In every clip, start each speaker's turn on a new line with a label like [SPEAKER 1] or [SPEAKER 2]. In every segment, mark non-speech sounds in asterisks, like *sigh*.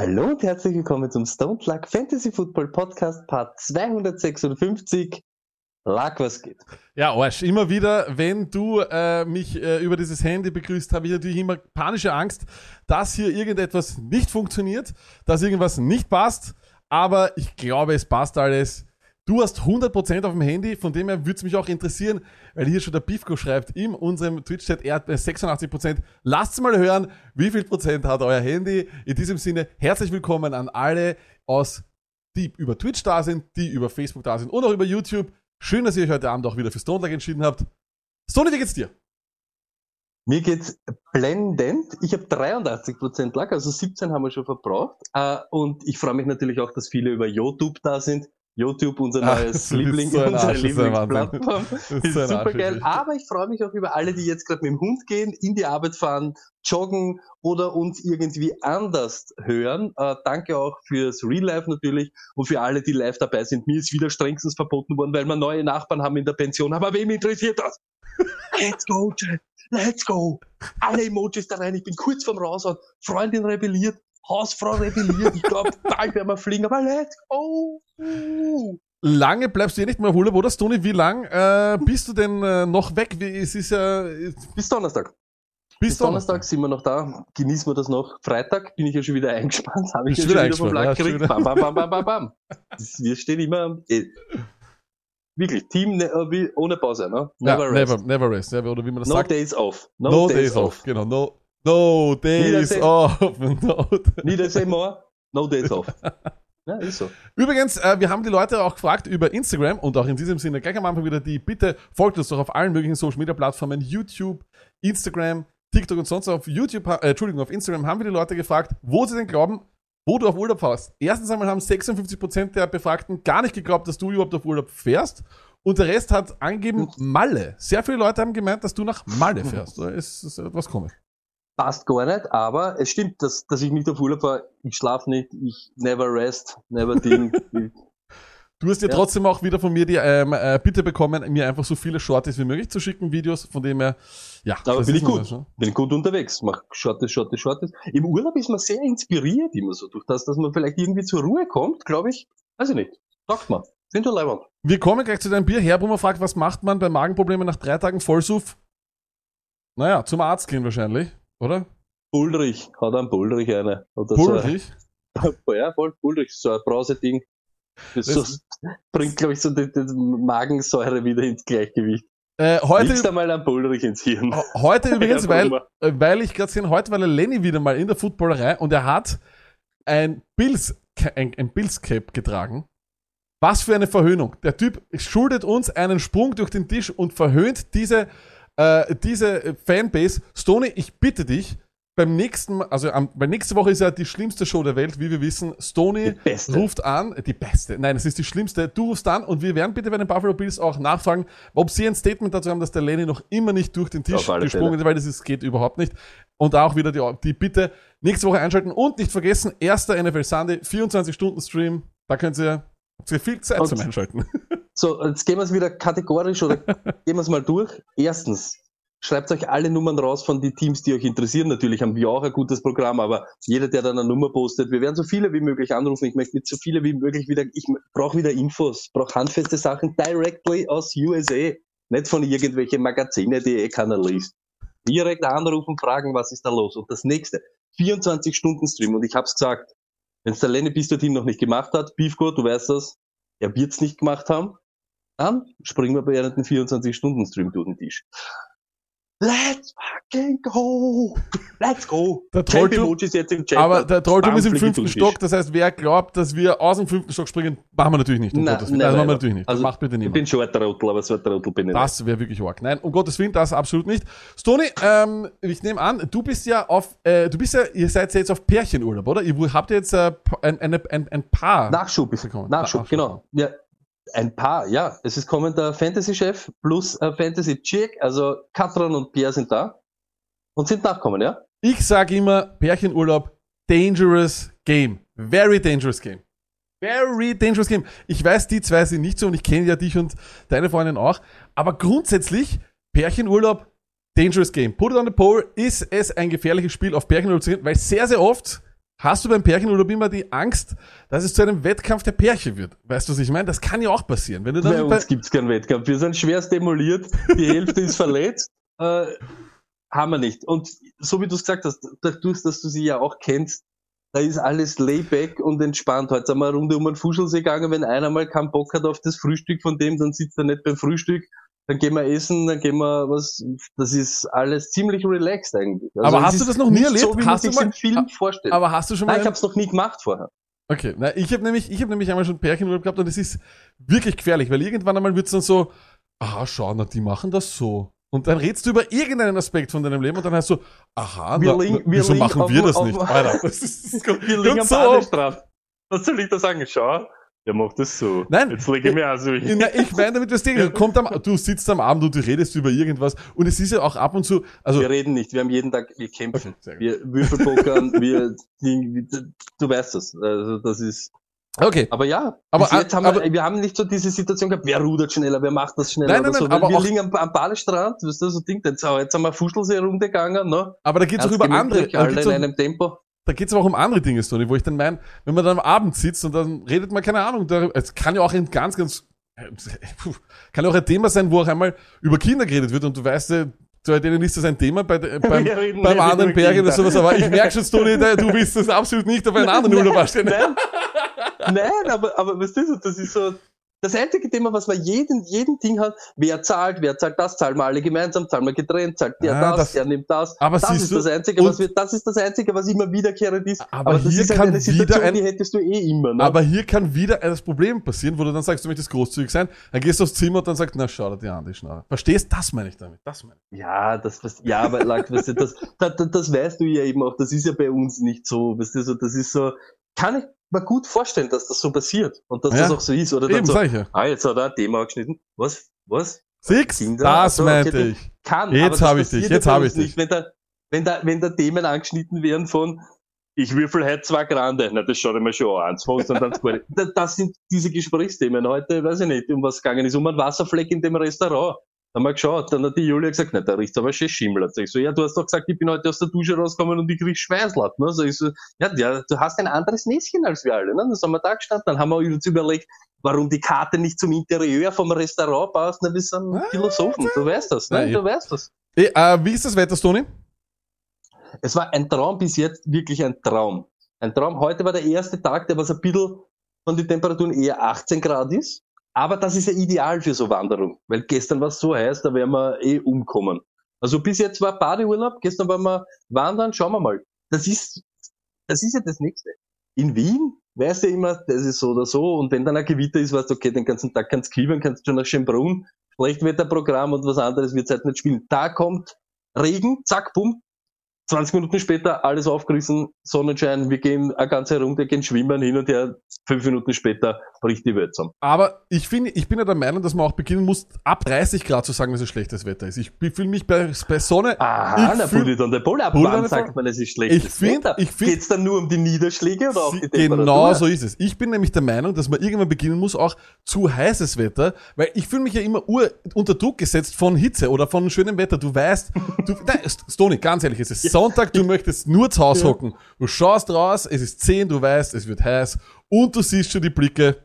[SPEAKER 1] Hallo und herzlich willkommen zum Stone Luck Fantasy Football Podcast Part 256. Luck, was geht?
[SPEAKER 2] Ja, Arsch, immer wieder, wenn du äh, mich äh, über dieses Handy begrüßt, habe ich natürlich immer panische Angst, dass hier irgendetwas nicht funktioniert, dass irgendwas nicht passt. Aber ich glaube, es passt alles. Du hast 100% auf dem Handy, von dem her würde es mich auch interessieren, weil hier schon der Bifko schreibt in unserem Twitch-Chat, er hat bei 86%. Lasst mal hören, wie viel Prozent hat euer Handy. In diesem Sinne, herzlich willkommen an alle aus, die über Twitch da sind, die über Facebook da sind und auch über YouTube. Schön, dass ihr euch heute Abend auch wieder für Stone Luck entschieden habt. Stone, wie geht's dir?
[SPEAKER 1] Mir geht's blendend. Ich habe 83% Luck, also 17 haben wir schon verbraucht. Äh, und ich freue mich natürlich auch, dass viele über YouTube da sind. YouTube, unser
[SPEAKER 2] Ah,
[SPEAKER 1] neues
[SPEAKER 2] bist
[SPEAKER 1] Liebling,
[SPEAKER 2] so
[SPEAKER 1] unsere
[SPEAKER 2] Arsch, ist
[SPEAKER 1] Lieblingsplattform.
[SPEAKER 2] Das
[SPEAKER 1] Ist
[SPEAKER 2] so
[SPEAKER 1] super geil. Aber ich freue mich auch über alle, die jetzt gerade mit dem Hund gehen, in die Arbeit fahren, joggen oder uns irgendwie anders hören. Äh, danke auch fürs Real Life natürlich und für alle, die live dabei sind. Mir ist wieder strengstens verboten worden, weil wir neue Nachbarn haben in der Pension. Aber wem interessiert das? *laughs* Let's go, Chat. Let's go. Alle Emojis da rein. Ich bin kurz vorm Raushauen. Freundin rebelliert. Hausfrau rebelliert. Ich glaube, bald *laughs* werden wir fliegen. Aber let's go.
[SPEAKER 2] Lange bleibst du eh nicht mehr auf Urlaub, oder Stoni? Wie lang äh, bist du denn äh, noch weg? Wie, es ist ja
[SPEAKER 1] Bis Donnerstag.
[SPEAKER 2] bis,
[SPEAKER 1] Bis Donnerstag sind wir noch da. Genießen wir das noch. Freitag bin ich ja schon wieder *laughs* eingespannt. Habe ich ja schon
[SPEAKER 2] wieder
[SPEAKER 1] vom Lack
[SPEAKER 2] ja,
[SPEAKER 1] gekriegt. Bam, bam, bam, bam, bam, bam. Das- Wir stehen immer, eh, wirklich, Team ne, äh, ohne Pause, ne?
[SPEAKER 2] Ja,
[SPEAKER 1] Never
[SPEAKER 2] never,
[SPEAKER 1] rest.
[SPEAKER 2] never rest. Ja, oder wie man das
[SPEAKER 1] No
[SPEAKER 2] sagt.
[SPEAKER 1] days off.
[SPEAKER 2] No, days, off. Genau, no, *laughs* no days
[SPEAKER 1] Wiedersehen.
[SPEAKER 2] off. No.
[SPEAKER 1] Neither say more, no days off. *laughs* Ja, ist so.
[SPEAKER 2] Übrigens, äh, wir haben die Leute auch gefragt über Instagram und auch in diesem Sinne gleich am Anfang wieder die Bitte, folgt uns doch auf allen möglichen Social Media Plattformen, YouTube, Instagram, TikTok und sonst auf YouTube, äh, Entschuldigung, auf Instagram haben wir die Leute gefragt, wo sie denn glauben, wo du auf Urlaub fährst. Erstens einmal haben 56% der Befragten gar nicht geglaubt, dass du überhaupt auf Urlaub fährst. Und der Rest hat angegeben Malle. Sehr viele Leute haben gemeint, dass du nach Malle fährst. *laughs* Da ist, ist etwas komisch.
[SPEAKER 1] Passt gar nicht, aber es stimmt, dass, dass ich nicht auf Urlaub fahre. Ich schlafe nicht, ich never rest, never ding. *laughs*
[SPEAKER 2] Du hast ja,
[SPEAKER 1] Ja.
[SPEAKER 2] trotzdem auch wieder von mir die ähm, äh, Bitte bekommen, mir einfach so viele Shorties wie möglich zu schicken, Videos, von dem her, ja.
[SPEAKER 1] Aber bin ich gut.
[SPEAKER 2] das, ne?
[SPEAKER 1] Bin gut unterwegs. Mach Shortes, Shortes, Shortes. Im Urlaub ist man sehr inspiriert immer so durch das, dass man vielleicht irgendwie zur Ruhe kommt, glaube ich. Weiß ich nicht. Sagt man. Sind du leibend.
[SPEAKER 2] Wir kommen gleich zu deinem Bier. Herbrummer fragt, was macht man bei Magenproblemen nach drei Tagen Vollsuff? Naja, zum Arzt gehen wahrscheinlich, oder?
[SPEAKER 1] Bullrich. Hat einen Bullrich eine. Oder
[SPEAKER 2] Pulverich.
[SPEAKER 1] So, *laughs* ja, voll Bullrich. So ein Brauseding. Das,
[SPEAKER 2] Das-
[SPEAKER 1] so, bringt, glaube ich, so die, die Magensäure wieder ins Gleichgewicht.
[SPEAKER 2] Äh,
[SPEAKER 1] Heute Liegst einmal einen Bullrich ins Hirn.
[SPEAKER 2] heute *laughs* übrigens, weil, äh, weil ich gerade sehe, heute war der Lenny wieder mal in der Footballerei und er hat ein Bills, ein, ein Bills Cap getragen. Was für eine Verhöhnung. Der Typ schuldet uns einen Sprung durch den Tisch und verhöhnt diese, äh, diese Fanbase. Stoney, ich bitte dich, beim nächsten, Mal- also am, weil nächste Woche ist ja die schlimmste Show der Welt, wie wir wissen. Stoney ruft an, die beste. Nein, es ist die schlimmste. Du rufst an und wir werden bitte bei den Buffalo Bills auch nachfragen, ob sie ein Statement dazu haben, dass der Lenny noch immer nicht durch den Tisch gesprungen ist, weil das ist, geht überhaupt nicht. Und auch wieder die, die Bitte nächste Woche einschalten und nicht vergessen, erster NFL Sunday, 24 Stunden Stream. Da könnt ihr, habt ihr viel Zeit
[SPEAKER 1] Und-
[SPEAKER 2] zum Einschalten. *laughs*
[SPEAKER 1] So, jetzt gehen wir es wieder kategorisch oder *laughs* gehen wir es mal durch. Erstens, schreibt euch alle Nummern raus von den Teams, die euch interessieren. Natürlich haben wir auch ein gutes Programm, aber jeder, der dann eine Nummer postet, wir werden so viele wie möglich anrufen. Ich möchte mit so viele wie möglich wieder, ich brauche wieder Infos, brauche handfeste Sachen directly aus USA. Nicht von irgendwelchen Magazine, die eh keiner liest. Direkt anrufen, fragen, was ist da los? Und das nächste, 24 Stunden Stream. Und ich hab's gesagt, wenn es der Lenny bis dorthin noch nicht gemacht hat, Beefco, du weißt das, er wird's nicht gemacht haben, dann springen wir während den 24-Stunden-Stream durch den Tisch. Let's fucking go! Let's go!
[SPEAKER 2] Der Trollturm-
[SPEAKER 1] Emojis jetzt im Chat.
[SPEAKER 2] Aber der Trollturm ist im fünften Stock, das heißt, wer glaubt, dass wir aus dem fünften Stock springen, machen wir natürlich nicht. Um Willen.
[SPEAKER 1] never
[SPEAKER 2] Das machen wir natürlich nicht.
[SPEAKER 1] Also,
[SPEAKER 2] das macht bitte
[SPEAKER 1] Ich
[SPEAKER 2] niemand.
[SPEAKER 1] bin schon ein Trottel, aber so ein Trottel bin ich nicht.
[SPEAKER 2] Das wäre wirklich arg. Nein, um Gottes Willen, das absolut nicht. Stony, ähm, ich nehme an, du bist ja auf, äh, du bist ja, ihr seid ja jetzt auf Pärchenurlaub, oder? Ihr habt ja jetzt äh, ein, ein, ein, ein Paar.
[SPEAKER 1] Nachschub ist
[SPEAKER 2] bekommen.
[SPEAKER 1] Nachschub,
[SPEAKER 2] Nachschub.
[SPEAKER 1] genau. Ja, ein paar, ja. Es ist kommen der Fantasy-Chef plus Fantasy-Chick, also Katrin und Pierre sind da und sind nachkommen, ja?
[SPEAKER 2] Ich sage immer, Pärchenurlaub, dangerous game. Very dangerous game. Very dangerous game. Ich weiß, die zwei sind nicht so und ich kenne ja dich und deine Freundin auch. Aber grundsätzlich, Pärchenurlaub, dangerous game. Put it on the pole, ist es ein gefährliches Spiel auf Pärchenurlaub zu gehen, weil sehr, sehr oft hast du beim Pärchenurlaub immer die Angst, dass es zu einem Wettkampf der Pärchen wird. Weißt du, was ich meine? Das kann ja auch passieren. Wenn du
[SPEAKER 1] Bei
[SPEAKER 2] dann bei,
[SPEAKER 1] uns gibt's keinen Wettkampf. Wir sind schwerst demoliert, die Hälfte ist verletzt. *laughs* Äh, haben wir nicht. Und so wie du es gesagt hast, dadurch, dass du sie ja auch kennst, da ist alles layback und entspannt. Heute sind wir eine Runde um den Fuschelsee gegangen, wenn einer mal keinen Bock hat auf das Frühstück von dem, dann sitzt er nicht beim Frühstück, dann gehen wir essen, dann gehen wir was, das ist alles ziemlich relaxed eigentlich. Also
[SPEAKER 2] Aber hast
[SPEAKER 1] ist
[SPEAKER 2] du das noch nie erlebt?
[SPEAKER 1] So, wie
[SPEAKER 2] Hast
[SPEAKER 1] man
[SPEAKER 2] du
[SPEAKER 1] sich
[SPEAKER 2] mal-
[SPEAKER 1] Film vorstellt.
[SPEAKER 2] aber hast du schon mal
[SPEAKER 1] Nein, ich habe es noch nie gemacht vorher.
[SPEAKER 2] Okay, na, ich habe nämlich, ich habe nämlich einmal schon Pärchenurlaub gehabt und es ist wirklich gefährlich, weil irgendwann einmal wird's dann so, aha, schau, na, die machen das so. Und dann redst du über irgendeinen Aspekt von deinem Leben und dann heißt du, aha,
[SPEAKER 1] Wir
[SPEAKER 2] na,
[SPEAKER 1] liegen-
[SPEAKER 2] na, wieso machen wir das
[SPEAKER 1] auf-
[SPEAKER 2] nicht? Alter, das ist, das *laughs* kommt,
[SPEAKER 1] Wir am
[SPEAKER 2] so.
[SPEAKER 1] Was soll ich da sagen? Schau, der macht das so.
[SPEAKER 2] Nein.
[SPEAKER 1] Jetzt lege ich mir also hin.
[SPEAKER 2] Na, ich meine damit, was du kommt am, du sitzt am Abend und du redest über irgendwas und es ist ja auch ab und zu, also,
[SPEAKER 1] Wir reden nicht, wir haben jeden Tag, wir kämpfen.
[SPEAKER 2] Okay.
[SPEAKER 1] Wir Würfelpokern, *laughs* wir, du weißt das. Also das ist,
[SPEAKER 2] okay,
[SPEAKER 1] aber ja,
[SPEAKER 2] Aber-
[SPEAKER 1] bis jetzt haben
[SPEAKER 2] aber-
[SPEAKER 1] wir, wir haben nicht so diese Situation gehabt, wer rudert schneller, wer macht das schneller
[SPEAKER 2] Nein,
[SPEAKER 1] oder
[SPEAKER 2] nein,
[SPEAKER 1] so.
[SPEAKER 2] nein,
[SPEAKER 1] Weil
[SPEAKER 2] aber
[SPEAKER 1] wir
[SPEAKER 2] auch-
[SPEAKER 1] liegen am, am Badestrand, weißt du, so Ding, jetzt, jetzt haben wir Fuschelsee-Runde gegangen, ne?
[SPEAKER 2] aber da geht's auch
[SPEAKER 1] Ganz
[SPEAKER 2] über andere,
[SPEAKER 1] alle in
[SPEAKER 2] auch,
[SPEAKER 1] einem Tempo.
[SPEAKER 2] Da geht's aber auch um andere Dinge, Tony, wo ich dann meine, wenn man dann am Abend sitzt und dann redet man, keine Ahnung, da, es kann ja auch ein ganz, ganz, puh, kann ja auch ein Thema sein, wo auch einmal über Kinder geredet wird und du weißt, äh, bei denen ist das ein Thema, bei, de- *laughs* beim,
[SPEAKER 1] reden
[SPEAKER 2] beim anderen Pärchen oder sowas, aber ich merke schon, Tony, da- du willst das absolut nicht auf einen anderen Urlaub. *laughs*
[SPEAKER 1] Nein, nein aber, aber was ist das? Das ist so, das einzige Thema, was wir jeden, jeden Ding hat, wer zahlt, wer zahlt das, zahlen wir alle gemeinsam, zahlen wir getrennt, zahlt der
[SPEAKER 2] Ah,
[SPEAKER 1] das,
[SPEAKER 2] das-
[SPEAKER 1] der nimmt das.
[SPEAKER 2] aber
[SPEAKER 1] das ist das einzige, was wir, das ist das einzige, was immer wiederkehrend ist.
[SPEAKER 2] Aber
[SPEAKER 1] das
[SPEAKER 2] hier
[SPEAKER 1] ist halt
[SPEAKER 2] kann
[SPEAKER 1] eine Situation,
[SPEAKER 2] wieder ein-
[SPEAKER 1] die hättest du eh immer, ne?
[SPEAKER 2] Aber hier kann wieder das Problem passieren, wo du dann sagst, du möchtest großzügig sein, dann gehst du aufs Zimmer und dann sagst, na schau dir die an, die Schnarre. Verstehst? Das meine ich damit. Das meine ich.
[SPEAKER 1] Ja, das, ja, aber like, weißt du, das, *laughs* das, das, das weißt du ja eben auch, das ist ja bei uns nicht so, weißt du, so, das ist so, kann ich mir gut vorstellen, dass das so passiert und dass
[SPEAKER 2] Ja,
[SPEAKER 1] das auch so ist, oder dann so,
[SPEAKER 2] ja.
[SPEAKER 1] ah, jetzt hat er ein Thema geschnitten, was, was,
[SPEAKER 2] Six, das
[SPEAKER 1] Ach so, okay,
[SPEAKER 2] meinte
[SPEAKER 1] du-
[SPEAKER 2] ich.
[SPEAKER 1] kann.
[SPEAKER 2] Jetzt
[SPEAKER 1] aber das
[SPEAKER 2] hab ich dich, jetzt
[SPEAKER 1] bei
[SPEAKER 2] hab
[SPEAKER 1] uns
[SPEAKER 2] ich dich.
[SPEAKER 1] nicht, wenn da, wenn da, wenn da Themen angeschnitten werden von, ich würfel heute zwei Grande, na, das schaut ich mir schon an, zwei und dann zwei. *laughs* das, das sind diese Gesprächsthemen. Heute, weiß ich nicht, um was gegangen ist, um einen Wasserfleck in dem Restaurant. Haben wir geschaut, dann hat die Julia gesagt, na, da riecht's aber schön Schimmel. Sag ich so, ja, du hast doch gesagt, ich bin heute aus der Dusche rausgekommen und ich krieg Schweißlappen. Ne? So ich so, ja, ja, du hast ein anderes Näschen als wir alle. Ne? Dann sind wir da gestanden, dann haben wir uns überlegt, warum die Karte nicht zum Interieur vom Restaurant passt. Na, wir sind
[SPEAKER 2] Ah,
[SPEAKER 1] Philosophen, du weißt das, ne? du weißt das.
[SPEAKER 2] Eh, äh, wie ist das Wetter, Tony?
[SPEAKER 1] Es war ein Traum bis jetzt, wirklich ein Traum. Ein Traum. Heute war der erste Tag, der was ein bisschen von den Temperaturen eher 18 Grad ist. Aber das ist ja ideal für so Wanderung. Weil gestern war es so heiß, da wären wir eh umkommen. Also bis jetzt war Badeurlaub, gestern waren wir wandern, schauen wir mal. Das ist, das ist ja das Nächste. In Wien weißt du ja immer, das ist so oder so. Und wenn dann ein Gewitter ist, weißt du, okay, den ganzen Tag kannst du kiebern, kannst schon nach Schönbrunn, Schlechtwetterprogramm und was anderes wird halt nicht spielen. Da kommt Regen, zack, bumm, 20 Minuten später alles aufgerissen, Sonnenschein, wir gehen eine ganze Runde, gehen schwimmen hin und her, fünf Minuten später bricht die Welt zusammen.
[SPEAKER 2] Aber ich finde, ich bin ja der Meinung, dass man auch beginnen muss, ab 30 Grad zu sagen, dass es schlechtes Wetter ist. Ich fühle mich bei, bei Sonne.
[SPEAKER 1] Aha,
[SPEAKER 2] ich
[SPEAKER 1] na,
[SPEAKER 2] fühl-
[SPEAKER 1] on wann
[SPEAKER 2] the
[SPEAKER 1] sagt man, es ist schlechtes
[SPEAKER 2] Ich find-
[SPEAKER 1] Wetter?
[SPEAKER 2] ich find-
[SPEAKER 1] Geht's dann nur um die Niederschläge oder auch die
[SPEAKER 2] Genau so ist es. Ich bin nämlich der Meinung, dass man irgendwann beginnen muss, auch zu heißes Wetter, weil ich fühle mich ja immer ur unter Druck gesetzt von Hitze oder von schönem Wetter. Du weißt, du, *laughs* nein, Stony, ganz ehrlich, es ist Sonntag, du möchtest nur zu Hause hocken. Du schaust raus, es ist 10, du weißt, es wird heiß und du siehst schon die Blicke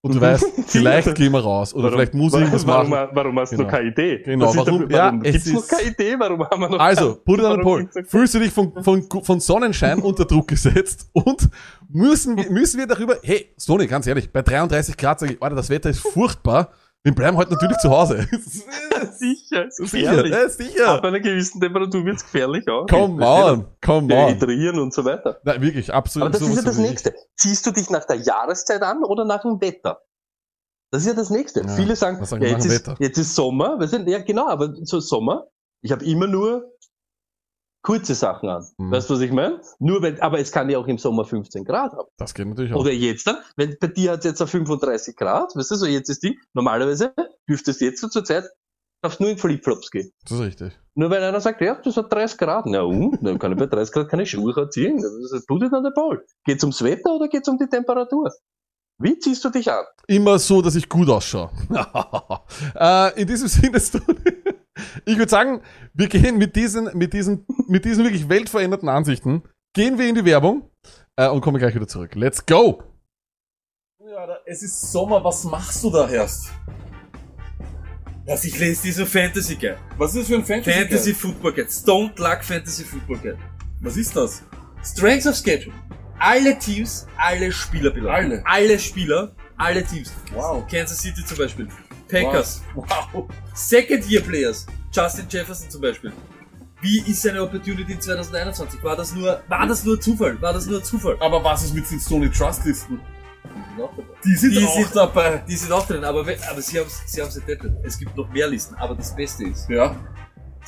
[SPEAKER 2] und du weißt, *laughs* vielleicht gehen wir raus oder vielleicht muss ich irgendwas
[SPEAKER 1] warum,
[SPEAKER 2] machen.
[SPEAKER 1] Warum hast
[SPEAKER 2] Genau.
[SPEAKER 1] du keine Idee?
[SPEAKER 2] Genau,
[SPEAKER 1] Was ist
[SPEAKER 2] warum- ja,
[SPEAKER 1] warum
[SPEAKER 2] es
[SPEAKER 1] gibt's noch
[SPEAKER 2] ist-
[SPEAKER 1] keine Idee? Warum haben wir noch
[SPEAKER 2] Also, put it on the
[SPEAKER 1] warum noch-
[SPEAKER 2] Fühlst du dich von, von, von Sonnenschein *laughs* unter Druck gesetzt und müssen, wir- müssen wir darüber, hey, Stony, ganz ehrlich, bei 33 Grad sage ich, Alter, das Wetter ist furchtbar. Wir bleiben heute natürlich zu Hause. *laughs*
[SPEAKER 1] Sicher, ist
[SPEAKER 2] sicher, ja, sicher.
[SPEAKER 1] Ab einer gewissen Temperatur wird's gefährlich auch.
[SPEAKER 2] Come on, come on.
[SPEAKER 1] Dehydrieren und so weiter.
[SPEAKER 2] Nein, wirklich, absolut.
[SPEAKER 1] Aber das ist ja das. Nächste. Ziehst du dich nach der Jahreszeit an oder nach dem Wetter? Das ist ja das Nächste.
[SPEAKER 2] Ja,
[SPEAKER 1] Viele sagen,
[SPEAKER 2] sagen
[SPEAKER 1] ja, jetzt, ist, jetzt ist Sommer. Wir sind, ja, genau, aber so Sommer. Ich habe immer nur kurze Sachen an.
[SPEAKER 2] Mhm.
[SPEAKER 1] Weißt du, was ich meine? Nur wenn, aber es kann ja auch im Sommer 15 Grad haben.
[SPEAKER 2] Das geht natürlich auch.
[SPEAKER 1] Oder jetzt dann, wenn bei dir hat es jetzt auf 35 Grad, weißt du, so jetzt ist Ding, normalerweise dürftest jetzt so zur Zeit, darfst nur in Flipflops gehen.
[SPEAKER 2] Das ist richtig.
[SPEAKER 1] Nur wenn einer sagt, ja, das hat 30 Grad, na und, dann kann ich bei 30 Grad keine Schuhe ziehen. Das tut dir dann der Ball. Geht's ums Wetter oder geht's um die Temperatur? Wie ziehst du dich an?
[SPEAKER 2] Immer so, dass ich gut ausschaue. *laughs* äh, in diesem Sinne, ich würde sagen, wir gehen mit diesen, mit diesen, mit diesen wirklich weltveränderten Ansichten, gehen wir in die Werbung äh, und kommen gleich wieder zurück. Let's go!
[SPEAKER 3] Ja, da- es ist Sommer, was machst du da erst?
[SPEAKER 4] Was ich lese, dieser Fantasy Guide.
[SPEAKER 3] Was ist das für ein Fantasy?
[SPEAKER 4] Fantasy Football Guide. Stone Luck Fantasy Football Guide.
[SPEAKER 3] Was ist das?
[SPEAKER 4] Strengths of Schedule. Alle Teams, alle Spieler beladen.
[SPEAKER 3] Alle?
[SPEAKER 4] Alle Spieler, alle Teams.
[SPEAKER 3] Wow.
[SPEAKER 4] Kansas City zum Beispiel. Packers.
[SPEAKER 3] Wow.
[SPEAKER 4] Second Year Players. Justin Jefferson zum Beispiel. Wie ist seine Opportunity in 2021? War das nur, war das nur Zufall? War das nur Zufall?
[SPEAKER 3] Aber was ist mit den Sony Trust Listen? Die sind
[SPEAKER 4] Die
[SPEAKER 3] auch
[SPEAKER 4] sind-
[SPEAKER 3] dabei.
[SPEAKER 4] Die sind auch drin, aber, aber sie haben sie haben entdeckt. Es gibt noch mehr Listen, aber das Beste ist,
[SPEAKER 3] Ja,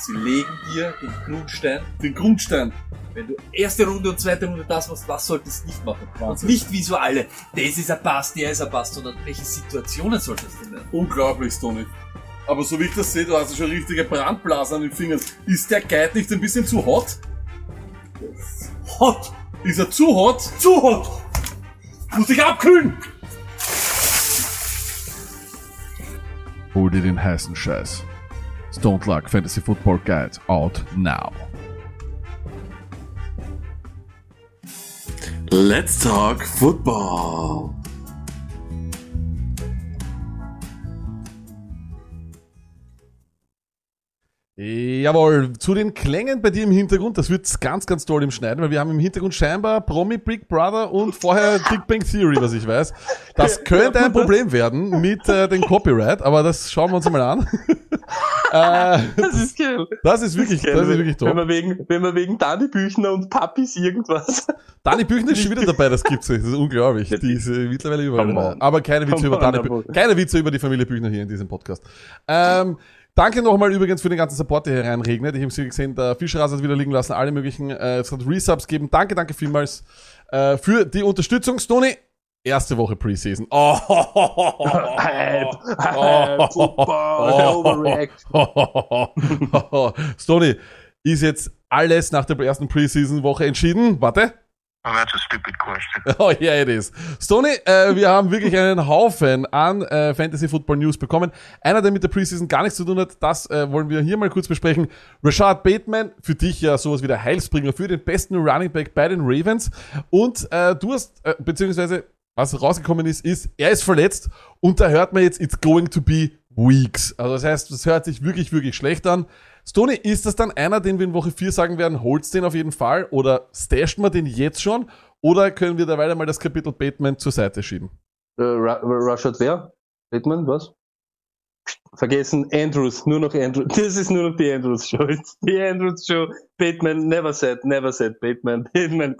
[SPEAKER 4] sie legen dir den Grundstein
[SPEAKER 3] den Grundstein.
[SPEAKER 4] Wenn du erste Runde und zweite Runde das machst, was solltest du nicht machen?
[SPEAKER 3] Wahnsinn.
[SPEAKER 4] Und nicht wie so alle, das ist ein Pass, der ist ein Pass, sondern welche Situationen solltest du lernen?
[SPEAKER 3] Unglaublich, Stoney. Aber so wie ich das sehe, du hast ja schon richtige Brandblasen an den Fingern. Ist der Guide nicht ein bisschen zu hot?
[SPEAKER 4] Hot!
[SPEAKER 3] Ist er zu hot?
[SPEAKER 4] Zu hot!
[SPEAKER 3] Muss dich abkühlen!
[SPEAKER 2] Hol dir den heißen Scheiß. Stone Luck Fantasy Football Guide out now.
[SPEAKER 3] Let's talk football.
[SPEAKER 2] Jawohl, zu den Klängen bei dir im Hintergrund, das wird ganz, ganz toll im Schneiden, weil wir haben im Hintergrund scheinbar Promi Big Brother und vorher *laughs* Big Bang Theory, was ich weiß. Das könnte ein Problem werden mit äh, dem Copyright, aber das schauen wir uns mal an. *laughs* äh,
[SPEAKER 1] Das ist geil.
[SPEAKER 2] das ist wirklich, das ist wirklich
[SPEAKER 1] Wenn
[SPEAKER 2] toll.
[SPEAKER 1] man wegen, wenn man wegen Dani Büchner und Papis irgendwas.
[SPEAKER 2] Dani Büchner ist schon wieder dabei, das gibt's nicht. Das ist unglaublich. Die ist äh, mittlerweile überall. Aber keine Witze
[SPEAKER 1] Come
[SPEAKER 2] über Dani Büchner. Keine Witze über die Familie Büchner hier in diesem Podcast. Ähm, danke nochmal übrigens für den ganzen Support, der hier reinregnet. Ich habe gesehen, der Fischras hat wieder liegen lassen, alle möglichen, äh, es hat Resubs geben. Danke, danke vielmals äh, für die Unterstützung. Stony, erste Woche Preseason. Oh,
[SPEAKER 1] Hype, Football, Overreact. *laughs*
[SPEAKER 2] Stony, ist jetzt alles nach der ersten Preseason-Woche entschieden? Warte.
[SPEAKER 5] Oh, that's a stupid question. *laughs*
[SPEAKER 2] Oh, yeah, it is. Stoney, äh, wir haben wirklich einen Haufen an äh, Fantasy Football News bekommen. Einer, der mit der Preseason gar nichts zu tun hat, das äh, wollen wir hier mal kurz besprechen. Rashad Bateman, für dich ja sowas wie der Heilsbringer für den besten Running Back bei den Ravens. Und äh, du hast, äh, beziehungsweise was rausgekommen ist, ist, er ist verletzt und da hört man jetzt, it's going to be weeks. Also das heißt, das hört sich wirklich, wirklich schlecht an. Stoney, ist das dann einer, den wir in Woche 4 sagen werden, holt's den auf jeden Fall oder stasht man den jetzt schon oder können wir derweil mal das Kapitel Bateman zur Seite schieben?
[SPEAKER 1] Äh, Rashad wer? Bateman, was? Vergessen, Andrews, nur noch Andrews. *laughs* Das ist nur noch die Andrews Show. It's *laughs* Die Andrews Show. Bateman, never said, never said, Bateman, *laughs* Bateman,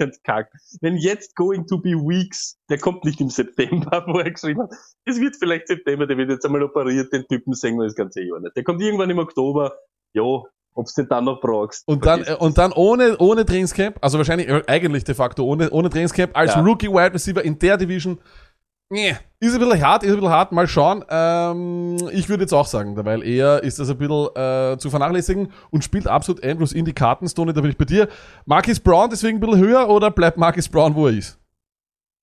[SPEAKER 1] ganz kack. Wenn jetzt going to be weeks, der kommt nicht im September, wo er geschrieben hat, es wird vielleicht September, der wird jetzt einmal operiert, den Typen sehen wir das ganze Jahr nicht. Der kommt irgendwann im Oktober, jo, ob's den dann noch brauchst.
[SPEAKER 2] Und dann, äh, und dann ohne, ohne Trainingscamp, also wahrscheinlich äh, eigentlich de facto ohne, ohne Trainingscamp, als
[SPEAKER 1] Ja.
[SPEAKER 2] Rookie Wide Receiver in der Division, nee, ist ein bisschen hart, ist ein bisschen hart, mal schauen. Ähm, ich würde jetzt auch sagen, weil eher ist das ein bisschen äh, zu vernachlässigen und spielt absolut Andrews in die Karten, Stoney, da bin ich bei dir. Marcus Brown deswegen ein bisschen höher oder bleibt Marcus Brown, wo er ist?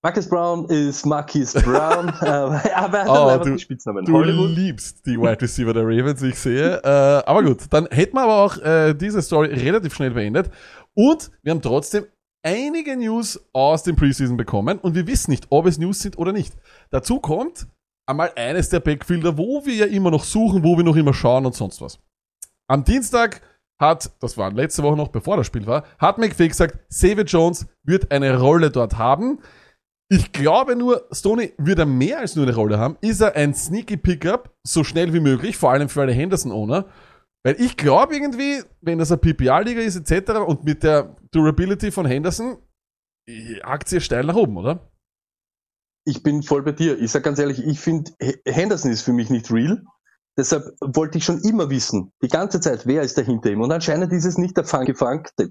[SPEAKER 1] Marcus Brown ist Marcus Brown, *laughs* äh, aber er hat
[SPEAKER 2] Oh, du-
[SPEAKER 1] Spitznamen.
[SPEAKER 2] Du
[SPEAKER 1] Hollywood.
[SPEAKER 2] liebst die Wide Receiver der Ravens, ich sehe. Äh, aber gut, dann hätten wir aber auch äh, diese Story relativ schnell beendet. Und wir haben trotzdem einige News aus dem Preseason bekommen und wir wissen nicht, ob es News sind oder nicht. Dazu kommt einmal eines der Backfielder, wo wir ja immer noch suchen, wo wir noch immer schauen und sonst was. Am Dienstag hat, das war letzte Woche noch, bevor das Spiel war, hat McVay gesagt, Xavier Jones wird eine Rolle dort haben. Ich glaube nur, Stoney wird er mehr als nur eine Rolle haben. Ist er ein sneaky Pickup, so schnell wie möglich, vor allem für alle Henderson-Owner? Weil ich glaube irgendwie, wenn das eine PPR-Liga ist etc. und mit der Durability von Henderson, Aktie steil nach oben, oder?
[SPEAKER 1] Ich bin voll bei dir. Ich sag ganz ehrlich, ich finde, Henderson ist für mich nicht real. Deshalb wollte ich schon immer wissen, die ganze Zeit, wer ist da hinter ihm. Und anscheinend ist es nicht der Funky Funk, der,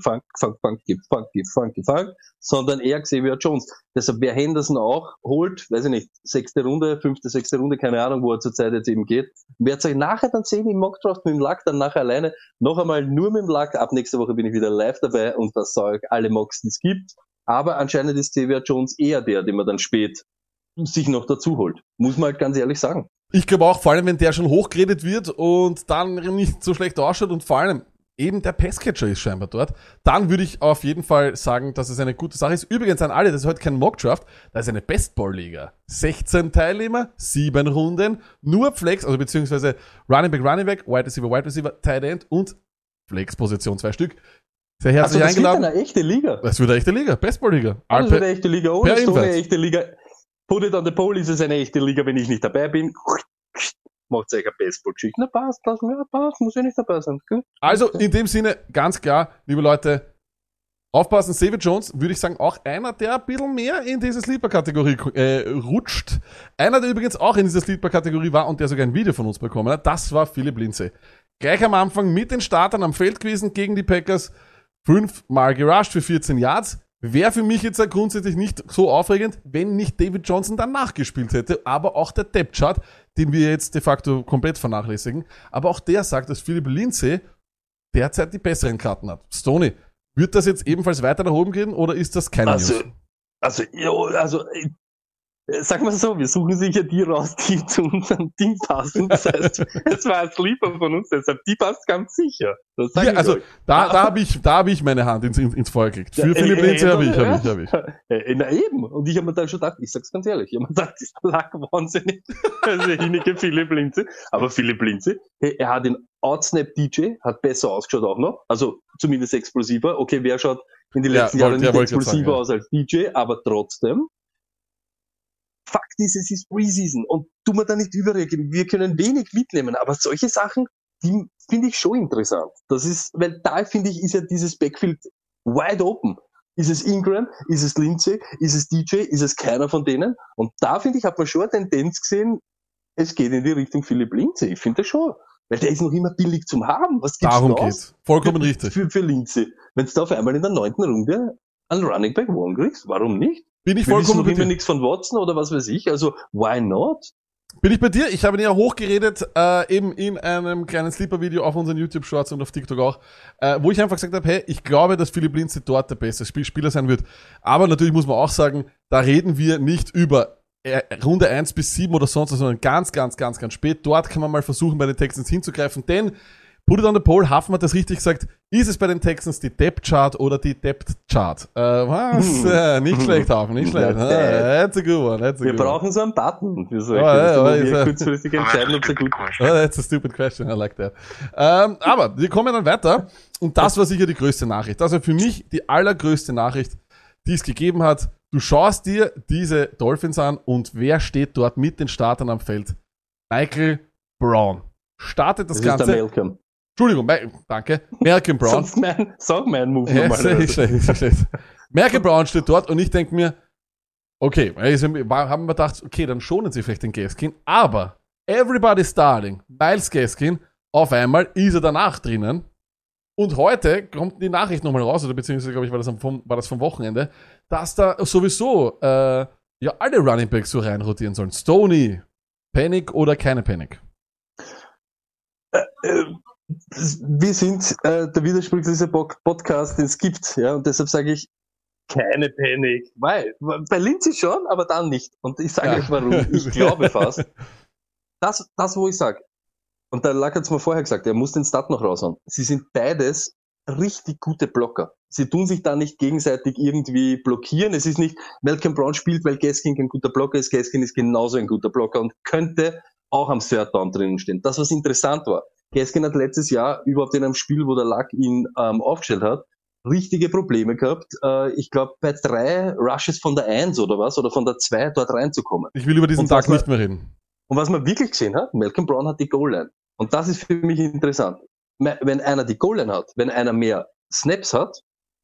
[SPEAKER 1] Funk, Funk, Funky, Funky, Funky Funk, sondern eher Xavier Jones. Deshalb, wer Henderson auch holt, weiß ich nicht, sechste Runde, fünfte, sechste Runde, keine Ahnung, wo er zurzeit jetzt eben geht, werdet euch nachher dann sehen im Mockdraft mit dem Lack, dann nachher alleine, noch einmal nur mit dem Lack. Ab nächste Woche bin ich wieder live dabei und das sage ich alle Mocks, die es gibt. Aber anscheinend ist Xavier Jones eher der, den man dann spät sich noch dazu holt. Muss man halt ganz ehrlich sagen.
[SPEAKER 2] Ich glaube auch, vor allem, wenn der schon hochgeredet wird und dann nicht so schlecht ausschaut und vor allem eben der Passcatcher ist scheinbar dort, dann würde ich auf jeden Fall sagen, dass es eine gute Sache ist. Übrigens an alle, das ist heute kein Mockdraft, das ist eine Bestball-Liga. 16 Teilnehmer, 7 Runden, nur Flex, also beziehungsweise Running Back, Running Back, Wide Receiver, Wide Receiver, Tight End und Flex-Position, zwei Stück. Sehr herzlich
[SPEAKER 1] Also das wird
[SPEAKER 2] eingeladen.
[SPEAKER 1] eine echte Liga.
[SPEAKER 2] Das wird eine echte Liga, Bestball-Liga.
[SPEAKER 1] Das wird eine echte Liga. Ohne Stone eine echte Liga. Put it on the pole ist es eine echte Liga, wenn ich nicht dabei bin. Macht euch ein Baseball-Geschichte. Na passt, passt, ja, passt, muss ja nicht dabei sein. Gut.
[SPEAKER 2] Also in dem Sinne, ganz klar, liebe Leute, aufpassen, David Jones, würde ich sagen, auch einer, der ein bisschen mehr in diese Sleeper-Kategorie äh, rutscht. Einer, der übrigens auch in dieser Sleeper-Kategorie war und der sogar ein Video von uns bekommen hat, das war Philipp Lindsay. Gleich am Anfang mit den Startern am Feld gewesen gegen die Packers, fünfmal gerusht für 14 Yards. Wäre für mich jetzt grundsätzlich nicht so aufregend, wenn nicht David Johnson danach gespielt hätte, aber auch der Depth-Chart, den wir jetzt de facto komplett vernachlässigen. Aber auch der sagt, dass Philipp Lindsay derzeit die besseren Karten hat. Stoney, wird das jetzt ebenfalls weiter nach oben gehen oder ist das keine
[SPEAKER 1] Also,
[SPEAKER 2] News?
[SPEAKER 1] also, also, sagen wir so, wir suchen sicher die raus, die zu unserem Team passen. Das heißt, *laughs* es war ein Sleeper von uns, deshalb die passt ganz sicher. Das
[SPEAKER 2] Ja,
[SPEAKER 1] ich
[SPEAKER 2] also
[SPEAKER 1] euch.
[SPEAKER 2] da, da habe ich, da habe ich meine Hand ins, ins, Feuer gelegt. Für
[SPEAKER 1] Ja,
[SPEAKER 2] Philipp
[SPEAKER 1] äh, äh,
[SPEAKER 2] habe ich,
[SPEAKER 1] ja.
[SPEAKER 2] habe ich, habe ich.
[SPEAKER 1] Äh, na eben. Und ich habe mir dann schon gedacht, ich sag's ganz ehrlich, ich habe mir gedacht, dieser Lack wahnsinnig. *laughs* Also hinige Philipp Linze. Aber Philipp Linze, hey, er hat den Outsnap DJ, hat besser ausgeschaut auch noch. Also zumindest explosiver. Okay, wer schaut in den
[SPEAKER 2] Ja,
[SPEAKER 1] letzten
[SPEAKER 2] wollte-
[SPEAKER 1] Jahren
[SPEAKER 2] ja,
[SPEAKER 1] nicht
[SPEAKER 2] ich
[SPEAKER 1] explosiver
[SPEAKER 2] sagen,
[SPEAKER 1] aus als DJ, aber trotzdem. Fakt ist, es ist Preseason und tu mir da nicht überreagieren. Wir können wenig mitnehmen, aber solche Sachen, die finde ich schon interessant. Das ist, weil da finde ich, ist ja dieses Backfield wide open. Ist es Ingram? Ist es Lindsay? Ist es DJ? Ist es keiner von denen? Und da finde ich, hat man schon eine Tendenz gesehen, es geht in die Richtung Philipp Lindsay. Ich finde das schon. Weil der ist noch immer billig zum Haben. Was gibt's
[SPEAKER 2] Darum geht's. Vollkommen
[SPEAKER 1] für,
[SPEAKER 2] richtig.
[SPEAKER 1] Für, für Lindsay. Wenn du da auf einmal in der neunten Runde einen Running Back One kriegst, warum nicht?
[SPEAKER 2] Bin ich vollkommen bei dir.
[SPEAKER 1] nichts von Watson oder was weiß ich. Also, why not?
[SPEAKER 2] Bin ich bei dir? Ich habe ihn ja hochgeredet, äh, eben in einem kleinen Sleeper-Video auf unseren YouTube-Shorts und auf TikTok auch, äh, wo ich einfach gesagt habe, hey, ich glaube, dass Philipp Lindsay dort der beste Spiel Spieler sein wird. Aber natürlich muss man auch sagen, da reden wir nicht über äh, Runde 1 bis 7 oder sonst was, sondern ganz, ganz, ganz, ganz spät. Dort kann man mal versuchen, bei den Texans hinzugreifen, denn Put it on the poll, Huffman hat das richtig gesagt. Ist es bei den Texans die Depth Chart oder die Depth Chart? Äh, was?
[SPEAKER 1] Hm.
[SPEAKER 2] Äh, nicht schlecht, Huffman, nicht schlecht. Ah, that's a good one, that's a
[SPEAKER 1] Wir
[SPEAKER 2] good one.
[SPEAKER 1] brauchen so einen Button wir
[SPEAKER 2] ist ja-
[SPEAKER 1] kurzfristig
[SPEAKER 5] Oh, that's
[SPEAKER 1] entscheiden,
[SPEAKER 5] a
[SPEAKER 1] ob
[SPEAKER 5] stupid
[SPEAKER 1] gut
[SPEAKER 5] question.
[SPEAKER 2] Oh, that's a stupid question, I like that. Ähm, aber wir kommen dann weiter. Und das war sicher die größte Nachricht. Das war für mich die allergrößte Nachricht, die es gegeben hat. Du schaust dir diese Dolphins an und wer steht dort mit den Startern am Feld? Michael Brown. Startet das,
[SPEAKER 1] Das ist der
[SPEAKER 2] Ganze. Entschuldigung, Ma- danke. Malcolm Brown.
[SPEAKER 1] Sonst mein, sag mein Move
[SPEAKER 2] Ja,
[SPEAKER 1] normalerweise.
[SPEAKER 2] Malcolm Brown steht dort und ich denke mir, okay, also haben wir gedacht, okay, dann schonen sie vielleicht den Gaskin, aber everybody starting, Miles Gaskin, auf einmal ist er danach drinnen und heute kommt die Nachricht nochmal raus, oder beziehungsweise, glaube ich, war das, vom, war das vom Wochenende, dass da sowieso äh, ja alle Running Backs so reinrotieren sollen. Stoney, Panic oder keine Panic?
[SPEAKER 1] Äh, wir sind äh, der widersprüchlichste Bo- Podcast, den es gibt. Ja, und deshalb sage ich, keine Panik. Weil, bei Lindsay schon, aber dann nicht. Und ich sage
[SPEAKER 2] Ja.
[SPEAKER 1] euch warum. Ich *laughs* glaube fast. Das, das wo ich sage. Und der Lack hat es mir vorher gesagt, er muss den Stat noch raushauen. Sie sind beides richtig gute Blocker. Sie tun sich da nicht gegenseitig irgendwie blockieren. Es ist nicht, Malcolm Brown spielt, weil Gaskin ein guter Blocker ist. Gaskin ist genauso ein guter Blocker und könnte auch am Third Down drinnen stehen. Das, was interessant war. Gaskin hat letztes Jahr überhaupt in einem Spiel, wo der Luck ihn ähm, aufgestellt hat, richtige Probleme gehabt. Äh, ich glaube, bei drei Rushes von der 1 oder was, oder von der 2 dort reinzukommen.
[SPEAKER 2] Ich will über diesen Tag
[SPEAKER 1] man-
[SPEAKER 2] nicht mehr reden.
[SPEAKER 1] Und was man wirklich gesehen hat, Malcolm Brown hat die Goal-Line. Und das ist für mich interessant. Wenn einer die Goal-Line hat, wenn einer mehr Snaps hat,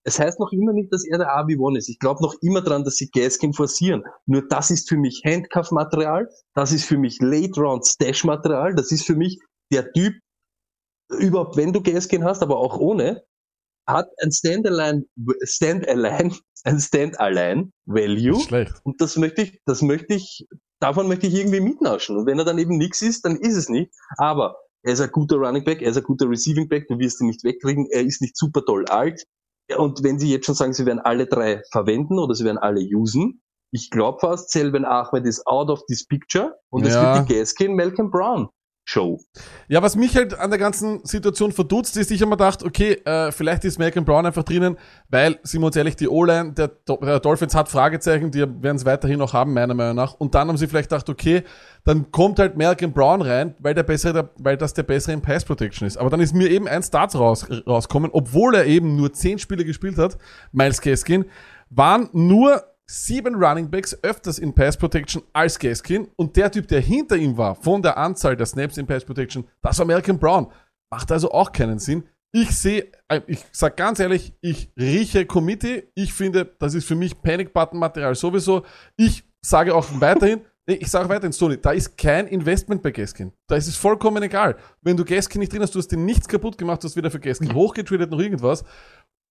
[SPEAKER 1] es heißt noch immer nicht, dass er der RB1 ist. Ich glaube noch immer dran, dass sie Gaskin forcieren. Nur das ist für mich Handcuff-Material, das ist für mich Late-Round-Stash-Material, das ist für mich der Typ, überhaupt wenn du Gaskin hast, aber auch ohne, hat ein Stand-Alone, Stand-Alone, ein Stand-Alone-Value.
[SPEAKER 2] Schlecht.
[SPEAKER 1] Und das möchte ich, das möchte ich, davon möchte ich irgendwie mitnaschen. Und wenn er dann eben nichts ist, dann ist es nicht. Aber er ist ein guter Running Back, er ist ein guter Receiving Back, du wirst ihn nicht wegkriegen, er ist nicht super toll alt. Und wenn sie jetzt schon sagen, sie werden alle drei verwenden oder sie werden alle usen, ich glaube fast, Selben Ahmed ist out of this picture und es
[SPEAKER 2] Ja.
[SPEAKER 1] wird die Gaskin Malcolm Brown Show.
[SPEAKER 2] Ja, was mich halt an der ganzen Situation verdutzt, ist, ich habe mir gedacht, okay, äh, vielleicht ist Malcolm Brown einfach drinnen, weil, sind wir uns ehrlich, die O-Line der, der Dolphins hat Fragezeichen, die werden es weiterhin noch haben, meiner Meinung nach. Und dann haben sie vielleicht gedacht, okay, dann kommt halt Malcolm Brown rein, weil der bessere, der, weil das der bessere in Pass Protection ist. Aber dann ist mir eben ein Start raus, rauskommen, obwohl er eben nur zehn Spiele gespielt hat, Miles Gaskin, waren nur sieben Running Backs öfters in Pass Protection als Gaskin und der Typ, der hinter ihm war, von der Anzahl der Snaps in Pass Protection, das war Malcolm Brown. Macht also auch keinen Sinn. Ich sehe, äh, ich sag ganz ehrlich, ich rieche Committee. Ich finde, das ist für mich Panic-Button-Material sowieso. Ich sage auch weiterhin, *laughs* ich sage weiterhin, Sony, da ist kein Investment bei Gaskin. Da ist es vollkommen egal. Wenn du Gaskin nicht drin hast, du hast dir nichts kaputt gemacht, du hast wieder für Gaskin hochgetradet, noch irgendwas.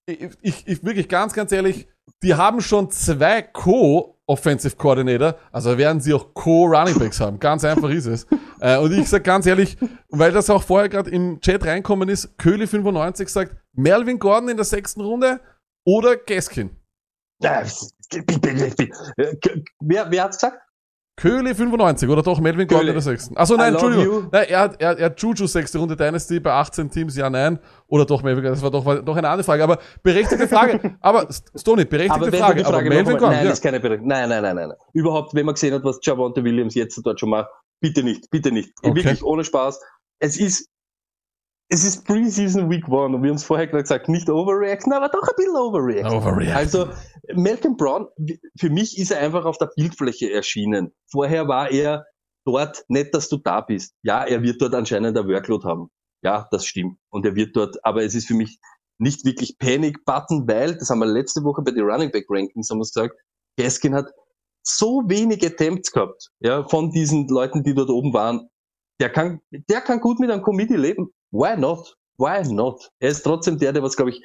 [SPEAKER 2] Ich, ich, ich wirklich ganz, ganz ehrlich, die haben schon zwei Co-Offensive Coordinator, also werden sie auch Co-Running Backs haben. Ganz einfach ist es. *laughs* Äh, und ich sag ganz ehrlich, weil das auch vorher gerade im Chat reinkommen ist, Köhli95 sagt, Melvin Gordon in der sechsten Runde oder Gaskin.
[SPEAKER 1] Ja, Wer, wer hat's gesagt?
[SPEAKER 2] Köhli95 oder doch Melvin Gordon
[SPEAKER 1] Köhli.
[SPEAKER 2] in der sechsten. Achso, nein, Entschuldigung. Nein, er hat, er, er hat Juju sechste Runde Dynasty bei 18 Teams, ja, nein. Oder doch Melvin Gordon, das war doch, war doch eine andere Frage. Aber berechtigte Frage. *laughs* aber, Stoney, berechtigte
[SPEAKER 1] Aber
[SPEAKER 2] Frage.
[SPEAKER 1] Frage
[SPEAKER 2] aber Melvin Gordon,
[SPEAKER 1] nein,
[SPEAKER 2] ja.
[SPEAKER 1] ist keine Berechtigung. Nein, nein, nein, nein, nein. Überhaupt, wenn man gesehen hat, was Javonte Williams jetzt dort schon macht, bitte nicht, bitte nicht.
[SPEAKER 2] Okay.
[SPEAKER 1] Wirklich ohne Spaß. Es ist, es ist Preseason Week One und wir haben es vorher gerade gesagt, nicht overreacten, aber doch ein bisschen overreacten.
[SPEAKER 2] Overreact.
[SPEAKER 1] Also, Malcolm Brown, für mich ist er einfach auf der Bildfläche erschienen. Vorher war er dort, nicht, dass du da bist. Ja, er wird dort anscheinend ein Workload haben. Ja, das stimmt. Und er wird dort, aber es ist für mich nicht wirklich Panic Button, weil, das haben wir letzte Woche bei den Running Back Rankings haben wir gesagt, Gaskin hat so wenige Attempts gehabt, ja, von diesen Leuten, die dort oben waren. Der kann, der kann gut mit einem Committee leben. Why not? Why not? Er ist trotzdem der, der was, glaube ich,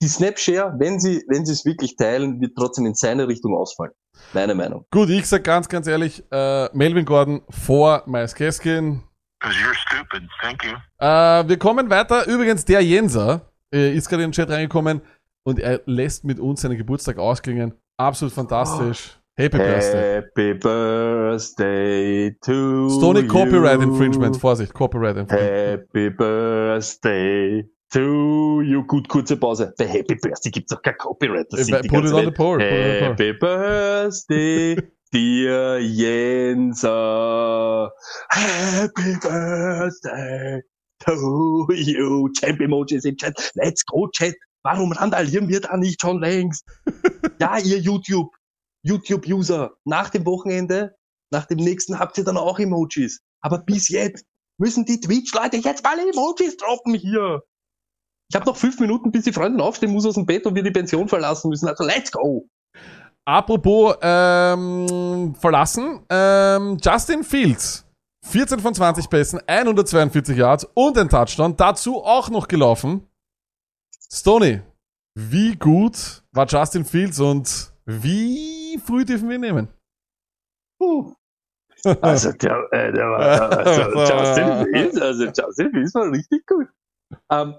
[SPEAKER 1] die Snapshare, wenn sie, wenn sie es wirklich teilen, wird trotzdem in seine Richtung ausfallen. Meine Meinung.
[SPEAKER 2] Gut, ich sag ganz, ganz ehrlich, äh, Melvin Gordon vor Miles.
[SPEAKER 5] Because you're stupid. Thank you.
[SPEAKER 2] Äh, wir kommen weiter. Übrigens, der Jenser äh, ist gerade in den Chat reingekommen und er lässt mit uns seinen Geburtstag ausklingen. Absolut fantastisch. Happy Birthday.
[SPEAKER 1] Happy Birthday to
[SPEAKER 2] Stony
[SPEAKER 1] you.
[SPEAKER 2] Copyright Infringement. Vorsicht, Copyright Infringement.
[SPEAKER 1] Happy Birthday to you. Gut, kurze Pause. Bei Happy Birthday gibt's doch kein Copyright. Das
[SPEAKER 2] Äh,
[SPEAKER 1] singt die
[SPEAKER 2] put it on poll. Put it on the poll.
[SPEAKER 1] Happy Birthday, *laughs* dear Jenser. Happy Birthday to you. Champ Emojis im Chat. Let's go, Chat. Warum randalieren wir da nicht schon längst? *laughs* ja, ihr YouTube, YouTube-User, nach dem Wochenende, nach dem nächsten habt ihr dann auch Emojis. Aber bis jetzt müssen die Twitch-Leute jetzt mal Emojis droppen hier. Ich habe noch fünf Minuten, bis die Freundin aufstehen muss aus dem Bett und wir die Pension verlassen müssen. Also let's go.
[SPEAKER 2] Apropos ähm, verlassen, ähm, Justin Fields, 14 von 20 Pässen, 142 Yards und ein Touchdown, dazu auch noch gelaufen. Stoney, wie gut war Justin Fields und wie früh dürfen wir nehmen?
[SPEAKER 1] Puh. *laughs* Also der, äh, der war, also *laughs* Justin Fields, also Justin Fields war richtig gut. Ähm,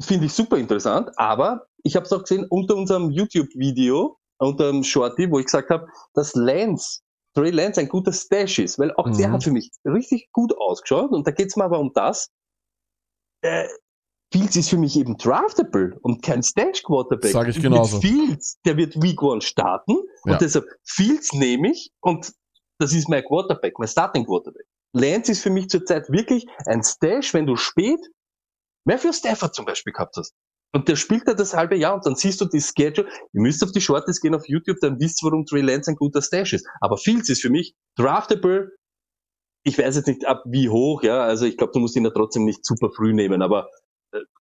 [SPEAKER 1] Finde ich super interessant, aber ich habe es auch gesehen unter unserem YouTube-Video, unter dem Shorty, wo ich gesagt habe, dass Lance, Trey Lance ein guter Stash ist, weil auch der
[SPEAKER 2] Mhm.
[SPEAKER 1] hat für mich richtig gut ausgeschaut und da geht's mir aber um das, äh, Fields ist für mich eben draftable und kein Stash-Quarterback.
[SPEAKER 2] Sag ich
[SPEAKER 1] Mit
[SPEAKER 2] genauso.
[SPEAKER 1] Fields, der wird Week One starten
[SPEAKER 2] Ja.
[SPEAKER 1] und deshalb Fields nehme ich und das ist mein Quarterback, mein Starting Quarterback. Lance ist für mich zurzeit wirklich ein Stash, wenn du spät Matthew Stafford zum Beispiel gehabt hast. Und der spielt da das halbe Jahr und dann siehst du die Schedule. Ihr müsst auf die Shortlist gehen auf YouTube, dann wisst ihr, warum Trey Lance ein guter Stash ist. Aber Fields ist für mich draftable. Ich weiß jetzt nicht ab wie hoch, ja. Also ich glaube, du musst ihn ja trotzdem nicht super früh nehmen, aber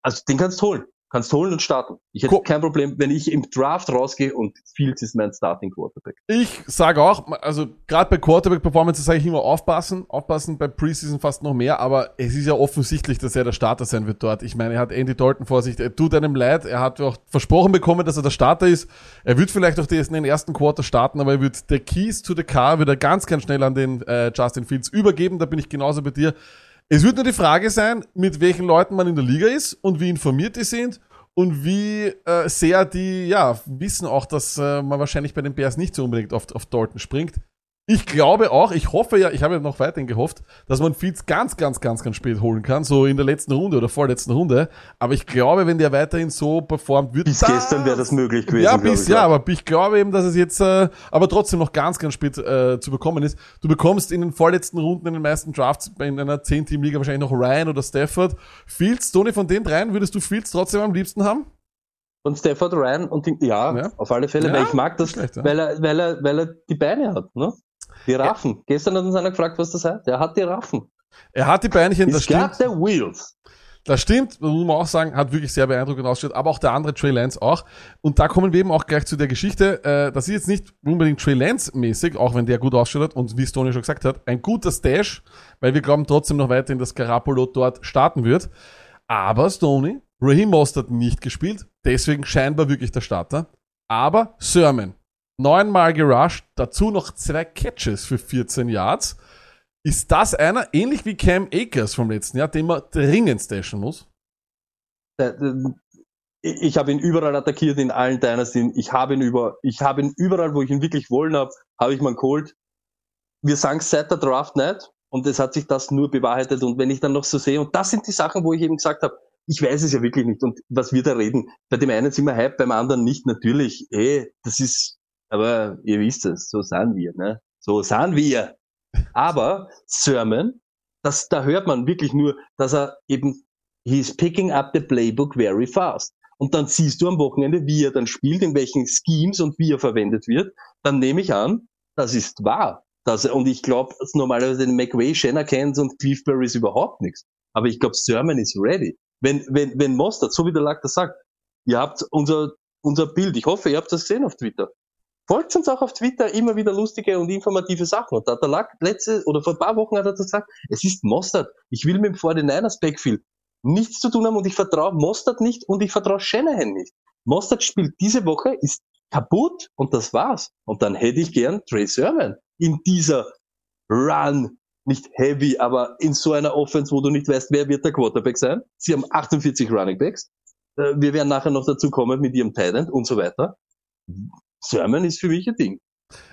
[SPEAKER 1] also den kannst du holen. Kannst holen und starten. Ich hätte
[SPEAKER 2] Cool.
[SPEAKER 1] kein Problem, wenn ich im Draft rausgehe und Fields ist mein Starting Quarterback.
[SPEAKER 2] Ich sage auch, also gerade bei Quarterback-Performances sage ich immer aufpassen, aufpassen, bei Preseason fast noch mehr, aber es ist ja offensichtlich, dass er der Starter sein wird dort. Ich meine, er hat Andy Dalton vor sich, er tut einem leid, er hat auch versprochen bekommen, dass er der Starter ist. Er wird vielleicht auch den den ersten Quarter starten, aber er wird der Keys to the Car wieder ganz, ganz schnell an den äh, Justin Fields übergeben, da bin ich genauso bei dir. Es wird nur die Frage sein, mit welchen Leuten man in der Liga ist und wie informiert die sind und wie äh, sehr die ja wissen auch, dass äh, man wahrscheinlich bei den Bears nicht so unbedingt auf, auf Dalton springt. Ich glaube auch, ich hoffe ja, ich habe ja noch weiterhin gehofft, dass man Fields ganz, ganz, ganz, ganz spät holen kann, so in der letzten Runde oder vorletzten Runde. Aber ich glaube, wenn der weiterhin so performt, wird
[SPEAKER 1] Bis gestern wäre das möglich gewesen.
[SPEAKER 2] ja, bis,
[SPEAKER 1] ich,
[SPEAKER 2] ja, aber ich glaube eben, dass es jetzt äh, aber trotzdem noch ganz, ganz spät äh, zu bekommen ist. Du bekommst in den vorletzten Runden in den meisten Drafts in einer 10-Team-Liga wahrscheinlich noch Ryan oder Stafford. Fields, Tony, von den dreien würdest du Fields trotzdem am liebsten haben?
[SPEAKER 1] Und Stafford Ryan und die, ja,
[SPEAKER 2] Ja.
[SPEAKER 1] auf alle Fälle,
[SPEAKER 2] Ja,
[SPEAKER 1] weil ich mag das,
[SPEAKER 2] schlecht, ja.
[SPEAKER 1] weil er, weil er, weil er die Beine hat, ne? Die Raffen. Gestern hat uns einer gefragt, was das heißt. Er hat die Raffen.
[SPEAKER 2] Er hat die Beinchen, das
[SPEAKER 1] He's got
[SPEAKER 2] stimmt.
[SPEAKER 1] the wheels.
[SPEAKER 2] Das stimmt, das muss man auch sagen, hat wirklich sehr beeindruckend ausgeschaut, aber auch der andere Trey Lance auch. Und da kommen wir eben auch gleich zu der Geschichte. Äh, das ist jetzt nicht unbedingt Trey Lance-mäßig, auch wenn der gut ausschaut hat und wie Stoney schon gesagt hat, ein guter Stash, weil wir glauben trotzdem noch weiterhin, dass Garapolo dort starten wird. Aber Stoney, Raheem Mostert nicht gespielt, deswegen scheinbar wirklich der Starter. Aber Sermon, neunmal gerusht, dazu noch zwei Catches für 14 Yards. Ist das einer, ähnlich wie Cam Akers vom letzten Jahr, den man dringend stashen muss?
[SPEAKER 1] Der- Ich ich habe ihn überall attackiert in allen Dynastien. Ich habe ihn über, ich habe ihn überall, wo ich ihn wirklich wollen habe, habe ich mal geholt. Wir sagen seit der Draft nicht und es hat sich das nur bewahrheitet. Und wenn ich dann noch so sehe, und das sind die Sachen, wo ich eben gesagt habe, ich weiß es ja wirklich nicht. Und was wir da reden, bei dem einen sind wir hype, beim anderen nicht. Natürlich, eh, das ist, aber ihr wisst es, so sind wir, ne? So sind wir. Aber Sermon, das, da hört man wirklich nur, dass er eben, he's picking up the playbook very fast. Und dann siehst du am Wochenende, wie er dann spielt, in welchen Schemes und wie er verwendet wird. Dann nehme ich an, das ist wahr. Das, und ich glaube, normalerweise den McWay, Shannakans und Cleveberry ist überhaupt nichts. Aber ich glaube, Sermon ist ready. Wenn, wenn, wenn Mostert, so wie der Lack das sagt, ihr habt unser, unser Bild, ich hoffe, ihr habt das gesehen auf Twitter. Folgt uns auch auf Twitter immer wieder lustige und informative Sachen. Und da hat der Lack letzte, oder vor ein paar Wochen hat er gesagt, es ist Mostert. Ich will mit dem 49ers Backfield nichts zu tun haben und ich vertraue Mostert nicht und ich vertraue Shanahan nicht. Mostert spielt diese Woche, ist kaputt und das war's. Und dann hätte ich gern Trey Sermon in dieser Run, nicht heavy, aber in so einer Offense, wo du nicht weißt, wer wird der Quarterback sein. Sie haben 48 Running Backs. Äh, Wir werden nachher noch dazu kommen mit ihrem Titan und so weiter. Sermon ist für mich ein Ding.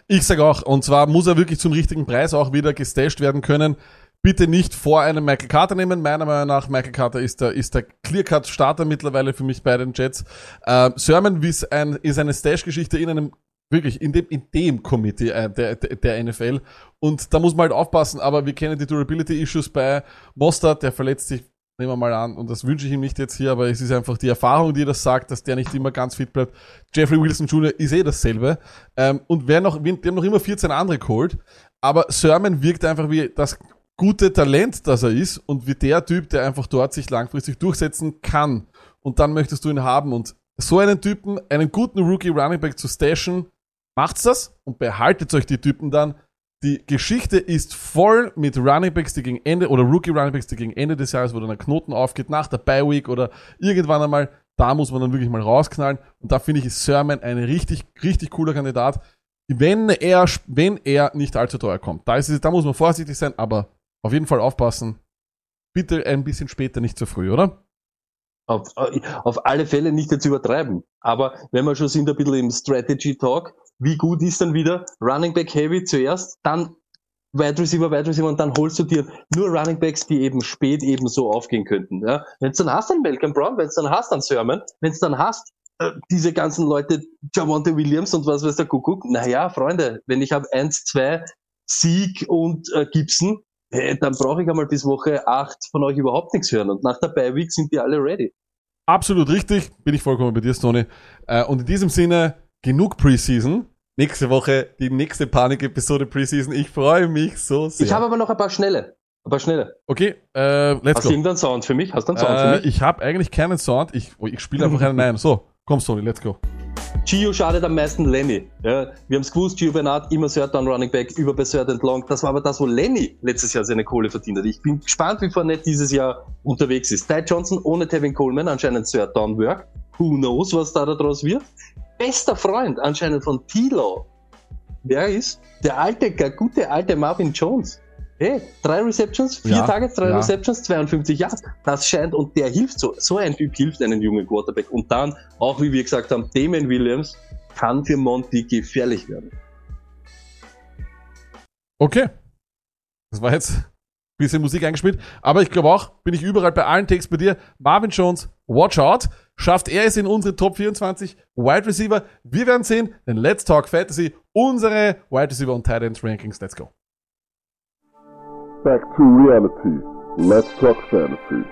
[SPEAKER 2] Ich sag auch, und zwar muss er wirklich zum richtigen Preis auch wieder gestasht werden können. Bitte nicht vor einem Michael Carter nehmen. Meiner Meinung nach, Michael Carter ist der, ist der Clear-Cut-Starter mittlerweile für mich bei den Jets. Ähm, Sermon ist, ein, ist eine Stash-Geschichte in einem, wirklich, in dem, in dem Committee äh, der, der, der NFL. Und da muss man halt aufpassen, aber wir kennen die Durability-Issues bei Mostert, der verletzt sich, nehmen wir mal an, und das wünsche ich ihm nicht jetzt hier, aber es ist einfach die Erfahrung, die das sagt, dass der nicht immer ganz fit bleibt. Jeffrey Wilson Jr. ist eh dasselbe. Ähm, und wer noch, wir haben noch immer 14 andere geholt, aber Sermon wirkt einfach wie das gute Talent, das er ist und wie der Typ, der einfach dort sich langfristig durchsetzen kann. Und dann möchtest du ihn haben. Und so einen Typen, einen guten Rookie Running Back zu stashen, macht's das und behaltet euch die Typen dann. Die Geschichte ist voll mit Running Backs, die gegen Ende, oder Rookie Running Backs, die gegen Ende des Jahres, wo dann ein Knoten aufgeht, nach der Bye Week oder irgendwann einmal, da muss man dann wirklich mal rausknallen. Und da finde ich, ist Sermon ein richtig, richtig cooler Kandidat. Wenn er, wenn er nicht allzu teuer kommt. Da ist es, da muss man vorsichtig sein, aber auf jeden Fall aufpassen. Bitte ein bisschen später, nicht zu früh, oder?
[SPEAKER 1] Auf, auf alle Fälle nicht jetzt übertreiben. Aber wenn wir schon sind ein bisschen im Strategy Talk, wie gut ist dann wieder Running Back Heavy zuerst, dann Wide Receiver, Wide Receiver und dann holst du dir nur Running Backs, die eben spät eben so aufgehen könnten. Ja? Wenn dann hast, dann Malcolm Brown, wenn du dann hast, dann Sermon, wenn du dann hast, äh, diese ganzen Leute, Javante Williams und was weiß der Kuckuck, naja, Freunde, wenn ich habe eins, zwei, Sieg und äh, Gibson, äh, dann brauche ich einmal bis Woche acht von euch überhaupt nichts hören. Und nach der Bye Week sind die alle ready.
[SPEAKER 2] Absolut richtig, bin ich vollkommen bei dir, Stoney. Äh, und in diesem Sinne, genug Preseason. Nächste Woche die nächste Panik-Episode Preseason. Ich freue mich so sehr.
[SPEAKER 1] Ich habe aber noch ein paar schnelle. Ein paar schnelle.
[SPEAKER 2] okay, äh, let's
[SPEAKER 1] Hast du
[SPEAKER 2] go.
[SPEAKER 1] irgendeinen Sound für mich? Hast du einen Sound für
[SPEAKER 2] Äh,
[SPEAKER 1] mich?
[SPEAKER 2] ich habe eigentlich keinen Sound. Ich, oh, ich spiele einfach einen ein. So, komm, Stoney, let's go.
[SPEAKER 1] Gio schadet am meisten Lenny. Ja, wir haben es gewusst, Gio Bernard immer Third Down Running Back, über bei Third and Long. Das war aber das, wo Lenny letztes Jahr seine Kohle verdient hat. Ich bin gespannt, wie Fournette dieses Jahr unterwegs ist. Ty Johnson ohne Tevin Coleman, anscheinend Third Down Work. Who knows, was da daraus wird? Bester Freund anscheinend von Tilo. Wer ist? Der alte, der gute alte Marvin Jones. Hey, drei Receptions, vier
[SPEAKER 2] Ja,
[SPEAKER 1] Targets, drei
[SPEAKER 2] ja.
[SPEAKER 1] Receptions, 52 Yards. Das scheint, und der hilft so. So ein Typ hilft einem jungen Quarterback. Und dann, auch wie wir gesagt haben, Damon Williams kann für Monty gefährlich werden.
[SPEAKER 2] Okay. Das war jetzt bisschen Musik eingespielt. Aber ich glaube auch, bin ich überall bei allen Takes bei dir. Marvin Jones, watch out. Schafft er es in unsere Top 24 Wide Receiver? Wir werden sehen. Denn Let's Talk Fantasy, unsere Wide Receiver und Tight End Rankings. Let's go.
[SPEAKER 6] Back to reality. Let's talk fantasy.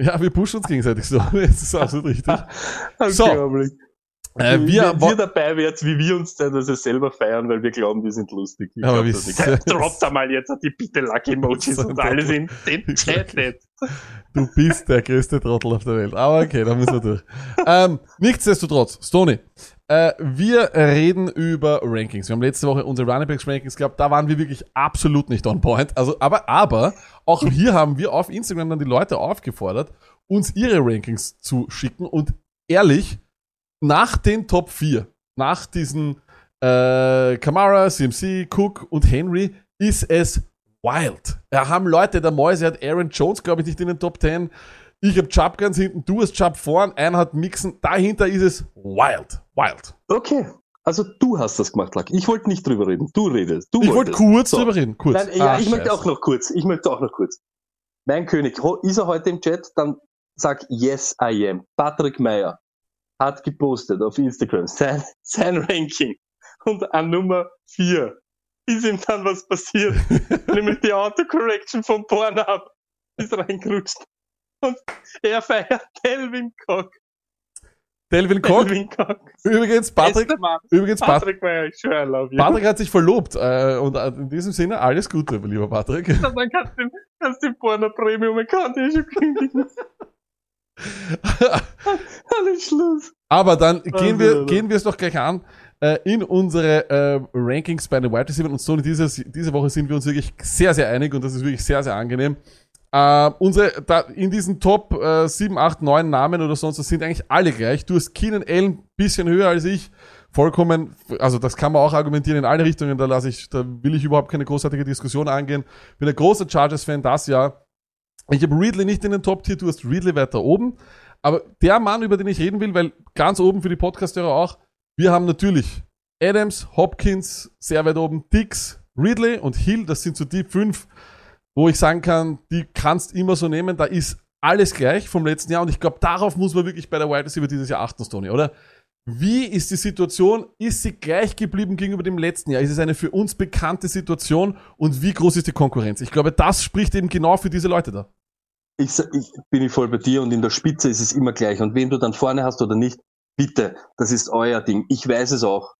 [SPEAKER 2] Ja, wir pushen uns gegenseitig so. *laughs* Das ist absolut richtig. *laughs* So. Äh, wir,
[SPEAKER 1] wie ihr dabei wärt, wie wir uns dann also selber feiern, weil wir glauben, wir sind lustig. Ich
[SPEAKER 2] Aber
[SPEAKER 1] glaub das Droppt *laughs* einmal jetzt die bitte Lucky Emojis *laughs* und alles in den Chat *laughs* nicht.
[SPEAKER 2] Du bist der größte Trottel auf der Welt. Aber okay, da müssen wir durch. ähm, nichtsdestotrotz, Stoney, äh, wir reden über Rankings. Wir haben letzte Woche unsere Running Backs Rankings gehabt. Da waren wir wirklich absolut nicht on point. Also, aber, aber, auch hier haben wir auf Instagram dann die Leute aufgefordert, uns ihre Rankings zu schicken. Und ehrlich, nach den Top 4, nach diesen äh, Kamara, CMC, Cook und Henry, ist es wild. Ja, haben Leute, der Mäuse hat Aaron Jones, glaube ich, nicht in den Top 10. Ich habe Chubb ganz hinten, du hast Chubb vorn, einer hat Mixen. Dahinter ist es wild. Wild.
[SPEAKER 1] Okay. Also du hast das gemacht, Lucky. Ich wollte nicht drüber reden. Du redest. Du
[SPEAKER 2] Ich wollte kurz
[SPEAKER 1] So.
[SPEAKER 2] drüber reden. Kurz.
[SPEAKER 1] Nein, ja,
[SPEAKER 2] Ah,
[SPEAKER 1] ich möchte
[SPEAKER 2] scheiße.
[SPEAKER 1] auch noch kurz. Ich möchte auch noch kurz. Mein König, ist er heute im Chat? Dann sag Yes, I am. Patrick Meyer hat gepostet auf Instagram sein, sein Ranking. Und an Nummer 4 ist ihm dann was passiert. *laughs* nämlich die Autocorrection vom Pornhub ist reingerutscht. Und er feiert Delvin Cock.
[SPEAKER 2] Delvin Cook.
[SPEAKER 1] Delvin Cock.
[SPEAKER 2] Übrigens, Patrick, übrigens, Patrick,
[SPEAKER 1] Patrick.
[SPEAKER 2] Patrick hat sich verlobt. Äh, und äh, in diesem Sinne alles Gute, lieber Patrick. *laughs*
[SPEAKER 1] dann kannst du, kannst du den Porno Premium Account eh schon kündigen. *laughs* *laughs* Alles Schluss.
[SPEAKER 2] Aber dann gehen
[SPEAKER 1] Also,
[SPEAKER 2] wir,
[SPEAKER 1] also.
[SPEAKER 2] gehen wir es doch gleich an äh, in unsere äh, Rankings bei den Wide Receiver und Sony. Dieses, diese Woche sind wir uns wirklich sehr, sehr einig und das ist wirklich sehr, sehr angenehm. Äh, unsere, da, in diesen Top äh, 7, 8, 9 Namen oder sonst was sind eigentlich alle gleich. Du hast Keenan Allen bisschen höher als ich. Vollkommen, also das kann man auch argumentieren in alle Richtungen, da lasse ich, da will ich überhaupt keine großartige Diskussion angehen. Bin ein großer Chargers-Fan das Jahr. Ich habe Ridley nicht in den Top-Tier, du hast Ridley weiter oben. Aber der Mann, über den ich reden will, weil ganz oben für die Podcasthörer auch, wir haben natürlich Adams, Hopkins, sehr weit oben, Dix, Ridley und Hill, das sind so die fünf, wo ich sagen kann, die kannst immer so nehmen, da ist alles gleich vom letzten Jahr und ich glaube, darauf muss man wirklich bei der Wide Receiver dieses Jahr achten, Stoney, oder? Wie ist die Situation? Ist sie gleich geblieben gegenüber dem letzten Jahr? Ist es eine für uns bekannte Situation? Und wie groß ist die Konkurrenz? Ich glaube, das spricht eben genau für diese Leute da.
[SPEAKER 1] Ich, ich bin ich voll bei dir und in der Spitze ist es immer gleich. Und wen du dann vorne hast oder nicht, bitte, das ist euer Ding. Ich weiß es auch.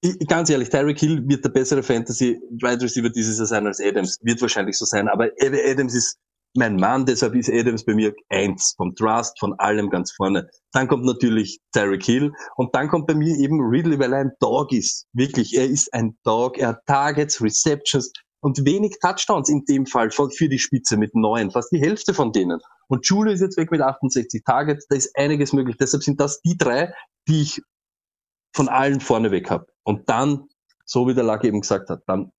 [SPEAKER 1] Ich, ganz ehrlich, Tyreek Hill wird der bessere Fantasy Wide Receiver dieses Jahr sein als Adams. Wird wahrscheinlich so sein. Aber Ad- Adams ist mein Mann, deshalb ist Adams bei mir eins. Vom Trust, von allem ganz vorne. Dann kommt natürlich Tyreek Hill. Und dann kommt bei mir eben Ridley, weil er ein Dog ist. Wirklich, er ist ein Dog. Er hat Targets, Receptions und wenig Touchdowns in dem Fall für die Spitze mit neun. Fast die Hälfte von denen. Und Julio ist jetzt weg mit 68 Targets. Da ist einiges möglich. Deshalb sind das die drei, die ich von allen vorne weg habe. Und dann, so wie der Lucky eben gesagt hat, dann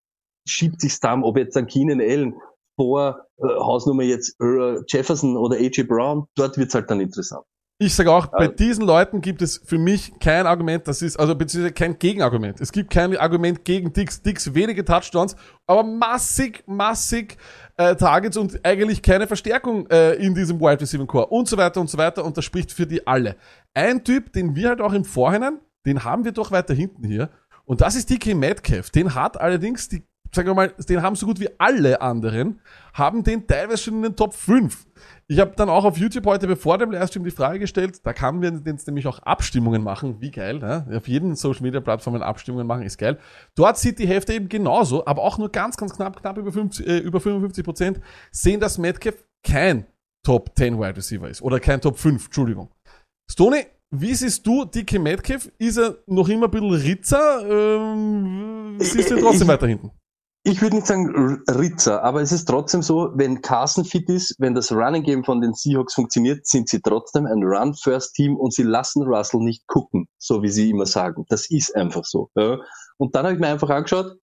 [SPEAKER 1] schiebt sich's dann, ob jetzt ein Keenan Allen vor äh, Hausnummer jetzt äh, Jefferson oder AJ Brown, dort wird's halt dann interessant.
[SPEAKER 2] Ich sage auch, bei
[SPEAKER 1] Ja.
[SPEAKER 2] diesen Leuten gibt es für mich kein Argument, das ist, also beziehungsweise kein Gegenargument. Es gibt kein Argument gegen Dix. Dix wenige Touchdowns, aber massig, massig äh, Targets und eigentlich keine Verstärkung äh, in diesem Wide Receiving Core und so weiter und so weiter und das spricht für die alle. Ein Typ, den wir halt auch im Vorhinein, den haben wir doch weiter hinten hier und das ist DK Metcalf. Den hat allerdings die sagen wir mal, den haben so gut wie alle anderen, haben den teilweise schon in den Top 5. Ich habe dann auch auf YouTube heute bevor dem Livestream die Frage gestellt, da kann wir jetzt nämlich auch Abstimmungen machen, wie geil, ne? auf jeden Social Media Plattformen Abstimmungen machen, ist geil. Dort sieht die Hälfte eben genauso, aber auch nur ganz, ganz knapp, knapp über, 50, äh, über 55 Prozent sehen, dass Metcalf kein Top 10 Wide Receiver ist oder kein Top 5, Entschuldigung. Stoney, wie siehst du DK Metcalf? Ist er noch immer ein bisschen Ritzer? Ähm, siehst du ihn trotzdem
[SPEAKER 1] Ich-
[SPEAKER 2] weiter hinten?
[SPEAKER 1] Ich würde nicht sagen Ritzer, aber es ist trotzdem so, wenn Carson fit ist, wenn das Running Game von den Seahawks funktioniert, sind sie trotzdem ein Run-First-Team und sie lassen Russell nicht gucken, so wie sie immer sagen. Das ist einfach so. Ja. Und dann habe ich mir einfach angeschaut,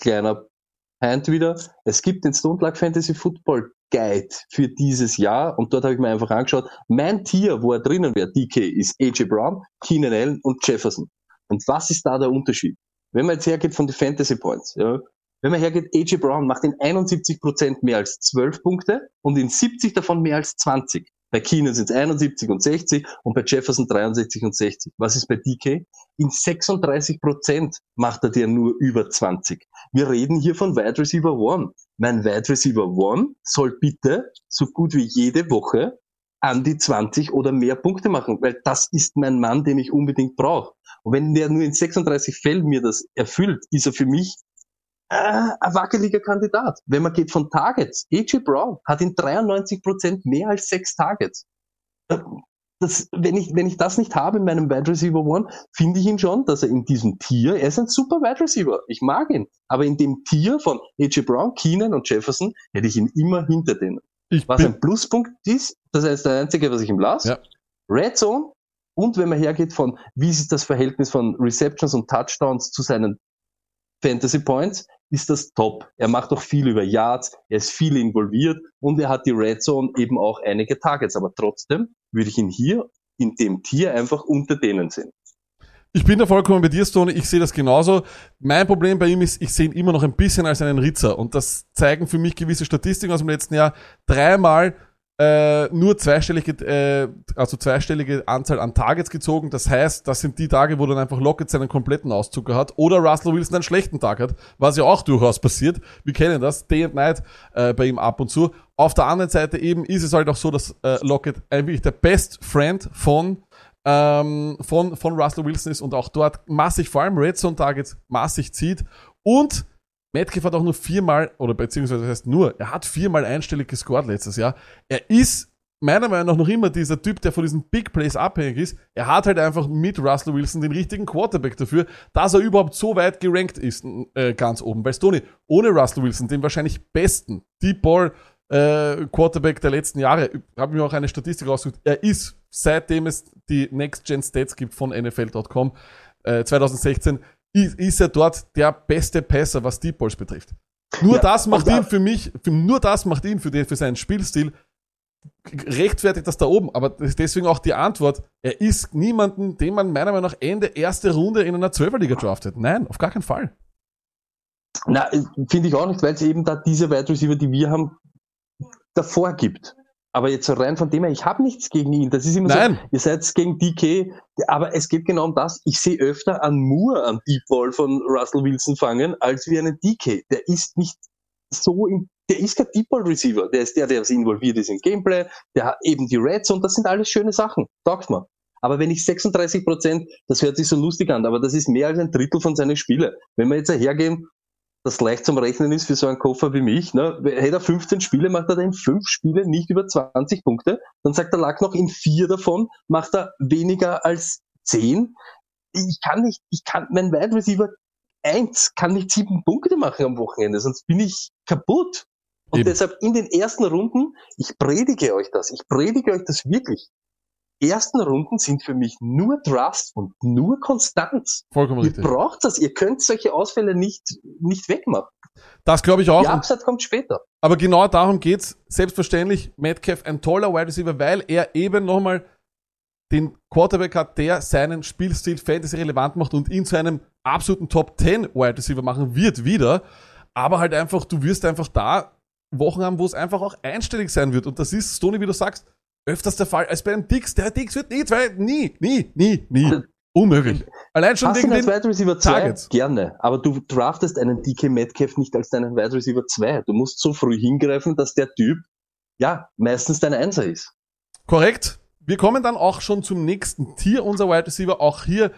[SPEAKER 1] kleiner Hand wieder, es gibt den Stone Luck Fantasy Football Guide für dieses Jahr und dort habe ich mir einfach angeschaut, mein Tier, wo er drinnen wäre, DK, ist AJ Brown, Keenan Allen und Jefferson. Und was ist da der Unterschied? Wenn man jetzt hergeht von den Fantasy Points, ja, wenn man hergeht, AJ Brown macht in 71% mehr als 12 Punkte und in 70 davon mehr als 20. Bei Keenan sind es 71 und 60 und bei Jefferson 63 und 60. Was ist bei DK? In 36% macht er dir nur über 20. Wir reden hier von Wide Receiver One. Mein Wide Receiver One soll bitte so gut wie jede Woche an die 20 oder mehr Punkte machen, weil das ist mein Mann, den ich unbedingt brauche. Und wenn der nur in 36 Fällen mir das erfüllt, ist er für mich äh, ein wackeliger Kandidat. Wenn man geht von Targets, AJ Brown hat in 93 Prozent mehr als sechs Targets. Das, wenn ich, wenn ich das nicht habe in meinem Wide Receiver One, finde ich ihn schon, dass er in diesem Tier, er ist ein super Wide Receiver. Ich mag ihn. Aber in dem Tier von AJ Brown, Keenan und Jefferson hätte ich ihn immer hinter denen.
[SPEAKER 2] Ich
[SPEAKER 1] Was ein Pluspunkt ist, das ist der einzige, was ich ihm lasse.
[SPEAKER 2] Ja.
[SPEAKER 1] Red Zone. Und wenn man hergeht von, wie ist das Verhältnis von Receptions und Touchdowns zu seinen Fantasy Points, ist das top. Er macht auch viel über Yards, er ist viel involviert und er hat die Red Zone eben auch einige Targets. Aber trotzdem würde ich ihn hier in dem Tier einfach unter denen sehen.
[SPEAKER 2] ich bin da vollkommen bei dir, Stone. Ich sehe das genauso. Mein Problem bei ihm ist, ich sehe ihn immer noch ein bisschen als einen Ritzer. Und das zeigen für mich gewisse Statistiken aus dem letzten Jahr. Dreimal äh, nur zweistellige, äh, also zweistellige Anzahl an Targets gezogen. Das heißt, das sind die Tage, wo dann einfach Lockett seinen kompletten Auszug hat oder Russell Wilson einen schlechten Tag hat, was ja auch durchaus passiert. Wir kennen das, Day and Night äh, bei ihm ab und zu. Auf der anderen Seite eben ist es halt auch so, dass äh, Lockett eigentlich der Best Friend von ähm, von, von Russell Wilson ist und auch dort massig, vor allem Red Zone Targets, massig zieht. Und Metcalf hat auch nur viermal, oder beziehungsweise das heißt nur, er hat viermal einstellig gescored letztes Jahr. Er ist meiner Meinung nach noch immer dieser Typ, der von diesen Big Plays abhängig ist. Er hat halt einfach mit Russell Wilson den richtigen Quarterback dafür, dass er überhaupt so weit gerankt ist, äh, ganz oben. Weil Stoney, ohne Russell Wilson, den wahrscheinlich besten Deep Ball äh, Quarterback der letzten Jahre, habe mir auch eine Statistik rausgesucht, er ist, seitdem es die Next Gen Stats gibt von NFL.com, äh, 2016, ist, er dort der beste Passer, was Deep Balls betrifft. Nur
[SPEAKER 1] Ja,
[SPEAKER 2] das macht ihn für mich, für, nur das macht ihn für, den, für seinen Spielstil rechtfertigt das da oben, aber deswegen auch die Antwort, er ist niemanden, den man meiner Meinung nach Ende erste Runde in einer Zwölferliga draftet. Nein, auf gar keinen Fall.
[SPEAKER 1] Na, finde ich auch nicht, weil es eben da diese Wide Receiver, die wir haben, davor gibt. Aber jetzt so rein von dem her, ich habe nichts gegen ihn. Das ist immer
[SPEAKER 2] Nein.
[SPEAKER 1] so, ihr seid gegen DK, aber es geht genau um das. Ich sehe öfter an Moore am Deep Ball von Russell Wilson fangen, als wie einen DK. Der ist nicht so in, der ist kein Deep Ball Receiver. Der ist der, der involviert ist im Gameplay, der hat eben die Reds und das sind alles schöne Sachen. Taugt mir. Aber wenn ich 36 Prozent, das hört sich so lustig an, aber das ist mehr als ein Drittel von seinen Spielen. Wenn wir jetzt hergehen, das leicht zum Rechnen ist für so einen Koffer wie mich, ne? hätte er 15 Spiele, macht er da in fünf Spiele nicht über 20 Punkte, dann sagt der Lack noch, in vier davon macht er weniger als 10. Ich kann nicht, ich kann, mein Wide Receiver 1 kann nicht sieben Punkte machen am Wochenende, sonst bin ich kaputt. Und
[SPEAKER 2] Eben.
[SPEAKER 1] deshalb in den ersten Runden, ich predige euch das, ich predige euch das wirklich. Ersten Runden sind für mich nur Trust und nur Konstanz.
[SPEAKER 2] Vollkommen
[SPEAKER 1] Ihr
[SPEAKER 2] richtig.
[SPEAKER 1] braucht das, ihr könnt solche Ausfälle nicht, nicht wegmachen.
[SPEAKER 2] Das glaube ich auch.
[SPEAKER 1] Die Upside kommt später.
[SPEAKER 2] Aber genau darum geht's. Selbstverständlich, Metcalf ein toller Wide Receiver, weil er eben nochmal den Quarterback hat, der seinen Spielstil fantasy relevant macht und ihn zu einem absoluten Top 10 Wide Receiver machen wird wieder. Aber halt einfach, du wirst einfach da Wochen haben, wo es einfach auch einstellig sein wird. Und das ist, Stoney, wie du sagst, öfters der Fall als bei einem Dix. Der Dix wird nie zwei, nie, nie, nie, nie. *laughs* Unmöglich. Allein schon
[SPEAKER 1] Hast
[SPEAKER 2] wegen den
[SPEAKER 1] Wide Receiver 2?
[SPEAKER 2] Targets.
[SPEAKER 1] Gerne. Aber du draftest einen DK Metcalf nicht als deinen Wide Receiver 2. Du musst so früh hingreifen, dass der Typ, ja, meistens dein Einser ist.
[SPEAKER 2] Korrekt. Wir kommen dann auch schon zum nächsten Tier unser Wide Receiver. Auch hier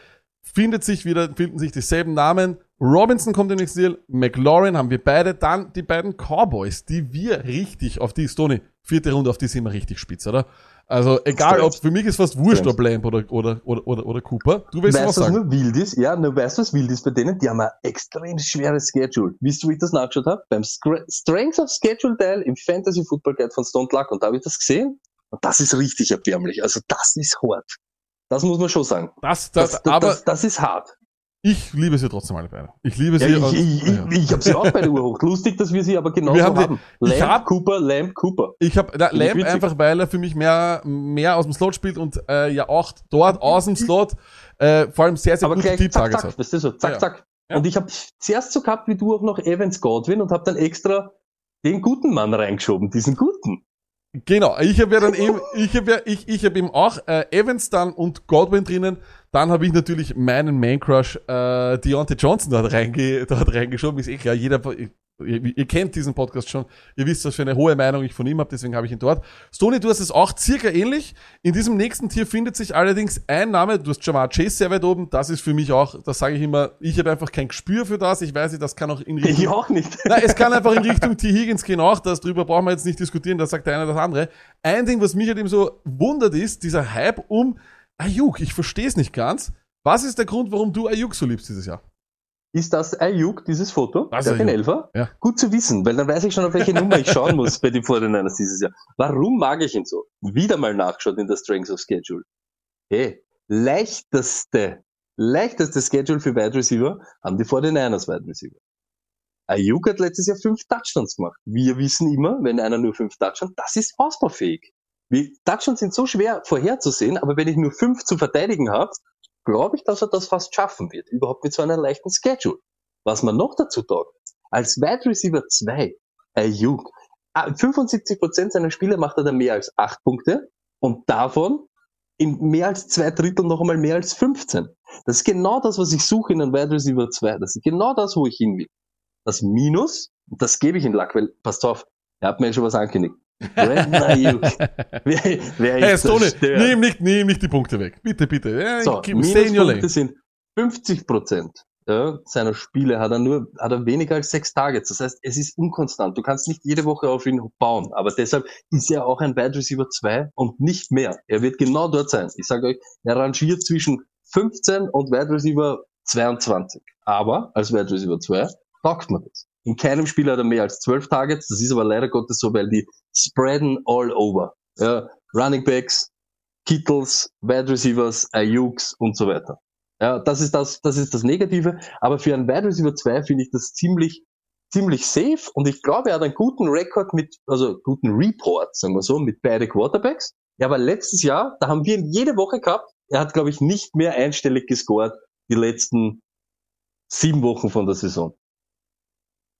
[SPEAKER 2] findet sich wieder, finden sich dieselben Namen. Robinson kommt nächsten Deal. McLaurin haben wir beide. Dann die beiden Cowboys, die wir richtig auf die Stoney, vierte Runde, auf die sind wir richtig spitz, oder? Also egal, ob für mich ist fast wurscht, ob Lamb oder, oder, oder, oder, oder Cooper. Du willst was
[SPEAKER 1] Weißt du, was
[SPEAKER 2] sagen?
[SPEAKER 1] nur wild ist? Ja, nur weißt du, was wild ist bei denen? Die haben ein extrem schweres Schedule. Wisst du, wie ich das nachgeschaut habe? Beim Strength of Schedule Teil im Fantasy Football Guide von Stone Luck. Und da habe ich das gesehen. Und das ist richtig erbärmlich. Also das ist hart. Das muss man schon sagen.
[SPEAKER 2] Das, das,
[SPEAKER 1] Das, das,
[SPEAKER 2] aber
[SPEAKER 1] das, das ist hart.
[SPEAKER 2] Ich liebe sie trotzdem alle beide. Ich liebe
[SPEAKER 1] Ja,
[SPEAKER 2] sie.
[SPEAKER 1] ich ich, ich,
[SPEAKER 2] ja.
[SPEAKER 1] ich habe sie auch bei der Uhr hoch. Lustig, dass wir sie aber genauso
[SPEAKER 2] Wir haben die-
[SPEAKER 1] haben.
[SPEAKER 2] ich
[SPEAKER 1] Lamb,
[SPEAKER 2] hab-
[SPEAKER 1] Cooper, Lamb, Cooper.
[SPEAKER 2] Ich habe
[SPEAKER 1] ich
[SPEAKER 2] Lamb
[SPEAKER 1] witzig.
[SPEAKER 2] einfach, weil er für mich mehr, mehr aus dem Slot spielt und äh, ja auch dort aus dem Slot äh, vor allem sehr, sehr
[SPEAKER 1] Aber
[SPEAKER 2] gute
[SPEAKER 1] gleich
[SPEAKER 2] Deep
[SPEAKER 1] zack,
[SPEAKER 2] Targets
[SPEAKER 1] zack.
[SPEAKER 2] hat.
[SPEAKER 1] Weißt du so, zack,
[SPEAKER 2] Ja.
[SPEAKER 1] zack. Und ich habe zuerst so gehabt wie du auch noch Evans Godwin und habe dann extra den guten Mann reingeschoben, diesen guten.
[SPEAKER 2] Genau, ich habe ja dann eben, ich habe ja, ich, ich habe eben auch äh, Evans dann und Godwin drinnen. Dann habe ich natürlich meinen Main Crush äh, Deontay Johnson dort, reinge, dort reingeschoben. Ist eh klar, jeder, ihr, ihr kennt diesen Podcast schon, ihr wisst, was für eine hohe Meinung ich von ihm habe, deswegen habe ich ihn dort. Stoney, du hast es auch circa ähnlich. In diesem nächsten Tier findet sich allerdings ein Name, du hast Jamar Chase sehr weit oben, das ist für mich auch, das sage ich immer, ich habe einfach kein Gespür für das, ich weiß nicht, das kann auch in Richtung
[SPEAKER 1] Ich auch nicht.
[SPEAKER 2] na, es kann einfach in Richtung T. Higgins gehen auch, das drüber brauchen wir jetzt nicht diskutieren, da sagt der eine das andere. Ein Ding, was mich halt eben so wundert, ist dieser Hype um Ayuk. Ich verstehe es nicht ganz. Was ist der Grund, warum du Ayuk so liebst dieses Jahr?
[SPEAKER 1] Ist das Ayuk, dieses Foto?
[SPEAKER 2] Das
[SPEAKER 1] der den. Elfer?
[SPEAKER 2] Ja.
[SPEAKER 1] Gut zu wissen, weil dann weiß ich schon, auf welche Nummer ich schauen *laughs* muss bei den 49ers dieses Jahr. Warum mag ich ihn so? Wieder mal nachgeschaut in der Strengths of Schedule. Hey, leichteste, leichteste Schedule für Wide Receiver haben die 49ers Wide Receiver. Ayuk hat letztes Jahr fünf Touchdowns gemacht. Wir wissen immer, wenn einer nur fünf Touchdowns, das ist ausbaufähig. Die Touchdowns sind so schwer vorherzusehen, aber wenn ich nur fünf zu verteidigen habe, glaube ich, dass er das fast schaffen wird. Überhaupt mit so einer leichten Schedule. Was man noch dazu taugt, als Wide Receiver 2, Ayuk, ah, 75% seiner Spiele macht er da mehr als 8 Punkte und davon in mehr als zwei Drittel noch einmal mehr als 15. Das ist genau das, was ich suche in einem Wide Receiver 2. Das ist genau das, wo ich hin will. Das Minus, das gebe ich in Lack, weil, passt auf, er hat mir ja schon was angekündigt. Brandon Ayuk. *laughs* wer, wer
[SPEAKER 2] Hey,
[SPEAKER 1] zerstört?
[SPEAKER 2] nimm nicht, nimm nicht die Punkte weg. Bitte, bitte. Ja,
[SPEAKER 1] So, Minuspunkte sind 50 Prozent ja, seiner Spiele hat er nur, hat er weniger als sechs Targets. Das heißt, es ist unkonstant. Du kannst nicht jede Woche auf ihn bauen. Aber deshalb ist er auch ein Wide Receiver 2 und nicht mehr. Er wird genau dort sein. Ich sage euch, er rangiert zwischen 15 und Wide Receiver 22. Aber als Wide Receiver 2 taugt man das. In keinem Spiel hat er mehr als 12 Targets. Das ist aber leider Gottes so, weil die spreaden all over. Ja, Running Backs, Kittles, Wide Receivers, Ayuks und so weiter. Ja, das ist das, das ist das Negative. Aber für einen Wide Receiver 2 finde ich das ziemlich, ziemlich safe. Und ich glaube, er hat einen guten Rekord mit, also guten Report, sagen wir so, mit beide Quarterbacks. Ja, aber letztes Jahr, da haben wir ihn jede Woche gehabt. Er hat, glaube ich, nicht mehr einstellig gescored die letzten sieben Wochen von der Saison.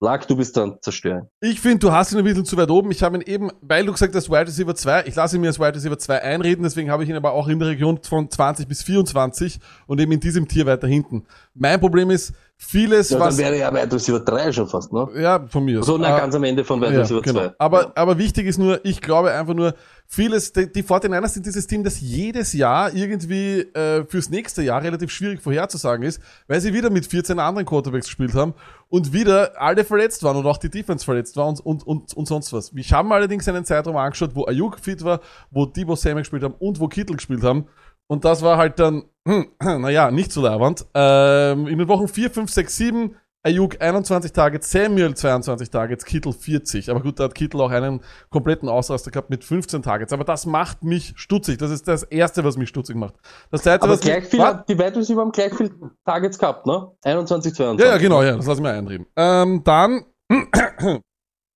[SPEAKER 1] Lag, du bist dann zerstören.
[SPEAKER 2] Ich finde, du hast ihn ein bisschen zu weit oben. Ich habe ihn eben, weil du gesagt hast, Wide Receiver 2, ich lasse ihn mir als Wide Receiver 2 einreden, deswegen habe ich ihn aber auch in der Region von 20 bis 24 und eben in diesem Tier weiter hinten. Mein Problem ist, vieles,
[SPEAKER 1] Ja,
[SPEAKER 2] was...
[SPEAKER 1] dann wäre ja Wide Receiver 3 schon fast, ne?
[SPEAKER 2] Ja, von mir.
[SPEAKER 1] So, na,
[SPEAKER 2] Ah,
[SPEAKER 1] ganz am Ende von Wide
[SPEAKER 2] ja,
[SPEAKER 1] Receiver
[SPEAKER 2] genau.
[SPEAKER 1] 2.
[SPEAKER 2] Aber,
[SPEAKER 1] Ja.
[SPEAKER 2] aber wichtig ist nur, ich glaube einfach nur, vieles, die, die 49ers sind dieses Team, das jedes Jahr irgendwie äh, fürs nächste Jahr relativ schwierig vorherzusagen ist, weil sie wieder mit 14 anderen Quarterbacks gespielt haben und wieder alle verletzt waren und auch die Defense verletzt war und, und, und, und sonst was. Ich habe mir allerdings einen Zeitraum angeschaut, wo Ayuk fit war, wo Debo Samuel gespielt haben und wo Kittel gespielt haben. Und das war halt dann, hm, *clears throat* naja, nicht so leibend. Ähm, in den Wochen 4, 5, 6, 7 Ayuk 21 Targets, Samuel 22 Targets, Kittel 40. Aber gut, da hat Kittel auch einen kompletten Ausraster gehabt mit 15 Targets. Aber das macht mich stutzig. Das ist das Erste, was mich stutzig macht. Das Zweite,
[SPEAKER 1] Aber
[SPEAKER 2] was
[SPEAKER 1] gleich
[SPEAKER 2] mich,
[SPEAKER 1] viel,
[SPEAKER 2] Was?
[SPEAKER 1] die Wide Receiver haben gleich viel Targets gehabt, ne? 21, 22.
[SPEAKER 2] Ja, ja, genau, ja, das lasse ich mir einreden. Ähm, dann, *clears throat*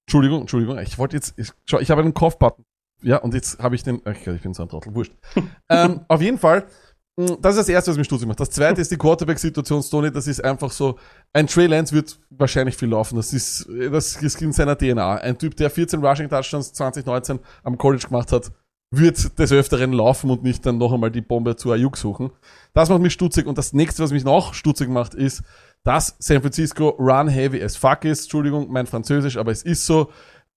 [SPEAKER 2] Entschuldigung, Entschuldigung, ich wollte jetzt, ich, ich habe einen Kopfbutton. Ja, und jetzt habe ich den, ach, ich bin so ein Trottel, wurscht. *laughs* ähm, auf jeden Fall, mh, das ist das Erste, was mich stutzig macht. Das Zweite ist die Quarterback-Situation, Stoney, das ist einfach so, ein Trey Lance wird wahrscheinlich viel laufen, das ist, das ist in seiner DNA. Ein Typ, der 14 Rushing Touchdowns 2019 am College gemacht hat, wird des Öfteren laufen und nicht dann noch einmal die Bombe zu Ayuk suchen. Das macht mich stutzig. Und das nächste, was mich noch stutzig macht, ist, dass San Francisco run heavy as fuck ist. Entschuldigung, mein Französisch, aber es ist so.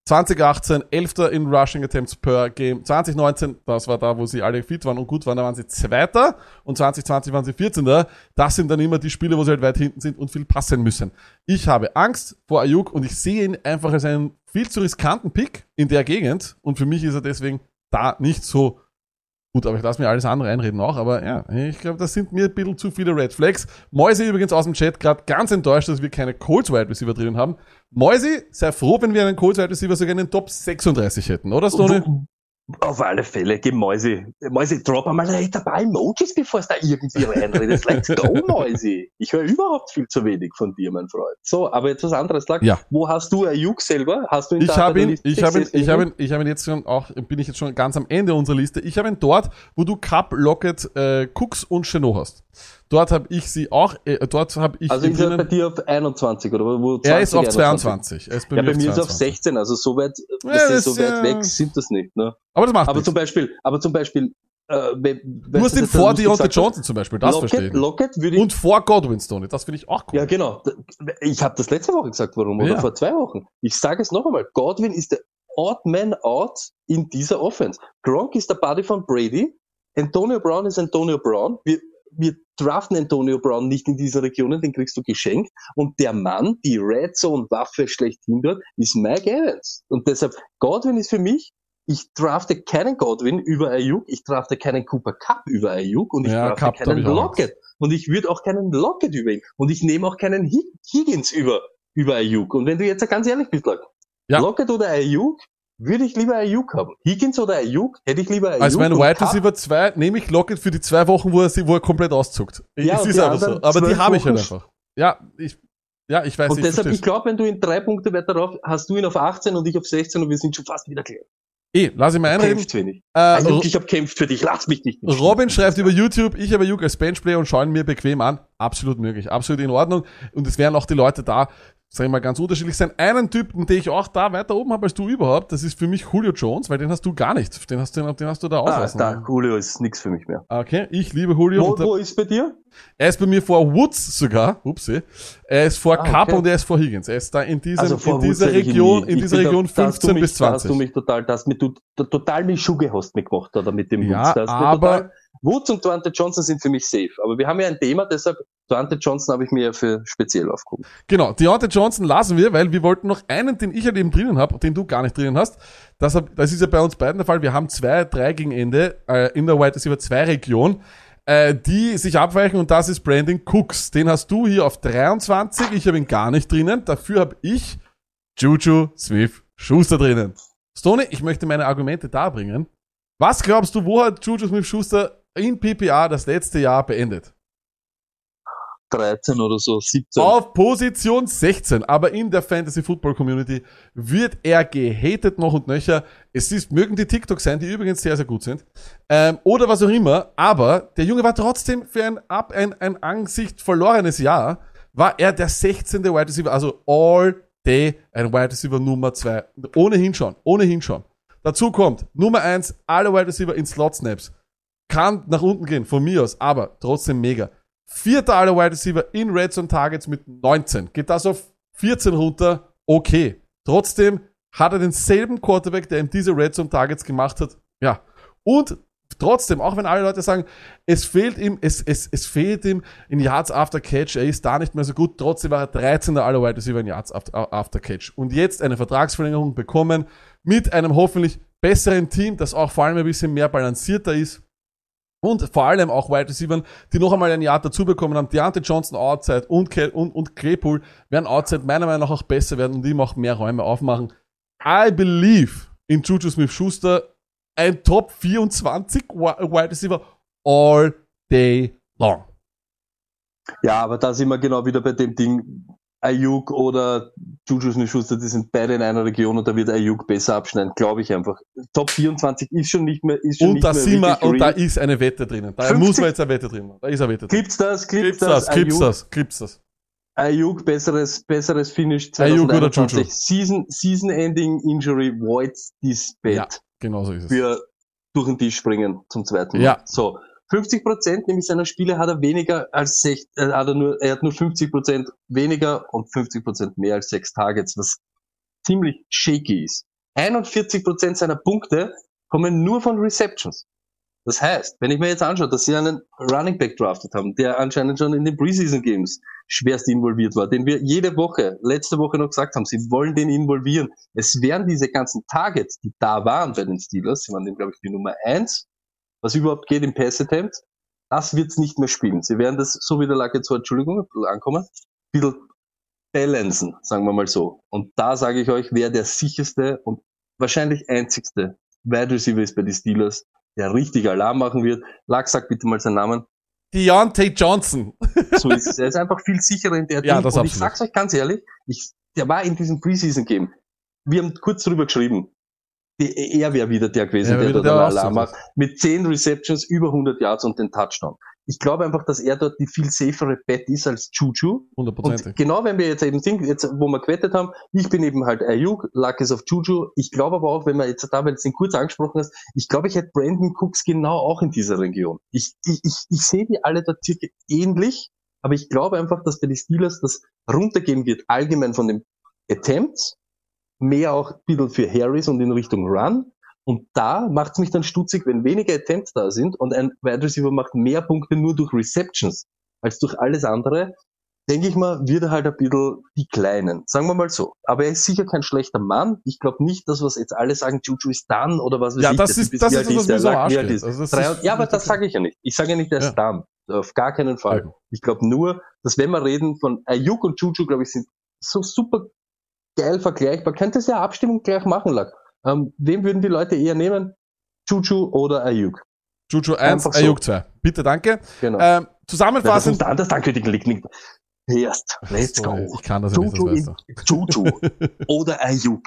[SPEAKER 2] 2018 11. in Rushing Attempts per Game. 2019, das war da, wo sie alle fit waren und gut waren, da waren sie Zweiter. Und 2020 waren sie 14. Das sind dann immer die Spiele, wo sie halt weit hinten sind und viel passen müssen. Ich habe Angst vor Ayuk und ich sehe ihn einfach als einen viel zu riskanten Pick in der Gegend. Und für mich ist er deswegen da nicht so gut. Aber ich lasse mir alles andere einreden auch. Aber ja, ich glaube, das sind mir ein bisschen zu viele Red Flags. Mäuse übrigens aus dem Chat gerade ganz enttäuscht, dass wir keine Colts Wide Receiver drin haben. Mäusi, sei froh, wenn wir einen Colts Wide Receiver sogar in den Top 36 hätten, oder Stoney?
[SPEAKER 1] Auf alle Fälle, geh Mäusi. Mäusi, drop einmal ein paar Emojis, bevor es da irgendwie reinredest. Let's go, *laughs* Mäusi. Ich höre überhaupt viel zu wenig von dir, mein Freund. So, aber jetzt was anderes. Sag,
[SPEAKER 2] Ja.
[SPEAKER 1] wo hast du Ayuk selber? Hast du ihn
[SPEAKER 2] Ich habe ihn, ich habe ihn, ich habe ihn, ich habe ihn jetzt schon auch, bin ich jetzt schon ganz am Ende unserer Liste. Ich habe ihn dort, wo du Cup, Lockett, äh, Cooks und Chenot hast. Dort habe ich sie auch, äh, dort habe ich
[SPEAKER 1] Also ist er bei dir auf 21 oder wo? 20,
[SPEAKER 2] Er ist auf
[SPEAKER 1] 21?
[SPEAKER 2] 22. Er ist bei
[SPEAKER 1] Ja,
[SPEAKER 2] mir
[SPEAKER 1] bei mir
[SPEAKER 2] auf
[SPEAKER 1] ist auf
[SPEAKER 2] 22.
[SPEAKER 1] 16, also so weit,
[SPEAKER 2] Ja,
[SPEAKER 1] so weit
[SPEAKER 2] ja-
[SPEAKER 1] weg sind das nicht, ne?
[SPEAKER 2] Aber das macht
[SPEAKER 1] Aber
[SPEAKER 2] nichts.
[SPEAKER 1] zum Beispiel, aber zum Beispiel, äh, wenn,
[SPEAKER 2] Du hast ihn vor Deontay Johnson zum Beispiel, das verstehe
[SPEAKER 1] Lockett,
[SPEAKER 2] ich.
[SPEAKER 1] Lockett würde ich
[SPEAKER 2] Und vor Godwin Stoney, das finde ich auch cool.
[SPEAKER 1] Ja, genau. Ich habe das letzte Woche gesagt, warum, oder
[SPEAKER 2] Ja.
[SPEAKER 1] vor zwei Wochen. Ich sage es noch einmal. Godwin ist der odd man out in dieser Offense. Gronk ist der Buddy von Brady. Antonio Brown ist Antonio Brown. Wir, wir draften Antonio Brown nicht in dieser Region, den kriegst du geschenkt. Und der Mann, die Red Zone Waffe schlechthin dort, ist Mike Evans. Und deshalb, Godwin ist für mich, ich drafte keinen Godwin über Ayuk, ich drafte keinen Cooper Cup über Ayuk und ich
[SPEAKER 2] Ja,
[SPEAKER 1] drafte
[SPEAKER 2] Cup,
[SPEAKER 1] keinen Lockett. Und ich würde auch keinen Lockett über ihn. Und ich nehme auch keinen Hig- Higgins über, über Ayuk. Und wenn du jetzt ganz ehrlich bist, Lack,
[SPEAKER 2] Ja.
[SPEAKER 1] Lockett oder Ayuk, würde ich lieber Ayuk haben. Higgins oder Ayuk, hätte ich lieber Ayuk.
[SPEAKER 2] Als mein
[SPEAKER 1] Cup-
[SPEAKER 2] Receiver 2 nehme ich Lockett für die zwei Wochen, wo er, sie, wo er komplett auszuckt.
[SPEAKER 1] Ja,
[SPEAKER 2] es ist einfach so. Aber die habe ich halt einfach. Ja, ich, ja, ich weiß
[SPEAKER 1] Und
[SPEAKER 2] nicht.
[SPEAKER 1] deshalb,
[SPEAKER 2] versteh's.
[SPEAKER 1] ich glaube, wenn du ihn drei Punkte weiter rauf, hast du ihn auf 18 und ich auf 16 und wir sind schon fast wieder klar.
[SPEAKER 2] Eh, lass ich mal einreden.
[SPEAKER 1] Kämpft wenig.
[SPEAKER 2] Äh,
[SPEAKER 1] Ayuk, ich habe kämpft für dich, lass mich nicht.
[SPEAKER 2] Robin schreibt über YouTube, ich habe Juk als Benchplayer und schaue ihn mir bequem an. Absolut möglich, absolut in Ordnung. Und es werden auch die Leute da, sag ich mal, ganz unterschiedlich sein. Einen Typen, den ich auch da weiter oben habe als du überhaupt, das ist für mich Julio Jones, weil den hast du gar nicht. Den hast du, den hast du da
[SPEAKER 1] Ah,
[SPEAKER 2] auslassen.
[SPEAKER 1] da, Julio ist nix für mich mehr.
[SPEAKER 2] Okay, ich liebe Julio.
[SPEAKER 1] Wo, wo ist bei dir?
[SPEAKER 2] er ist bei mir vor Woods sogar. Upsi. Er ist vor
[SPEAKER 1] Ah,
[SPEAKER 2] Cup
[SPEAKER 1] okay.
[SPEAKER 2] und er ist vor Higgins. Er ist da in, diesem,
[SPEAKER 1] Also
[SPEAKER 2] in dieser Region, in dieser Region
[SPEAKER 1] da hast du
[SPEAKER 2] 15
[SPEAKER 1] mich,
[SPEAKER 2] bis
[SPEAKER 1] Da hast du
[SPEAKER 2] 20.
[SPEAKER 1] mich total, das mit, du, total mich Schuhe hast mit gemacht, oder mit dem
[SPEAKER 2] Ja,
[SPEAKER 1] Woods.
[SPEAKER 2] Aber-
[SPEAKER 1] total, Woods und Dante Johnson sind für mich safe. Aber wir haben ja ein Thema, deshalb Dante Johnson habe ich mir ja für speziell aufgehoben.
[SPEAKER 2] Genau, Deontay Johnson lassen wir, weil wir wollten noch einen, den ich halt eben drinnen habe, den du gar nicht drinnen hast. Das, das ist ja bei uns beiden der Fall. Wir haben zwei, drei gegen Ende äh, in der White Receiver 2 Region, äh, die sich abweichen und das ist Brandon Cooks. Den hast du hier auf 23, ich habe ihn gar nicht drinnen. Dafür habe ich Juju Smith Schuster drinnen. Stoney, ich möchte meine Argumente darbringen. Was glaubst du, wo hat Juju Smith Schuster in PPA das letzte Jahr beendet?
[SPEAKER 1] 13 oder so, 17.
[SPEAKER 2] Auf Position 16, aber in der Fantasy Football Community wird er gehatet noch und nöcher. Es ist, mögen die TikTok sein, die übrigens sehr, sehr gut sind, ähm, oder was auch immer, aber der Junge war trotzdem für ein, ab, ein, ein Ansicht verlorenes Jahr, war er der 16. Wide Receiver, also all day ein Wide Receiver Nummer 2. Ohnehin schon, ohnehin schon. Dazu kommt Nummer 1, alle Wide Receiver in Slot Snaps. Kann nach unten gehen, von mir aus, aber trotzdem mega. Vierter aller Wide Receiver in Red Zone Targets mit 19. Geht das auf 14 runter? Okay. Trotzdem hat er denselben Quarterback, der ihm diese Red Zone Targets gemacht hat. Ja. Und trotzdem, auch wenn alle Leute sagen, es fehlt ihm, es, es, es fehlt ihm in Yards after Catch, er ist da nicht mehr so gut, trotzdem war er 13. aller Wide Receiver in Yards after, after Catch. Und jetzt eine Vertragsverlängerung bekommen mit einem hoffentlich besseren Team, das auch vor allem ein bisschen mehr balancierter ist. Und vor allem auch Wide Receivers, die noch einmal ein Jahr dazu bekommen haben. Deontay Johnson outside und, Ke und, und Claypool werden outside meiner Meinung nach auch besser werden und ihm auch mehr Räume aufmachen. I believe in Juju Smith-Schuster ein Top 24 Wi- Wide Receiver all day long.
[SPEAKER 1] Ja, aber da sind wir genau wieder bei dem Ding, Ayuk oder Juju Smith-Schuster, die sind beide in einer Region und da wird Ayuk besser abschneiden, glaube ich einfach. Top 24 ist schon nicht mehr, ist schon
[SPEAKER 2] Und
[SPEAKER 1] nicht
[SPEAKER 2] da
[SPEAKER 1] mehr
[SPEAKER 2] sind wir, und da ist eine Wette drinnen. Da
[SPEAKER 1] 50
[SPEAKER 2] muss man jetzt eine Wette drin machen. Da ist eine Wette drin.
[SPEAKER 1] Clipst das, clipst
[SPEAKER 2] Clips
[SPEAKER 1] das,
[SPEAKER 2] das,
[SPEAKER 1] Ayuk,
[SPEAKER 2] das, clips das.
[SPEAKER 1] Ayuk, besseres, besseres Finish
[SPEAKER 2] Ayuk oder
[SPEAKER 1] 2021.
[SPEAKER 2] Juju?
[SPEAKER 1] Season, Season Ending Injury voids this bet.
[SPEAKER 2] Ja, genau so ist es.
[SPEAKER 1] Für durch den Tisch springen zum zweiten Mal.
[SPEAKER 2] Ja.
[SPEAKER 1] So. 50 Prozent nämlich seiner Spiele hat er weniger als sech, äh, hat er nur, er hat nur 50 Prozent weniger und 50 Prozent mehr als sechs Targets, was ziemlich shaky ist. 41 Prozent seiner Punkte kommen nur von Receptions. Das heißt, wenn ich mir jetzt anschaue, dass sie einen Running Back drafted haben, der anscheinend schon in den Preseason Games schwerst involviert war, den wir jede Woche, letzte Woche noch gesagt haben, sie wollen den involvieren. Es wären diese ganzen Targets, die da waren bei den Steelers, sie waren glaube ich, die Nummer eins, was überhaupt geht im Pass Attempt, das wird's nicht mehr spielen. Sie werden das, so wie der Lack jetzt so, Entschuldigung, ein bisschen ankommen, ein bisschen balancen, sagen wir mal so. Und da sage ich euch, wer der sicherste und wahrscheinlich einzigste Wide Receiver ist bei den Steelers, der richtig Alarm machen wird. Lack, sag bitte mal seinen Namen.
[SPEAKER 2] Deontay Johnson.
[SPEAKER 1] So ist es. Er ist einfach viel sicherer in der
[SPEAKER 2] Ja,
[SPEAKER 1] Ding.
[SPEAKER 2] das
[SPEAKER 1] Und ich sag's euch ganz ehrlich, ich, der war in diesem Preseason-Game. Wir haben kurz drüber geschrieben. Die, er wäre wieder der gewesen,
[SPEAKER 2] Er
[SPEAKER 1] der dort
[SPEAKER 2] der
[SPEAKER 1] einen Alarm macht. Mit 10 Receptions, über 100 Yards und den Touchdown. Ich glaube einfach, dass er dort die viel safere Bet ist als Juju.
[SPEAKER 2] Hundertprozentig.
[SPEAKER 1] Und genau wenn wir jetzt eben sind, jetzt, wo wir gewettet haben, ich bin eben halt Ayuk, Luck ist auf Juju. Ich glaube aber auch, wenn man jetzt da, weil du den kurz angesprochen hast, ich glaube, ich hätte Brandon Cooks genau auch in dieser Region. Ich, ich, ich, ich sehe die alle dort circa ähnlich, aber ich glaube einfach, dass bei den Steelers das runtergehen wird, allgemein von den Attempts, mehr auch ein bisschen für Harris und in Richtung Run. Und da macht es mich dann stutzig, wenn weniger Attempts da sind und ein Wide Receiver macht mehr Punkte nur durch Receptions als durch alles andere, denke ich mal, wird er halt ein bisschen die Kleinen. Sagen wir mal so. Aber er ist sicher kein schlechter Mann. Ich glaube nicht, dass was jetzt alle sagen, Juju ist done oder was weiß
[SPEAKER 2] Ja,
[SPEAKER 1] ich.
[SPEAKER 2] das ist- das ist das, was
[SPEAKER 1] der
[SPEAKER 2] mir so
[SPEAKER 1] ist.
[SPEAKER 2] Also das
[SPEAKER 1] Drei-
[SPEAKER 2] ist-
[SPEAKER 1] ja, aber das sage ich ja nicht. Ich sage ja nicht, der ist done. Auf gar keinen Fall.
[SPEAKER 2] Ja.
[SPEAKER 1] Ich glaube nur, dass wenn wir reden von Ayuk und Juju, glaube ich, sind so super geil vergleichbar. Könntest ja Abstimmung gleich machen, Lack. Ähm, wem würden die Leute eher nehmen? Juju oder Ayuk?
[SPEAKER 2] Juju 1,
[SPEAKER 1] Einfach so.
[SPEAKER 2] Ayuk 2. Bitte, danke.
[SPEAKER 1] Genau.
[SPEAKER 2] Ähm,
[SPEAKER 1] Ja, das
[SPEAKER 2] zusammenfassend.
[SPEAKER 1] muss anders ankündigen liegt nicht. Erst, let's go.
[SPEAKER 2] Ich kann das ja nicht, das
[SPEAKER 1] Juju,
[SPEAKER 2] weißt du.
[SPEAKER 1] Juju *laughs* oder Ayuk.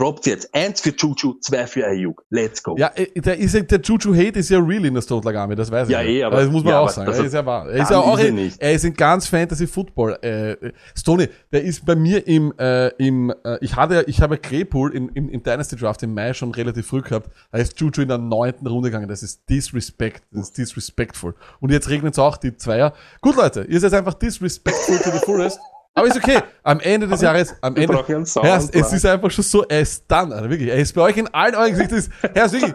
[SPEAKER 1] Droppt jetzt. Eins für Juju, zwei für Ayuk. Let's go.
[SPEAKER 2] Ja, äh, der, ist ja, der Juju Hate ist ja real in der Stotlag Army, das weiß ich.
[SPEAKER 1] Ja, eh, aber-
[SPEAKER 2] das muss man
[SPEAKER 1] ja,
[SPEAKER 2] auch sagen.
[SPEAKER 1] das
[SPEAKER 2] Er ist ja wahr. Er ist ja auch
[SPEAKER 1] ist er nicht.
[SPEAKER 2] er ist in ganz Fantasy Football. Äh, Stoney, der ist bei mir im, äh, im äh, ich hatte, ich habe Claypool im, im, im Dynasty Draft im Mai schon relativ früh gehabt. Da ist Juju in der neunten Runde gegangen. Das ist disrespect, das ist disrespectful. Und jetzt regnet es auch die Zweier. Gut, Leute, ihr seid einfach disrespectful to the fullest. Aber ist okay. Am Ende des Jahres, am Ende, Herrst, es ist einfach schon so, er ist dann, Alter, wirklich. Er ist bei euch in allen euren Gesichtern. ist- Herrst, wirklich.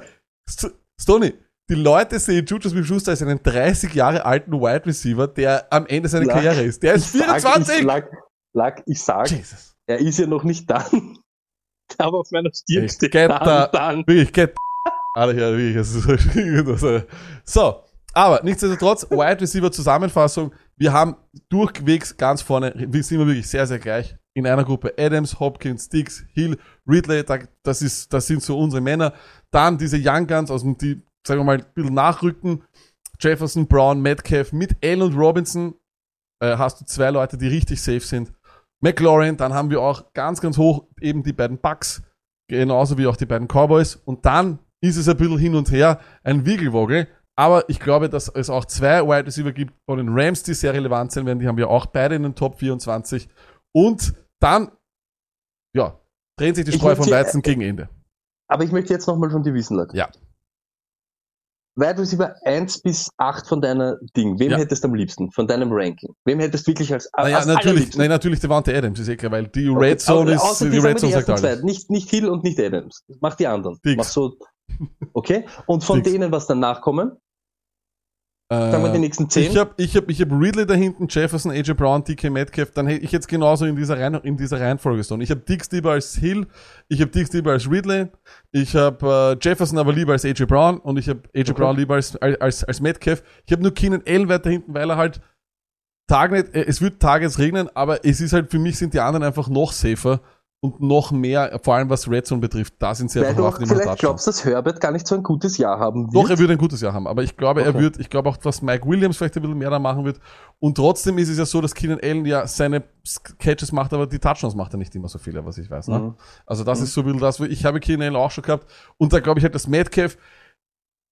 [SPEAKER 2] St- Stoney, die Leute sehen Juju Smith-Schuster als einen 30 Jahre alten Wide Receiver, der am Ende seiner
[SPEAKER 1] Lack.
[SPEAKER 2] Karriere ist. Der ist
[SPEAKER 1] Ich sag,
[SPEAKER 2] 24!
[SPEAKER 1] Ich, Lack, Lack, ich sag,
[SPEAKER 2] Jesus.
[SPEAKER 1] er ist ja noch nicht dann. *laughs* Aber auf meiner Stirn
[SPEAKER 2] Ich
[SPEAKER 1] steht
[SPEAKER 2] get
[SPEAKER 1] dann,
[SPEAKER 2] da-
[SPEAKER 1] dann.
[SPEAKER 2] Wirklich, get Alter, *laughs* wirklich. es ist äh. So, aber nichtsdestotrotz, *laughs* Wide Receiver Zusammenfassung. Wir haben durchwegs ganz vorne, wir sind wir wirklich sehr, sehr gleich. In einer Gruppe Adams, Hopkins, Dix, Hill, Ridley, da- das ist, das sind so unsere Männer. Dann diese Young Guns, aus dem, die, sagen wir mal, ein bisschen nachrücken. Jefferson, Brown, Metcalf mit Allen Robinson äh, hast du zwei Leute, die richtig safe sind. McLaurin, dann haben wir auch ganz, ganz hoch eben die beiden Bucks, genauso wie auch die beiden Cowboys. Und dann ist es ein bisschen hin und her, ein Wiegelwogel. Aber ich glaube, dass es auch zwei Wide Receiver gibt von den Rams, die sehr relevant sein werden. Die haben wir auch beide in den Top 24. Und dann, ja, drehen sich die Spreu vom
[SPEAKER 1] hier-
[SPEAKER 2] Weizen gegen Ende.
[SPEAKER 1] Aber ich möchte jetzt nochmal von dir wissen, Lack.
[SPEAKER 2] Ja.
[SPEAKER 1] Wide Receiver 1 bis 8 von deiner Ding. Wem
[SPEAKER 2] Ja.
[SPEAKER 1] hättest du am liebsten? Von deinem Ranking? Wem hättest du wirklich als,
[SPEAKER 2] Naja,
[SPEAKER 1] als
[SPEAKER 2] natürlich, nein, natürlich Devante Adams, ist eh klar, weil die Red Zone ist, die Red Zone sagt alles.
[SPEAKER 1] zwei. Nicht, nicht Hill und nicht Adams. Mach die anderen.
[SPEAKER 2] Dix.
[SPEAKER 1] Mach so. Okay? Und von
[SPEAKER 2] Dix.
[SPEAKER 1] denen, was danach kommen, sagen wir die nächsten 10.
[SPEAKER 2] Ich habe ich hab, ich hab Ridley da hinten, Jefferson, AJ Brown, DK Metcalf, dann hätte ich jetzt genauso in dieser, Reihen, in dieser Reihenfolge stehen. Ich habe Dix lieber als Hill, ich habe Dix lieber als Ridley, ich habe äh, Jefferson aber lieber als AJ Brown und ich habe AJ Brown lieber als, als, als Metcalf. Ich habe nur Keenan Allen weiter hinten, weil er halt Target, äh, es wird Tages regnen, aber es ist halt, für mich sind die anderen einfach noch safer und noch mehr, vor allem was Red Zone betrifft, da sind sie
[SPEAKER 1] Weil
[SPEAKER 2] einfach
[SPEAKER 1] du
[SPEAKER 2] auf dem
[SPEAKER 1] vielleicht glaubst, dass Herbert gar nicht so ein gutes Jahr haben wird.
[SPEAKER 2] Doch, er wird ein gutes Jahr haben, aber ich glaube, er
[SPEAKER 1] Okay.
[SPEAKER 2] wird, ich glaube auch, was Mike Williams vielleicht ein bisschen mehr da machen wird. Und trotzdem ist es ja so, dass Keenan Allen ja seine Catches macht, aber die Touchdowns macht er nicht immer so viele, was ich weiß. Ne?
[SPEAKER 1] Mhm.
[SPEAKER 2] Also das ist so ein bisschen das, wo ich habe Keenan Allen auch schon gehabt. Und da glaube ich halt, dass Metcalf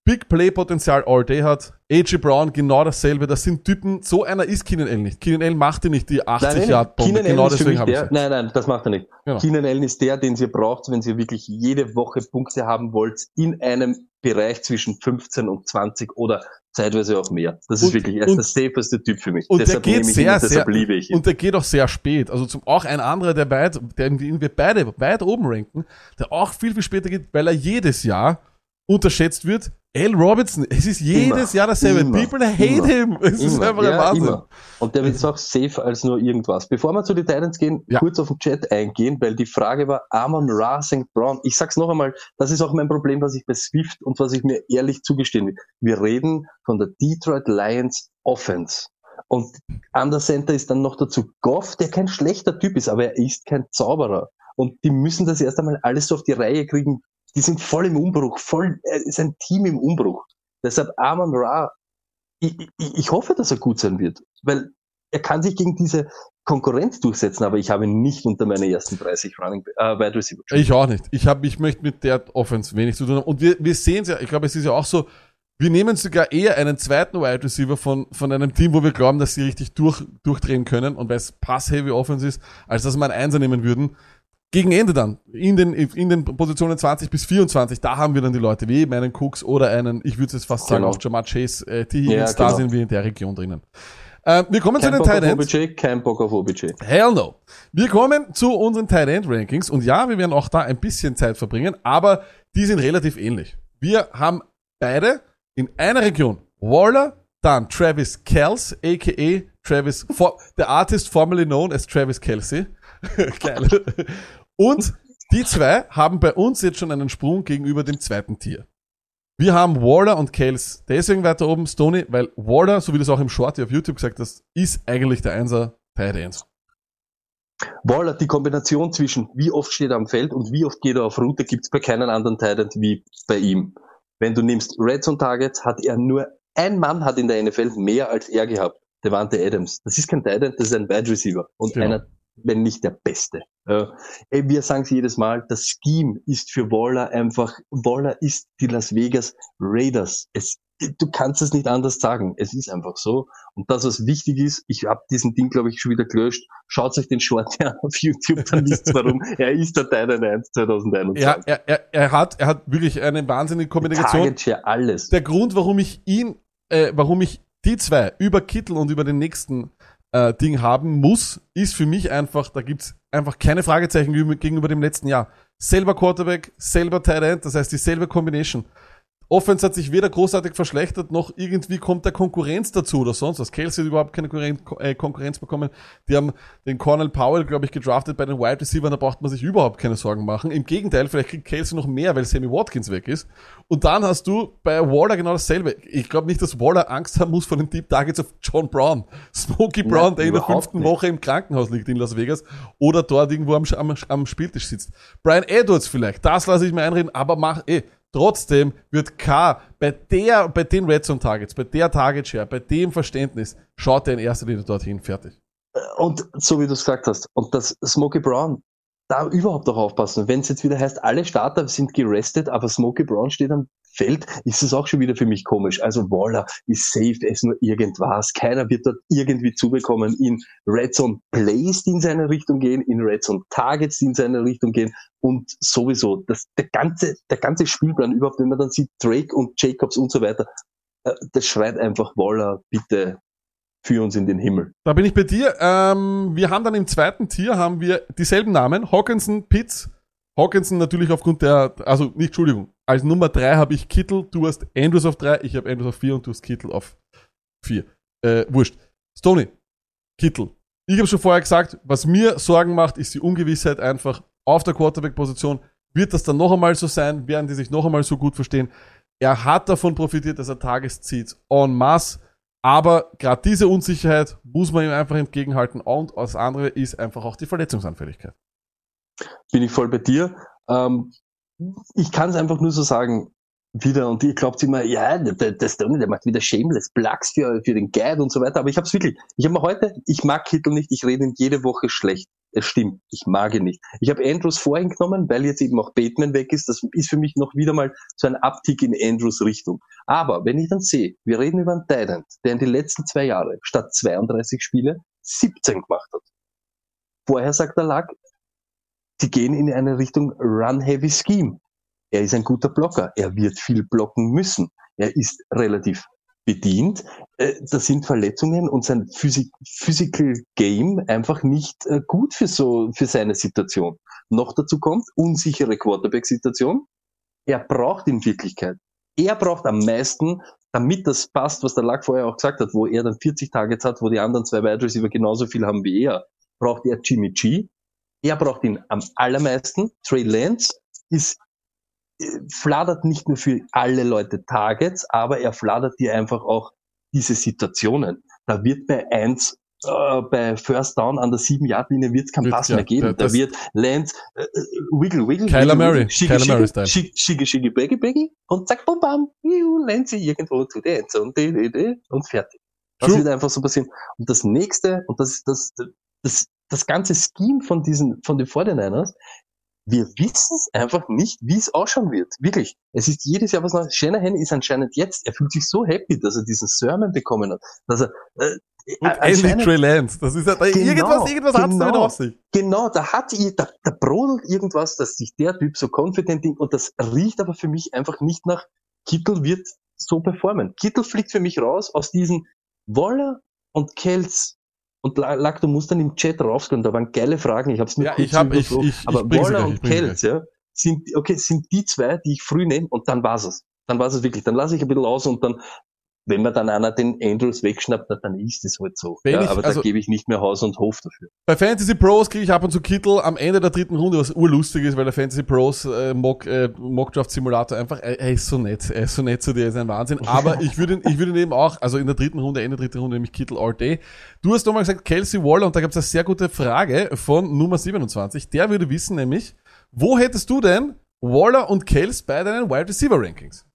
[SPEAKER 2] Big Play Potenzial all day hat. AJ Brown genau dasselbe. Das sind Typen, so einer ist Keenan Allen nicht. Keenan Allen machte nicht die 80 Yard Bombe.
[SPEAKER 1] Keenan
[SPEAKER 2] Genau
[SPEAKER 1] Allen
[SPEAKER 2] deswegen habe ich
[SPEAKER 1] der, nein, nein, das macht er nicht.
[SPEAKER 2] Genau.
[SPEAKER 1] Keenan Allen ist der, den ihr braucht, wenn ihr wirklich jede Woche Punkte haben wollt in einem Bereich zwischen 15 und 20 oder zeitweise auch mehr. Das ist
[SPEAKER 2] Und-
[SPEAKER 1] wirklich, ist
[SPEAKER 2] und-
[SPEAKER 1] der safeste Typ für mich.
[SPEAKER 2] und der
[SPEAKER 1] deshalb
[SPEAKER 2] geht
[SPEAKER 1] nehme ich
[SPEAKER 2] sehr,
[SPEAKER 1] ihn,
[SPEAKER 2] sehr-
[SPEAKER 1] liebe ich ihn.
[SPEAKER 2] Und der geht auch sehr spät. Also zum, auch ein anderer, der weit, der den wir beide weit oben ranken, der auch viel, viel später geht, weil er jedes Jahr unterschätzt wird. Al Robinson, es ist jedes
[SPEAKER 1] Immer.
[SPEAKER 2] Jahr dasselbe.
[SPEAKER 1] Immer.
[SPEAKER 2] People hate
[SPEAKER 1] Immer.
[SPEAKER 2] him. *laughs* Es ist einfach ein
[SPEAKER 1] ja,
[SPEAKER 2] Wahnsinn.
[SPEAKER 1] immer. Und der wird jetzt auch safe als nur irgendwas. Bevor wir zu den Titans gehen,
[SPEAKER 2] Ja.
[SPEAKER 1] kurz auf den Chat eingehen, weil die Frage war Amon Ra St. Brown. Ich sag's noch einmal, das ist auch mein Problem, was ich bei Swift und was ich mir ehrlich zugestehen will. Wir reden von der Detroit Lions Offense. Und an der Center ist dann noch dazu Goff, der kein schlechter Typ ist, aber er ist kein Zauberer. Und die müssen das erst einmal alles so auf die Reihe kriegen. Die sind voll im Umbruch, voll, es ist ein Team im Umbruch. Deshalb Amon Ra, ich, ich, ich hoffe, dass er gut sein wird, weil er kann sich gegen diese Konkurrenz durchsetzen, aber ich habe ihn nicht unter meine ersten 30 Running äh, Wide Receiver.
[SPEAKER 2] Ich auch nicht. Ich habe, ich möchte mit der Offense wenig zu tun haben. Und wir, wir sehen es ja, ich glaube, es ist ja auch so, wir nehmen sogar eher einen zweiten Wide Receiver von, von einem Team, wo wir glauben, dass sie richtig durch, durchdrehen können und weil es Pass-Heavy Offense ist, als dass wir einen Einser nehmen würden. Gegen Ende dann, in den, in den Positionen 20 bis 24, da haben wir dann die Leute wie eben einen Cooks oder einen, ich würde jetzt fast sagen,
[SPEAKER 1] Genau.
[SPEAKER 2] auch Jamar Chase, äh. Higgins,
[SPEAKER 1] Ja,
[SPEAKER 2] da
[SPEAKER 1] genau.
[SPEAKER 2] sind wir in der Region drinnen. Äh, wir kommen zu
[SPEAKER 1] Kein
[SPEAKER 2] den
[SPEAKER 1] Bock auf
[SPEAKER 2] Tight Ends.
[SPEAKER 1] Kein Bock auf OBJ.
[SPEAKER 2] Hell no. Wir kommen zu unseren Tight End Rankings und ja, wir werden auch da ein bisschen Zeit verbringen, aber die sind relativ ähnlich. Wir haben beide in einer Region Waller, dann Travis Kells, aka Travis, the artist formerly known as Travis Kelsey. *laughs* Geil. Und die zwei haben bei uns jetzt schon einen Sprung gegenüber dem zweiten Tier. Wir haben Waller und Kels deswegen weiter oben, Stoney, weil Waller, so wie du es auch im Shorty auf YouTube gesagt hast, ist eigentlich der Einser Tight End.
[SPEAKER 1] Waller, die Kombination zwischen wie oft steht er am Feld und wie oft geht er auf Route, gibt's bei keinem anderen Titan wie bei ihm. Wenn du nimmst Red Zone Targets, hat er nur ein Mann hat in der NFL mehr als er gehabt. Devante Adams. Das ist kein Titan, das ist ein Wide Receiver. Und
[SPEAKER 2] Genau.
[SPEAKER 1] einer, wenn nicht der Beste. Äh, wir sagen es jedes Mal, das Scheme ist für Waller einfach, Waller ist die Las Vegas Raiders. Es, du kannst es nicht anders sagen. Es ist einfach so. Und das, was wichtig ist, ich habe diesen Ding, glaube ich, schon wieder gelöscht. Schaut euch den Short an *laughs* auf YouTube, dann wisst ihr warum. Er ist der Titan 1 2021.
[SPEAKER 2] Er, er, er, er, hat, er hat wirklich eine wahnsinnige Kommunikation.
[SPEAKER 1] Target Share, alles.
[SPEAKER 2] Der Grund, warum ich ihn, äh, warum ich die zwei über Kittel und über den nächsten äh, Ding haben muss, ist für mich einfach, da gibt's einfach keine Fragezeichen gegenüber- gegenüber dem letzten Jahr. Selber Quarterback, selber Tight End, das heißt dieselbe Combination. Offense hat sich weder großartig verschlechtert, noch irgendwie kommt der Konkurrenz dazu oder sonst was. Kelsey hat überhaupt keine äh, Konkurrenz bekommen. Die haben den Cornell Powell, glaube ich, gedraftet bei den Wide Receivers, da braucht man sich überhaupt keine Sorgen machen. Im Gegenteil, vielleicht kriegt Kelsey noch mehr, weil Sammy Watkins weg ist. Und dann hast du bei Waller genau dasselbe. Ich glaube nicht, dass Waller Angst haben muss vor den Deep Targets auf John Brown. *laughs* Smokey Brown,
[SPEAKER 1] Nein,
[SPEAKER 2] der in der fünften
[SPEAKER 1] nicht.
[SPEAKER 2] Woche im Krankenhaus liegt in Las Vegas oder dort irgendwo am, am, am Spieltisch sitzt. Brian Edwards vielleicht, das lasse ich mir einreden, aber mach, eh, trotzdem wird K bei der, bei den Red Zone Targets, bei der Target Share, bei dem Verständnis, schaut er in erster Linie dorthin, fertig.
[SPEAKER 1] Und so wie du es gesagt hast, und das Smokey Brown, da überhaupt auch aufpassen. Wenn es jetzt wieder heißt, alle Starter sind gerestet, aber Smokey Brown steht am Feld, ist es auch schon wieder für mich komisch. Also Waller ist safe, ist nur irgendwas. Keiner wird dort irgendwie zubekommen. In Red Zone Plays, die in seine Richtung gehen, in Red Zone Targets, die in seine Richtung gehen und sowieso das, der ganze, der ganze Spielplan überhaupt, wenn man dann sieht, Drake und Jacobs und so weiter, äh, das schreit einfach Waller, bitte für uns in den Himmel.
[SPEAKER 2] Da bin ich bei dir. Ähm, wir haben dann im zweiten Tier haben wir dieselben Namen. Hawkinson, Pitts. Hawkinson natürlich aufgrund der, also nicht, Entschuldigung, als Nummer drei habe ich Kittel, du hast Andrews auf drei, ich habe Andrews auf vier und du hast Kittel auf vier. Äh, wurscht. Stoney, Kittel. Ich habe schon vorher gesagt, was mir Sorgen macht, ist die Ungewissheit einfach auf der Quarterback-Position. Wird das dann noch einmal so sein? Werden die sich noch einmal so gut verstehen? Er hat davon profitiert, dass er Tageszieht en masse. Aber gerade diese Unsicherheit muss man ihm einfach entgegenhalten. Und das andere ist einfach auch die Verletzungsanfälligkeit.
[SPEAKER 1] Bin ich voll bei dir. Ähm, ich kann es einfach nur so sagen, wieder, und ihr glaubt immer, ja, der, der Stoney, der macht wieder Shameless Plugs für, für den Guide und so weiter, aber ich habe es wirklich, ich habe mir heute, ich mag Kittel nicht, ich rede ihn jede Woche schlecht. Es stimmt, ich mag ihn nicht. Ich habe Andrews vorhin genommen, weil jetzt eben auch Bateman weg ist. Das ist für mich noch wieder mal so ein Abtick in Andrews Richtung. Aber wenn ich dann sehe, wir reden über einen Titan, der in den letzten zwei Jahren statt 32 Spiele 17 gemacht hat. Vorher sagt der Lack, sie gehen in eine Richtung Run-Heavy Scheme. Er ist ein guter Blocker. Er wird viel blocken müssen. Er ist relativ bedient. Äh, Das sind Verletzungen und sein Physik Physical Game einfach nicht äh, gut für so, für seine Situation. Noch dazu kommt unsichere Quarterback-Situation. Er braucht in Wirklichkeit. Er braucht am meisten, damit das passt, was der Lack vorher auch gesagt hat, wo er dann 40 Targets hat, wo die anderen zwei Wide Receiver genauso viel haben wie er, braucht er Jimmy G. Er braucht ihn am allermeisten. Trey Lance ist äh, fladert nicht nur für alle Leute Targets, aber er fladert dir einfach auch diese Situationen. Da wird bei eins äh, bei First Down an der 7 Yard linie wird es keinen Pass
[SPEAKER 2] ja,
[SPEAKER 1] mehr geben.
[SPEAKER 2] da-
[SPEAKER 1] wird Lance äh, äh, wiggle wiggle
[SPEAKER 2] Kyler
[SPEAKER 1] wiggle,
[SPEAKER 2] Murray, Kyler Murray Style.
[SPEAKER 1] schicke, schicke, schicke, baggy, baggy und zack, bum, bam, juhu, Lance irgendwo zu der die, und fertig. Das
[SPEAKER 2] True.
[SPEAKER 1] wird einfach so passieren. Und das nächste, und das ist das, das, das ganze Scheme von diesen, von den 49ers, wir wissen es einfach nicht, wie es ausschauen wird. Wirklich. Es ist jedes Jahr was Neues. Shanahan ist anscheinend jetzt, er fühlt sich so happy, dass er diesen Sermon bekommen hat, dass er, äh,
[SPEAKER 2] Und
[SPEAKER 1] anscheinend-
[SPEAKER 2] Trey Lance. Das ist ja, da,
[SPEAKER 1] Genau,
[SPEAKER 2] irgendwas, irgendwas hat's damit
[SPEAKER 1] genau.
[SPEAKER 2] auf sich.
[SPEAKER 1] Genau, da hat ihr, da, da brodelt irgendwas, dass sich der Typ so confident ist und das riecht aber für mich einfach nicht nach Kittel wird so performen. Kittel fliegt für mich raus aus diesen Waller und Kels. Und La- Lack, du musst dann im Chat raufgehen, da waren geile Fragen, ich hab's nur
[SPEAKER 2] Ja,
[SPEAKER 1] kurz
[SPEAKER 2] ich hab- ich- ich-
[SPEAKER 1] aber Waller und Kels, ja, sind, okay, sind die zwei, die ich früh nehme und dann war's es. Dann war's es wirklich. Dann lasse ich ein bisschen aus und dann, wenn mir dann einer den Andrews wegschnappt, na, dann ist es halt so. Ja,
[SPEAKER 2] ich-
[SPEAKER 1] aber
[SPEAKER 2] also-
[SPEAKER 1] da gebe ich nicht mehr Haus und Hof dafür.
[SPEAKER 2] Bei Fantasy Pros kriege ich ab und zu Kittel am Ende der dritten Runde, was urlustig ist, weil der Fantasy Pros äh, Mock, äh, Mockdraft Simulator einfach, er, er ist so nett, er ist so nett zu dir, er ist ein Wahnsinn. Aber *laughs* ich würde ihn, ich würde ihn eben auch, also in der dritten Runde, Ende der dritten Runde, nämlich Kittel all day. Du hast nochmal gesagt, Kelsey Waller, und da gab es eine sehr gute Frage von Nummer 27. Der würde wissen nämlich, wo hättest du denn Waller und Kels bei deinen Wide Receiver Rankings?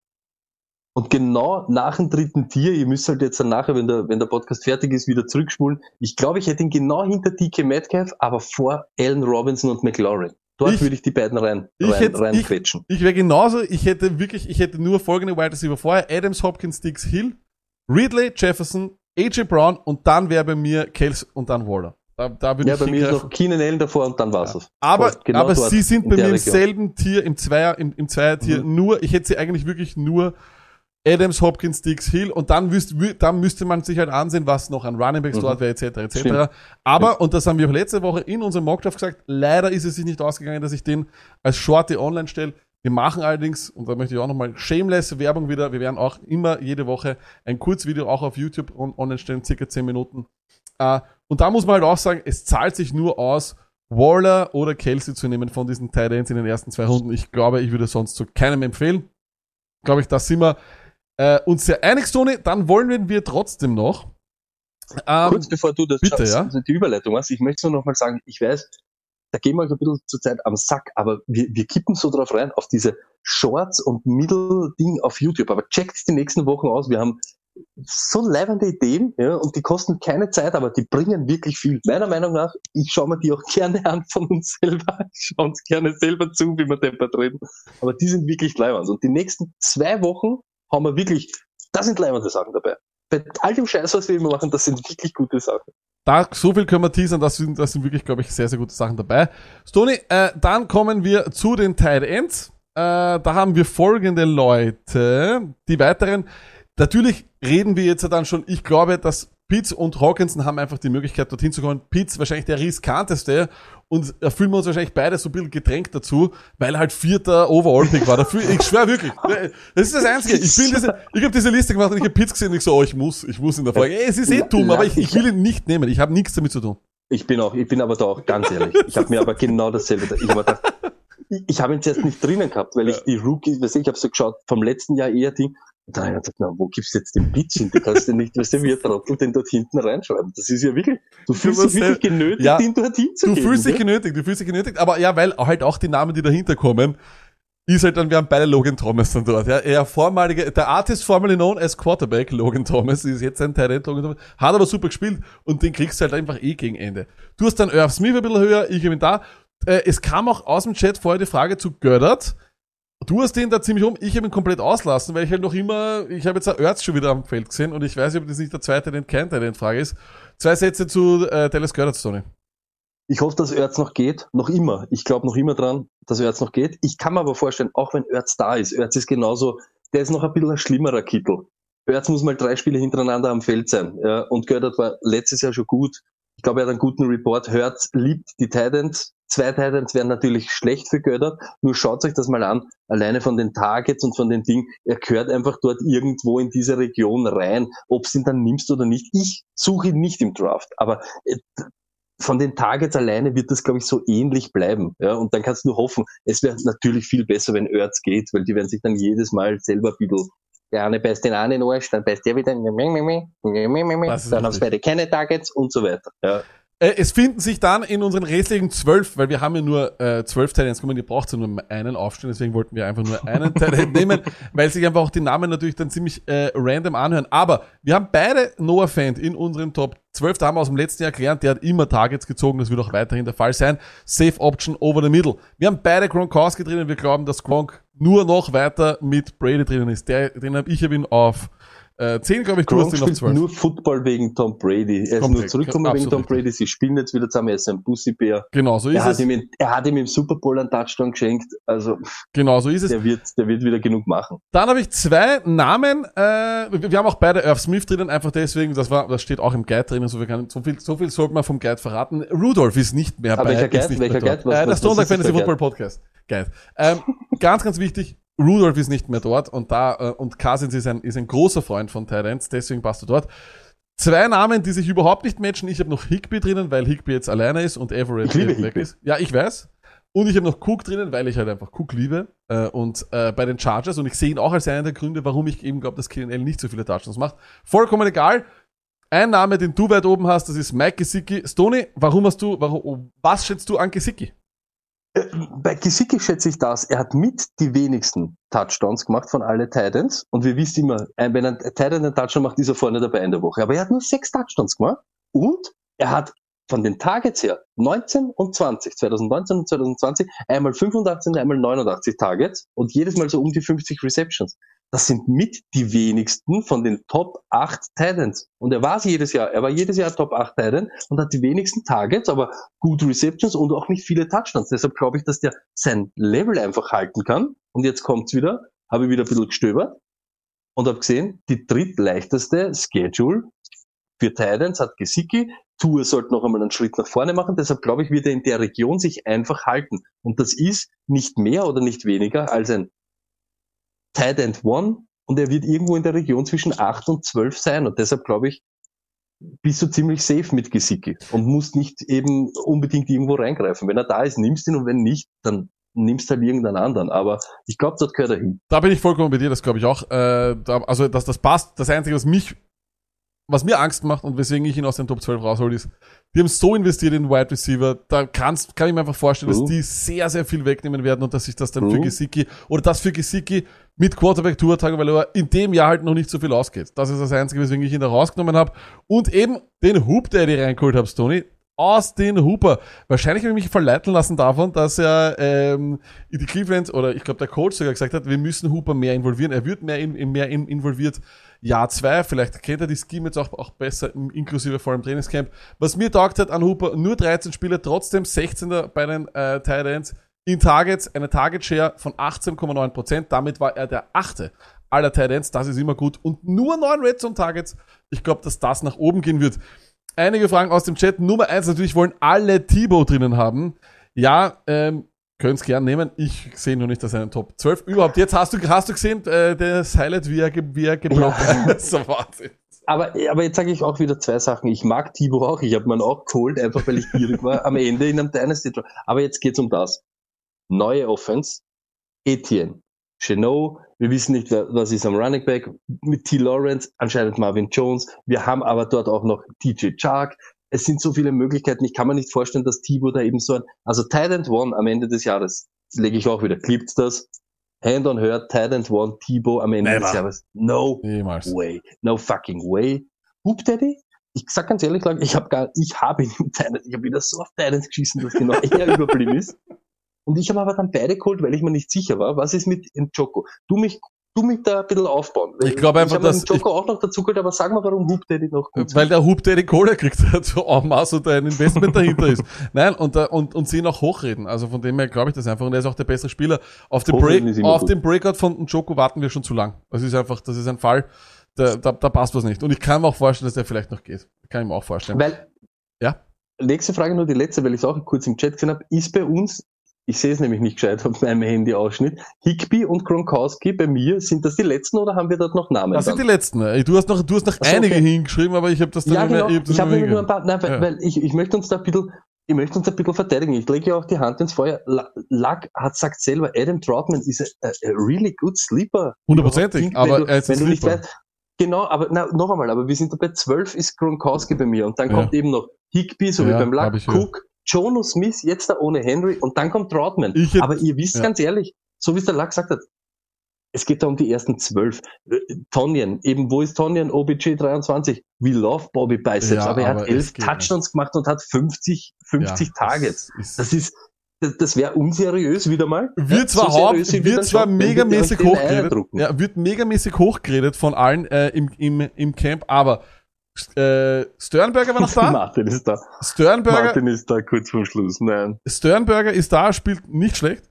[SPEAKER 1] Und genau nach dem dritten Tier, ihr müsst halt jetzt dann nachher, wenn der, wenn der Podcast fertig ist, wieder zurückspulen. Ich glaube, ich hätte ihn genau hinter DK Metcalf, aber vor Allen Robinson und McLaurin. Dort
[SPEAKER 2] Ich-
[SPEAKER 1] würde ich die beiden rein,
[SPEAKER 2] ich
[SPEAKER 1] rein,
[SPEAKER 2] hätte-
[SPEAKER 1] reinquetschen.
[SPEAKER 2] Ich wäre genauso, ich hätte wirklich, ich hätte nur folgende Wide Receiver vorher, Adams, Hopkins, Dix, Hill, Ridley, Jefferson, AJ Brown und dann wäre bei mir Kels und dann Waller. Da, da würde
[SPEAKER 1] Ja,
[SPEAKER 2] ich
[SPEAKER 1] bei mir ist
[SPEAKER 2] hingreifen.
[SPEAKER 1] noch Keenan Allen davor und dann war's es.
[SPEAKER 2] Aber,
[SPEAKER 1] genau
[SPEAKER 2] aber sie sind
[SPEAKER 1] in
[SPEAKER 2] bei mir im
[SPEAKER 1] Region.
[SPEAKER 2] selben Tier, im Zweier, im, im Zweier-Tier,
[SPEAKER 1] Mhm.
[SPEAKER 2] nur, ich hätte sie eigentlich wirklich nur Adams, Hopkins, Dix, Hill und dann, wüsst, wü- dann müsste man sich halt ansehen, was noch an Running Backs
[SPEAKER 1] Mhm.
[SPEAKER 2] dort wäre, etc., etc. Aber, und das haben wir auch letzte Woche in unserem Mockdraft gesagt, leider ist es sich nicht ausgegangen, dass ich den als Shorty online stelle. Wir machen allerdings, und da möchte ich auch nochmal shameless Werbung wieder, wir werden auch immer jede Woche ein Kurzvideo auch auf YouTube on online stellen, circa 10 Minuten. Äh, und da muss man halt auch sagen, es zahlt sich nur aus, Waller oder Kelsey zu nehmen von diesen Tight Ends in den ersten zwei Runden. Ich glaube, ich würde sonst zu keinem empfehlen. Glaube ich, da sind wir äh, uns sehr einig, Tony. Dann wollen wir trotzdem noch. Ähm,
[SPEAKER 1] Kurz bevor du das
[SPEAKER 2] bitte,
[SPEAKER 1] schaffst,
[SPEAKER 2] ja.
[SPEAKER 1] also die Überleitung hast, ich möchte nur noch mal sagen, ich weiß, da gehen wir euch ein bisschen zur Zeit am Sack, aber wir, wir kippen so drauf rein, auf diese Shorts und Middle-Ding auf YouTube. Aber checkt die nächsten Wochen aus. Wir haben so leibende Ideen, ja, und die kosten keine Zeit, aber die bringen wirklich viel. Meiner Meinung nach, ich schaue mir die auch gerne an von uns selber. *laughs* Ich schaue uns gerne selber zu, wie wir deppert reden. Aber die sind wirklich leibend. Und die nächsten zwei Wochen haben wir wirklich, da sind leibende Sachen dabei. Bei all dem Scheiß, was wir immer machen, das sind wirklich gute Sachen.
[SPEAKER 2] Da, so viel können wir teasern, das sind, das sind wirklich, glaube ich, sehr, sehr gute Sachen dabei. Stoney, äh, dann kommen wir zu den Tight Ends. Äh, da haben wir folgende Leute. Die weiteren, natürlich reden wir jetzt dann schon, ich glaube, dass Pitts und Hawkinson haben einfach die Möglichkeit, dorthin zu kommen. Pitts wahrscheinlich der riskanteste und da fühlen wir uns wahrscheinlich beide so ein bisschen gedrängt dazu, weil er halt vierter Overall-Pick war. Dafür, ich schwör wirklich. Das ist das Einzige. Ich bin diese, ich habe diese Liste gemacht und ich habe Pitts gesehen und ich so, oh, ich muss, ich muss in der Folge. Ey, es ist eh dumm, aber ich, ich will ihn nicht nehmen. Ich habe nichts damit zu tun.
[SPEAKER 1] Ich bin auch, ich bin aber da auch ganz ehrlich. Ich habe mir aber genau dasselbe. Ich habe gedacht, ich, habe ihn zuerst nicht drinnen gehabt, weil ich die Rookies, weiß ich, ich habe so geschaut, vom letzten Jahr eher die. Und dann habe ich gedacht, na, wo gibst du jetzt den Pitch hin? Du kannst den nicht, weißt du, wie ein Trottel den dort hinten reinschreiben. Das ist ja wirklich, du fühlst
[SPEAKER 2] musst
[SPEAKER 1] dich wirklich genötigt,
[SPEAKER 2] ja,
[SPEAKER 1] den dort
[SPEAKER 2] Du
[SPEAKER 1] hinzugeben.
[SPEAKER 2] fühlst dich genötigt, du fühlst dich genötigt, aber ja, weil halt auch die Namen, die dahinter kommen, ist halt dann, wir haben beide Logan Thomas dann dort, ja. Er vormalige, der Artist formerly known as Quarterback, Logan Thomas, ist jetzt ein Talent, Logan Thomas, hat aber super gespielt und den kriegst du halt einfach eh gegen Ende. Du hast dann Irv Smith ein bisschen höher, ich ihn da. Äh, es kam auch aus dem Chat vorher die Frage zu Gördert. Du hast den da ziemlich um, ich habe ihn komplett auslassen, weil ich halt noch immer, ich habe jetzt Erz schon wieder am Feld gesehen und ich weiß nicht, ob das nicht der zweite Talent, kein Talent Frage ist. Zwei Sätze zu äh, Dallas Gördert, Tony.
[SPEAKER 1] Ich hoffe, dass Oertz noch geht. Noch immer. Ich glaube noch immer dran, dass Oertz noch geht. Ich kann mir aber vorstellen, auch wenn Oertz da ist, Oertz ist genauso, der ist noch ein bisschen ein schlimmerer Kittel. Oertz muss mal drei Spiele hintereinander am Feld sein. Ja, und Gördert war letztes Jahr schon gut. Ich glaube, er hat einen guten Report. Hört, liebt die Titans. Zwei Titans wären natürlich schlecht für Gördert. Nur schaut euch das mal an. Alleine von den Targets und von den Dingen. Er gehört einfach dort irgendwo in diese Region rein. Ob du ihn dann nimmst oder nicht. Ich suche ihn nicht im Draft. Aber äh, von den Targets alleine wird das, glaube ich, so ähnlich bleiben. Ja, und dann kannst du nur hoffen, es wäre natürlich viel besser, wenn Erz geht, weil die werden sich dann jedes Mal selber ein bisschen, der eine beißt den einen Arsch, dann beißt der wieder, dann haben
[SPEAKER 2] richtig.
[SPEAKER 1] beide keine Targets und so weiter. Ja.
[SPEAKER 2] Äh, es finden sich dann in unseren restlichen zwölf, weil wir haben ja nur äh, zwölf Talents gekommen, ihr braucht ja nur einen aufstellen, deswegen wollten wir einfach nur einen *laughs* Talent nehmen, weil sich einfach auch die Namen natürlich dann ziemlich äh, random anhören. Aber wir haben beide Noah Fan in unseren Top 12, da haben wir aus dem letzten Jahr gelernt, der hat immer Targets gezogen, das wird auch weiterhin der Fall sein. Safe Option over the middle. Wir haben beide Gronkowski drinnen, wir glauben, dass Gronk nur noch weiter mit Brady drinnen ist. Der, den habe ich hab ihn auf äh, 10, glaube ich, du hast ihn auf
[SPEAKER 1] spielt
[SPEAKER 2] 12.
[SPEAKER 1] nur Football wegen Tom Brady. Er ist
[SPEAKER 2] Komplett,
[SPEAKER 1] nur zurückgekommen wegen Tom Brady. Sie spielen jetzt wieder zusammen. Er ist ein Pussybär.
[SPEAKER 2] Genau, so ist
[SPEAKER 1] Er hat,
[SPEAKER 2] es.
[SPEAKER 1] ihm, in- er hat ihm im Super Bowl einen Touchdown geschenkt. Also,
[SPEAKER 2] Genau, so ist es.
[SPEAKER 1] der wird, der wird wieder genug machen.
[SPEAKER 2] Dann habe ich zwei Namen. Äh, wir wir haben auch beide Irv Smith drinnen, einfach deswegen, das war, das steht auch im Guide drinnen, so viel, kann, so viel, so viel sollte man vom Guide verraten. Rudolph ist nicht mehr
[SPEAKER 1] Aber
[SPEAKER 2] bei
[SPEAKER 1] welcher
[SPEAKER 2] ist
[SPEAKER 1] Guide? Welcher. Guide? Was-
[SPEAKER 2] äh, der
[SPEAKER 1] was-
[SPEAKER 2] Stone
[SPEAKER 1] ist das
[SPEAKER 2] Fantasy Football Podcast. Guide. Ähm, *laughs* ganz, ganz wichtig. Rudolph ist nicht mehr dort und da äh, und Cousins ist ein, ist ein großer Freund von Titans, deswegen passt er dort. Zwei Namen, die sich überhaupt nicht matchen. Ich habe noch Higby drinnen, weil Higby jetzt alleine ist und Everett weg ist. Ja, ich weiß. Und ich habe noch Cook drinnen, weil ich halt einfach Cook liebe. Äh, und äh, bei den Chargers, und ich sehe ihn auch als einen der Gründe, warum ich eben glaube, dass KNL nicht so viele Touchdowns macht. Vollkommen egal. Ein Name, den du weit oben hast, das ist Mike Gesicki. Stoney, warum hast du, warum, was schätzt du an Gesicki?
[SPEAKER 1] Bei Gesicki schätze ich das. Er hat mit die wenigsten Touchdowns gemacht von alle Titans. Und wir wissen immer, ein- wenn ein Titan einen Touchdown macht, ist er vorne dabei in der Woche. Aber er hat nur sechs Touchdowns gemacht. Und er hat von den Targets her 19 und 20, 2019 und 2020, einmal 85 und einmal 89 Targets und jedes Mal so um die 50 Receptions. Das sind mit die wenigsten von den Top 8 Titans. Und er war es jedes Jahr. Er war jedes Jahr Top 8 Titan und hat die wenigsten Targets, aber gute Receptions und auch nicht viele Touchdowns. Deshalb glaube ich, dass der sein Level einfach halten kann. Und jetzt kommt's wieder, habe ich wieder ein bisschen gestöbert und habe gesehen, die drittleichteste Schedule für Titans hat Gesicki. Tour sollte noch einmal einen Schritt nach vorne machen. Deshalb glaube ich, wird er in der Region sich einfach halten. Und das ist nicht mehr oder nicht weniger als ein Tight End One. Und er wird irgendwo in der Region zwischen 8 und 12 sein. Und deshalb glaube ich, bist du ziemlich safe mit Gesicki und musst nicht eben unbedingt irgendwo reingreifen. Wenn er da ist, nimmst ihn und wenn nicht, dann nimmst halt irgendeinen anderen. Aber ich glaube, dort gehört er hin.
[SPEAKER 2] Da bin ich vollkommen bei dir, das glaube ich auch. Äh, da, also, dass das passt. Das Einzige, was mich, was mir Angst macht und weswegen ich ihn aus den Top 12 raushol, ist, die haben so investiert in Wide Receiver, da kannst, kann ich mir einfach vorstellen, dass
[SPEAKER 1] True.
[SPEAKER 2] die sehr, sehr viel wegnehmen werden und dass sich das dann für
[SPEAKER 1] True.
[SPEAKER 2] Gesicki, oder das für Gesicki mit Quarterback Tour Tage, weil er in dem Jahr halt noch nicht so viel ausgeht. Das ist das Einzige, weswegen ich ihn da rausgenommen habe. Und eben den Hoop, der ich reingeholt habe, Tony. Austin Hooper. Wahrscheinlich habe ich mich verleiten lassen davon, dass er ähm, die Cleveland oder ich glaube der Coach sogar gesagt hat, wir müssen Hooper mehr involvieren. Er wird mehr, in mehr in, involviert. Jahr zwei, vielleicht kennt er die Scheme jetzt auch, auch besser, inklusive vor dem Trainingscamp. Was mir taugt hat an Hooper, nur 13 Spiele, trotzdem 16er bei den äh, Tight Ends. In Targets, eine Target Share von 18,9%. Damit war er der achte aller Tight Ends. Das ist immer gut. Und nur 9 Red Zone Targets. Ich glaube, dass das nach oben gehen wird. Einige Fragen aus dem Chat. Nummer eins natürlich wollen alle Thibaut drinnen haben. Ja, ähm, könnt's gern nehmen. Ich sehe nur nicht, dass er einen Top 12 überhaupt. Jetzt hast du, hast du gesehen, äh, das Highlight, wie er, wie er geblockt hat. *laughs* so Wahnsinn.
[SPEAKER 1] Aber, aber jetzt sage ich auch wieder zwei Sachen. Ich mag Thibaut auch. Ich habe ihn auch geholt, einfach weil ich gierig war am Ende in einem Dynasty. Aber jetzt geht's um das. Neue Offense. Etienne. Chenot. Wir wissen nicht, was ist am Running Back. Mit T. Lawrence. Anscheinend Marvin Jones. Wir haben aber dort auch noch TJ Chark. Es sind so viele Möglichkeiten. Ich kann mir nicht vorstellen, dass Thibaut da eben so ein, also Tight End One am Ende des Jahres, lege ich auch wieder, klippt das. Hand on her, Tight End One, Thibaut am Ende
[SPEAKER 2] Never.
[SPEAKER 1] des Jahres. No
[SPEAKER 2] Niemals.
[SPEAKER 1] way. No fucking way. Hoop Daddy? Ich sag ganz ehrlich, ich habe gar, ich habe ihn im Titans, ich habe wieder so auf Titans geschissen, dass genau er *laughs* überblieben ist. Und ich habe aber dann beide geholt, weil ich mir nicht sicher war, was ist mit Njoko? Du mich du mich da ein bisschen aufbauen.
[SPEAKER 2] Ich glaube einfach,
[SPEAKER 1] ich hab
[SPEAKER 2] dass-
[SPEAKER 1] Joko auch noch dazu geholt, aber sag mal, warum Hoop Daddy noch gut
[SPEAKER 2] Weil der der die Kohle kriegt hat, *laughs* so en masse und da ein Investment dahinter ist. Nein, und, da- und, und sie noch hochreden. Also von dem her glaube ich das einfach. Und er ist auch der bessere Spieler. Auf den, Break, auf
[SPEAKER 1] gut.
[SPEAKER 2] den Breakout von Joko warten wir schon zu lang. Das ist einfach, das ist ein Fall, da, da, da passt was nicht. Und ich kann mir auch vorstellen, dass der vielleicht noch geht. Kann ich mir auch vorstellen.
[SPEAKER 1] Weil,
[SPEAKER 2] Ja.
[SPEAKER 1] nächste Frage nur die letzte, weil ich es auch kurz im Chat gesehen habe, ist bei uns, ich sehe es nämlich nicht gescheit auf meinem Handy-Ausschnitt, Higby und Gronkowski bei mir, sind das die letzten oder haben wir dort noch Namen?
[SPEAKER 2] Das sind
[SPEAKER 1] dann?
[SPEAKER 2] die letzten. Ey, Du hast noch, du hast noch einige
[SPEAKER 1] okay.
[SPEAKER 2] hingeschrieben, aber ich habe das dann
[SPEAKER 1] ja,
[SPEAKER 2] mehr,
[SPEAKER 1] genau.
[SPEAKER 2] hab
[SPEAKER 1] Ich habe
[SPEAKER 2] mehr
[SPEAKER 1] nur ein paar, nein, weil,
[SPEAKER 2] Ja.
[SPEAKER 1] weil ich, ich möchte uns da ein bisschen, ich möchte uns ein bisschen verteidigen. Ich lege ja auch die Hand ins Feuer. Luck hat sagt selber, Adam Troutman ist a, really good sleeper.
[SPEAKER 2] Hundertprozentig, aber er ist ein
[SPEAKER 1] wenn du nicht
[SPEAKER 2] Sleeper.
[SPEAKER 1] weißt, Genau, aber na, noch einmal, aber wir sind bei 12 ist Gronkowski bei mir und dann
[SPEAKER 2] Ja.
[SPEAKER 1] kommt eben noch Higby, so wie
[SPEAKER 2] Ja,
[SPEAKER 1] beim
[SPEAKER 2] hab
[SPEAKER 1] Luck. Cook, Jono Smith, jetzt da ohne Henry und dann kommt Troutman.
[SPEAKER 2] Ich hätt-
[SPEAKER 1] aber ihr wisst
[SPEAKER 2] ja.
[SPEAKER 1] ganz ehrlich, so wie es der Luck gesagt hat, es geht da um die ersten zwölf. Äh, Tonyan, eben wo ist Tonyan? OBJ 23. We love Bobby Biceps,
[SPEAKER 2] Ja,
[SPEAKER 1] aber er
[SPEAKER 2] aber
[SPEAKER 1] hat elf Touchdowns gemacht und hat 50, 50
[SPEAKER 2] Ja,
[SPEAKER 1] Targets.
[SPEAKER 2] das ist-
[SPEAKER 1] Das ist, das, das wäre unseriös wieder mal.
[SPEAKER 2] Wird zwar,
[SPEAKER 1] So sind wir
[SPEAKER 2] wird zwar
[SPEAKER 1] schon,
[SPEAKER 2] megamäßig hochgeredet, ja, wird megamäßig hochgeredet von allen äh, im, im, im Camp, aber äh, Sternberger war noch da. *laughs*
[SPEAKER 1] Martin ist da.
[SPEAKER 2] Sternberger,
[SPEAKER 1] Martin ist da kurz vor Schluss. Nein.
[SPEAKER 2] Sternberger ist da, spielt nicht schlecht.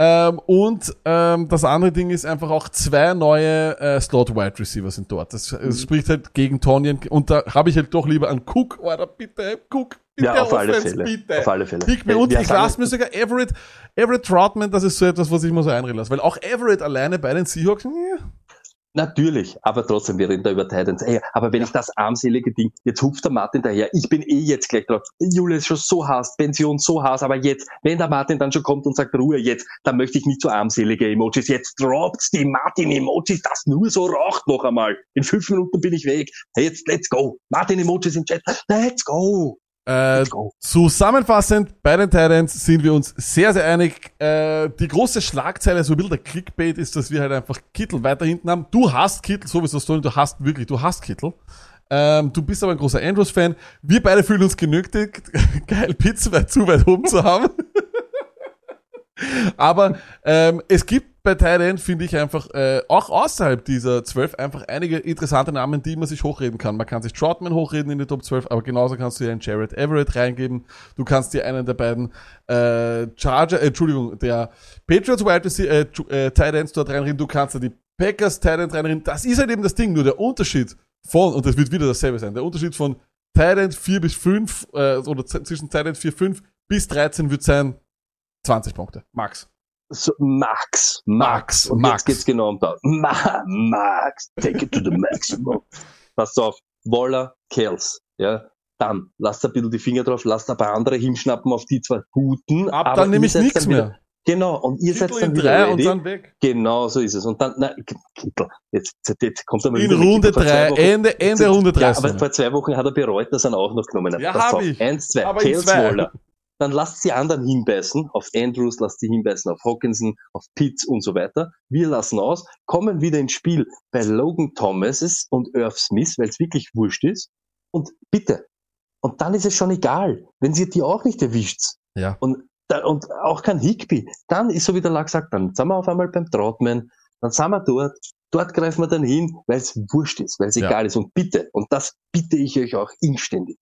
[SPEAKER 2] Ähm, und ähm, das andere Ding ist einfach auch zwei neue äh, Slot-Wide Receiver sind dort. Das,
[SPEAKER 1] Mhm.
[SPEAKER 2] das spricht halt gegen Tonyan. Und da habe ich halt doch lieber einen Cook. Oder bitte, Cook. Bitte
[SPEAKER 1] Ja, auf alle
[SPEAKER 2] Offense,
[SPEAKER 1] Fälle.
[SPEAKER 2] Bitte.
[SPEAKER 1] Auf alle Fälle.
[SPEAKER 2] Higby
[SPEAKER 1] Äh,
[SPEAKER 2] und
[SPEAKER 1] wir
[SPEAKER 2] ich lasse mir sogar Everett, Everett Troutman, das ist so etwas, was ich mir so einreden lasse. Weil auch Everett alleine bei den Seahawks, ja,
[SPEAKER 1] Natürlich, aber trotzdem, wir reden da über Titans. Ey, aber wenn ich das armselige Ding, jetzt hupft der Martin daher, ich bin eh jetzt gleich drauf. Julius schon so hasst, Pension so hasst, aber jetzt, wenn der Martin dann schon kommt und sagt, Ruhe jetzt, dann möchte ich nicht so armselige Emojis. Jetzt droppt's die Martin-Emojis, das nur so raucht noch einmal. In fünf Minuten bin ich weg. Hey, jetzt, let's go. Martin-Emojis im Chat, let's go.
[SPEAKER 2] Äh. Zusammenfassend, bei den Titans sind wir uns sehr, sehr einig. Äh, die große Schlagzeile, so ein bisschen der Clickbait ist, dass wir halt einfach Kittel weiter hinten haben. Du hast Kittel, sowieso Stone, du hast wirklich, du hast Kittel. Ähm, du bist aber ein großer Andrews-Fan. Wir beide fühlen uns genötigt, *laughs* geil Pizza weit zu weit oben zu haben. Aber ähm, es gibt bei Titan, finde ich einfach, äh, auch außerhalb dieser 12 einfach einige interessante Namen, die man sich hochreden kann. Man kann sich Troutman hochreden in die Top 12, aber genauso kannst du dir einen Jared Everett reingeben. Du kannst dir einen der beiden äh, Charger, äh, Entschuldigung, der Patriots Wide Receiver, äh, äh, Titans dort reinreden. Du kannst dir die Packers Titans reinreden. Das ist halt eben das Ding. Nur der Unterschied von, und das wird wieder dasselbe sein, der Unterschied von Titans 4 bis 5, äh, oder zwischen Titans 4, 5 bis 13 wird sein 20 Punkte. Max.
[SPEAKER 1] So, Max, Max. Und
[SPEAKER 2] Max.
[SPEAKER 1] jetzt geht's genau um das. Ma Max, take it to the maximum. *laughs* Pass auf, Waller, Kells, ja. Dann, lasst ein bisschen die Finger drauf, lasst ein paar andere hinschnappen auf die zwei Guten.
[SPEAKER 2] Ab
[SPEAKER 1] aber
[SPEAKER 2] dann nehme ich
[SPEAKER 1] seid
[SPEAKER 2] nichts
[SPEAKER 1] dann wieder-
[SPEAKER 2] mehr.
[SPEAKER 1] Genau, und ihr seid
[SPEAKER 2] Kittel
[SPEAKER 1] dann
[SPEAKER 2] in
[SPEAKER 1] wieder
[SPEAKER 2] drei
[SPEAKER 1] ready.
[SPEAKER 2] und dann weg.
[SPEAKER 1] Genau, so ist es. Und dann, na, Kittel, jetzt, jetzt kommt er mal
[SPEAKER 2] In Runde
[SPEAKER 1] Kittel.
[SPEAKER 2] 3,
[SPEAKER 1] Wochen-
[SPEAKER 2] Ende, Ende Runde 3.
[SPEAKER 1] ja, aber vor zwei Wochen hat er bereut, dass er ihn auch noch genommen hat.
[SPEAKER 2] Ja,
[SPEAKER 1] Pass
[SPEAKER 2] hab
[SPEAKER 1] auf,
[SPEAKER 2] ich.
[SPEAKER 1] Eins, zwei.
[SPEAKER 2] Aber in
[SPEAKER 1] Kels
[SPEAKER 2] zwei.
[SPEAKER 1] Waller. Dann lasst die anderen hinbeißen. Auf Andrews lasst die hinbeißen, auf Hawkinson, auf Pitts und so weiter. Wir lassen aus, kommen wieder ins Spiel bei Logan Thomas und Irv Smith, weil es wirklich wurscht ist. Und bitte. Und dann ist es schon egal, wenn sie die auch nicht erwischt.
[SPEAKER 2] Ja.
[SPEAKER 1] Und, da, und auch kein Higby. Dann ist so wie der Lack sagt, dann sind wir auf einmal beim Troutman, dann sind wir dort, dort greifen wir dann hin, weil es wurscht ist, weil es
[SPEAKER 2] Ja.
[SPEAKER 1] egal ist. Und bitte, und das bitte ich euch auch inständig,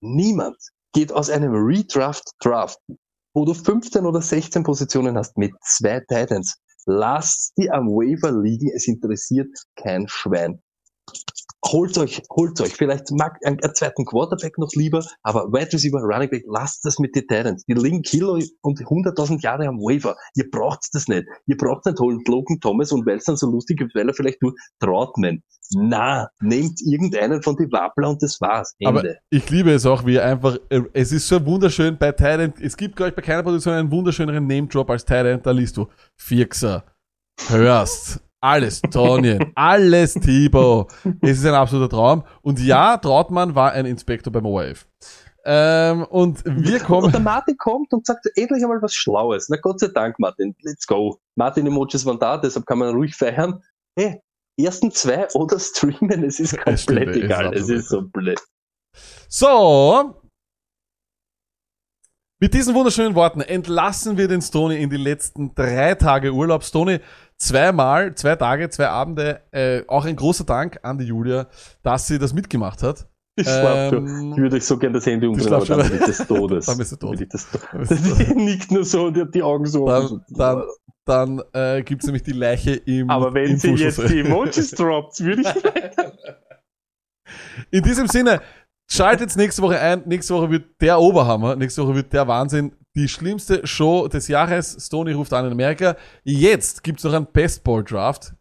[SPEAKER 1] niemand geht aus einem Redraft Draft, wo du 15 oder 16 Positionen hast mit zwei Titans. Lasst die am Waiver liegen, es interessiert kein Schwein. Holt euch, holt euch, vielleicht mag einen, einen zweiten Quarterback noch lieber, aber Wide Receiver, Running Back, lasst das mit den Titans. Die liegen Kilo und 100.000 Jahre am Waiver. Ihr braucht das nicht. Ihr braucht nicht holen Logan Thomas und weil es dann so lustig ist, weil er vielleicht nur Troutman. Na, nehmt irgendeinen von die Wappler und das war's. Ende.
[SPEAKER 2] Aber ich liebe es auch, wie einfach, es ist so wunderschön bei Thailand, es gibt, glaube ich, bei keiner Position einen wunderschöneren Name-Drop als Thailand, da liest du Fixer, Hörst, alles, Tonien, alles Tibo. Es ist ein absoluter Traum. Und ja, Trautmann war ein Inspektor beim ORF. Ähm, und wir
[SPEAKER 1] Und der
[SPEAKER 2] kommen,
[SPEAKER 1] Martin kommt und sagt endlich einmal was Schlaues. Na Gott sei Dank, Martin. Let's go. Martin-Emojis waren da, deshalb kann man ruhig feiern. Hey, ersten zwei oder streamen, es ist
[SPEAKER 2] Es stimmt,
[SPEAKER 1] komplett
[SPEAKER 2] es ist
[SPEAKER 1] egal. Es ist so blöd.
[SPEAKER 2] so, mit diesen wunderschönen Worten entlassen wir den Stony in die letzten drei Tage Urlaub. Stony, zweimal, zwei Tage, zwei Abende, äh, auch ein großer Dank an die Julia, dass sie das mitgemacht hat.
[SPEAKER 1] Ich schlaf schon.
[SPEAKER 2] Ähm,
[SPEAKER 1] Ich würde euch so gerne das Handy umdrehen, aber *laughs* dann bin ich des Todes.
[SPEAKER 2] Dann bist *laughs* du tot. Tot.
[SPEAKER 1] Die nickt nur so und die hat die Augen so.
[SPEAKER 2] Dann, dann, dann äh, gibt's nämlich die Leiche im
[SPEAKER 1] aber wenn
[SPEAKER 2] im
[SPEAKER 1] sie jetzt die *laughs* Emojis droppt, würde ich
[SPEAKER 2] In diesem Sinne, schaltet nächste Woche ein. Nächste Woche wird der Oberhammer. Nächste Woche wird der Wahnsinn. Die schlimmste Show des Jahres. Stoney ruft an in Amerika. Jetzt gibt's noch einen Best Ball Draft.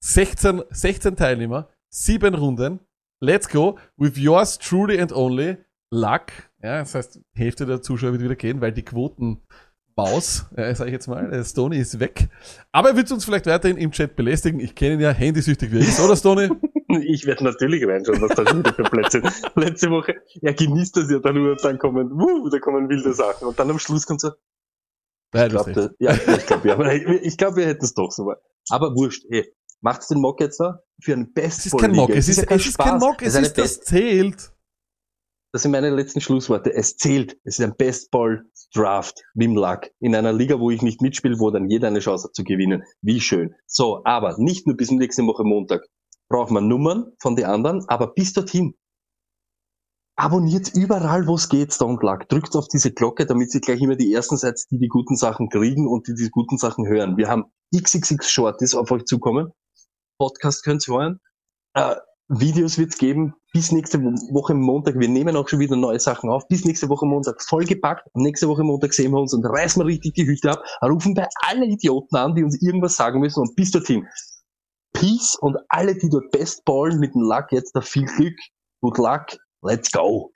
[SPEAKER 2] 16, 16 Teilnehmer, sieben Runden. Let's go with yours truly and only Luck. Ja, das heißt, Hälfte der Zuschauer wird wieder gehen, weil die Quoten Maus, ja, sag ich jetzt mal, äh, Stoney ist weg. Aber er wird uns vielleicht weiterhin im Chat belästigen. Ich kenne ihn ja handysüchtig wie er oder Stoney? *laughs*
[SPEAKER 1] Ich werde natürlich reinschauen, was da schon wieder für Plätze. *laughs* Letzte Woche, er genießt das ja dann nur dann kommen, wuh, da kommen wilde Sachen. Und dann am Schluss kommt so,
[SPEAKER 2] Nein,
[SPEAKER 1] ich glaube, ja, ich glaube, ja, ich glaube, wir hätten es doch so. Aber wurscht, ey. Macht's den Mock jetzt da für einen Best
[SPEAKER 2] Es ist kein Mock, es ist, es ist kein Mock, es ist, das zählt.
[SPEAKER 1] das sind meine letzten Schlussworte. Es zählt. Es ist ein Best Ball Draft dem Luck. In einer Liga, wo ich nicht mitspiele, wo dann jeder eine Chance hat zu gewinnen. Wie schön. So, aber nicht nur bis nächste Woche Montag. Braucht man Nummern von den anderen, aber bis dorthin. Abonniert überall, wo es geht, Stone Luck. Drückt auf diese Glocke, damit ihr gleich immer die ersten seid, die die guten Sachen kriegen und die die guten Sachen hören. Wir haben XXX Shorties auf euch zukommen. Podcast könnt ihr hören. Äh, Videos wird's geben. Bis nächste Wo- Woche Montag. Wir nehmen auch schon wieder neue Sachen auf. Bis nächste Woche Montag vollgepackt. Nächste Woche Montag sehen wir uns und reißen wir richtig die Hütte ab. Rufen bei allen Idioten an, die uns irgendwas sagen müssen. Und bis dorthin. Peace und alle, die dort Best ballen mit dem Luck jetzt da viel Glück. Good luck. Let's go.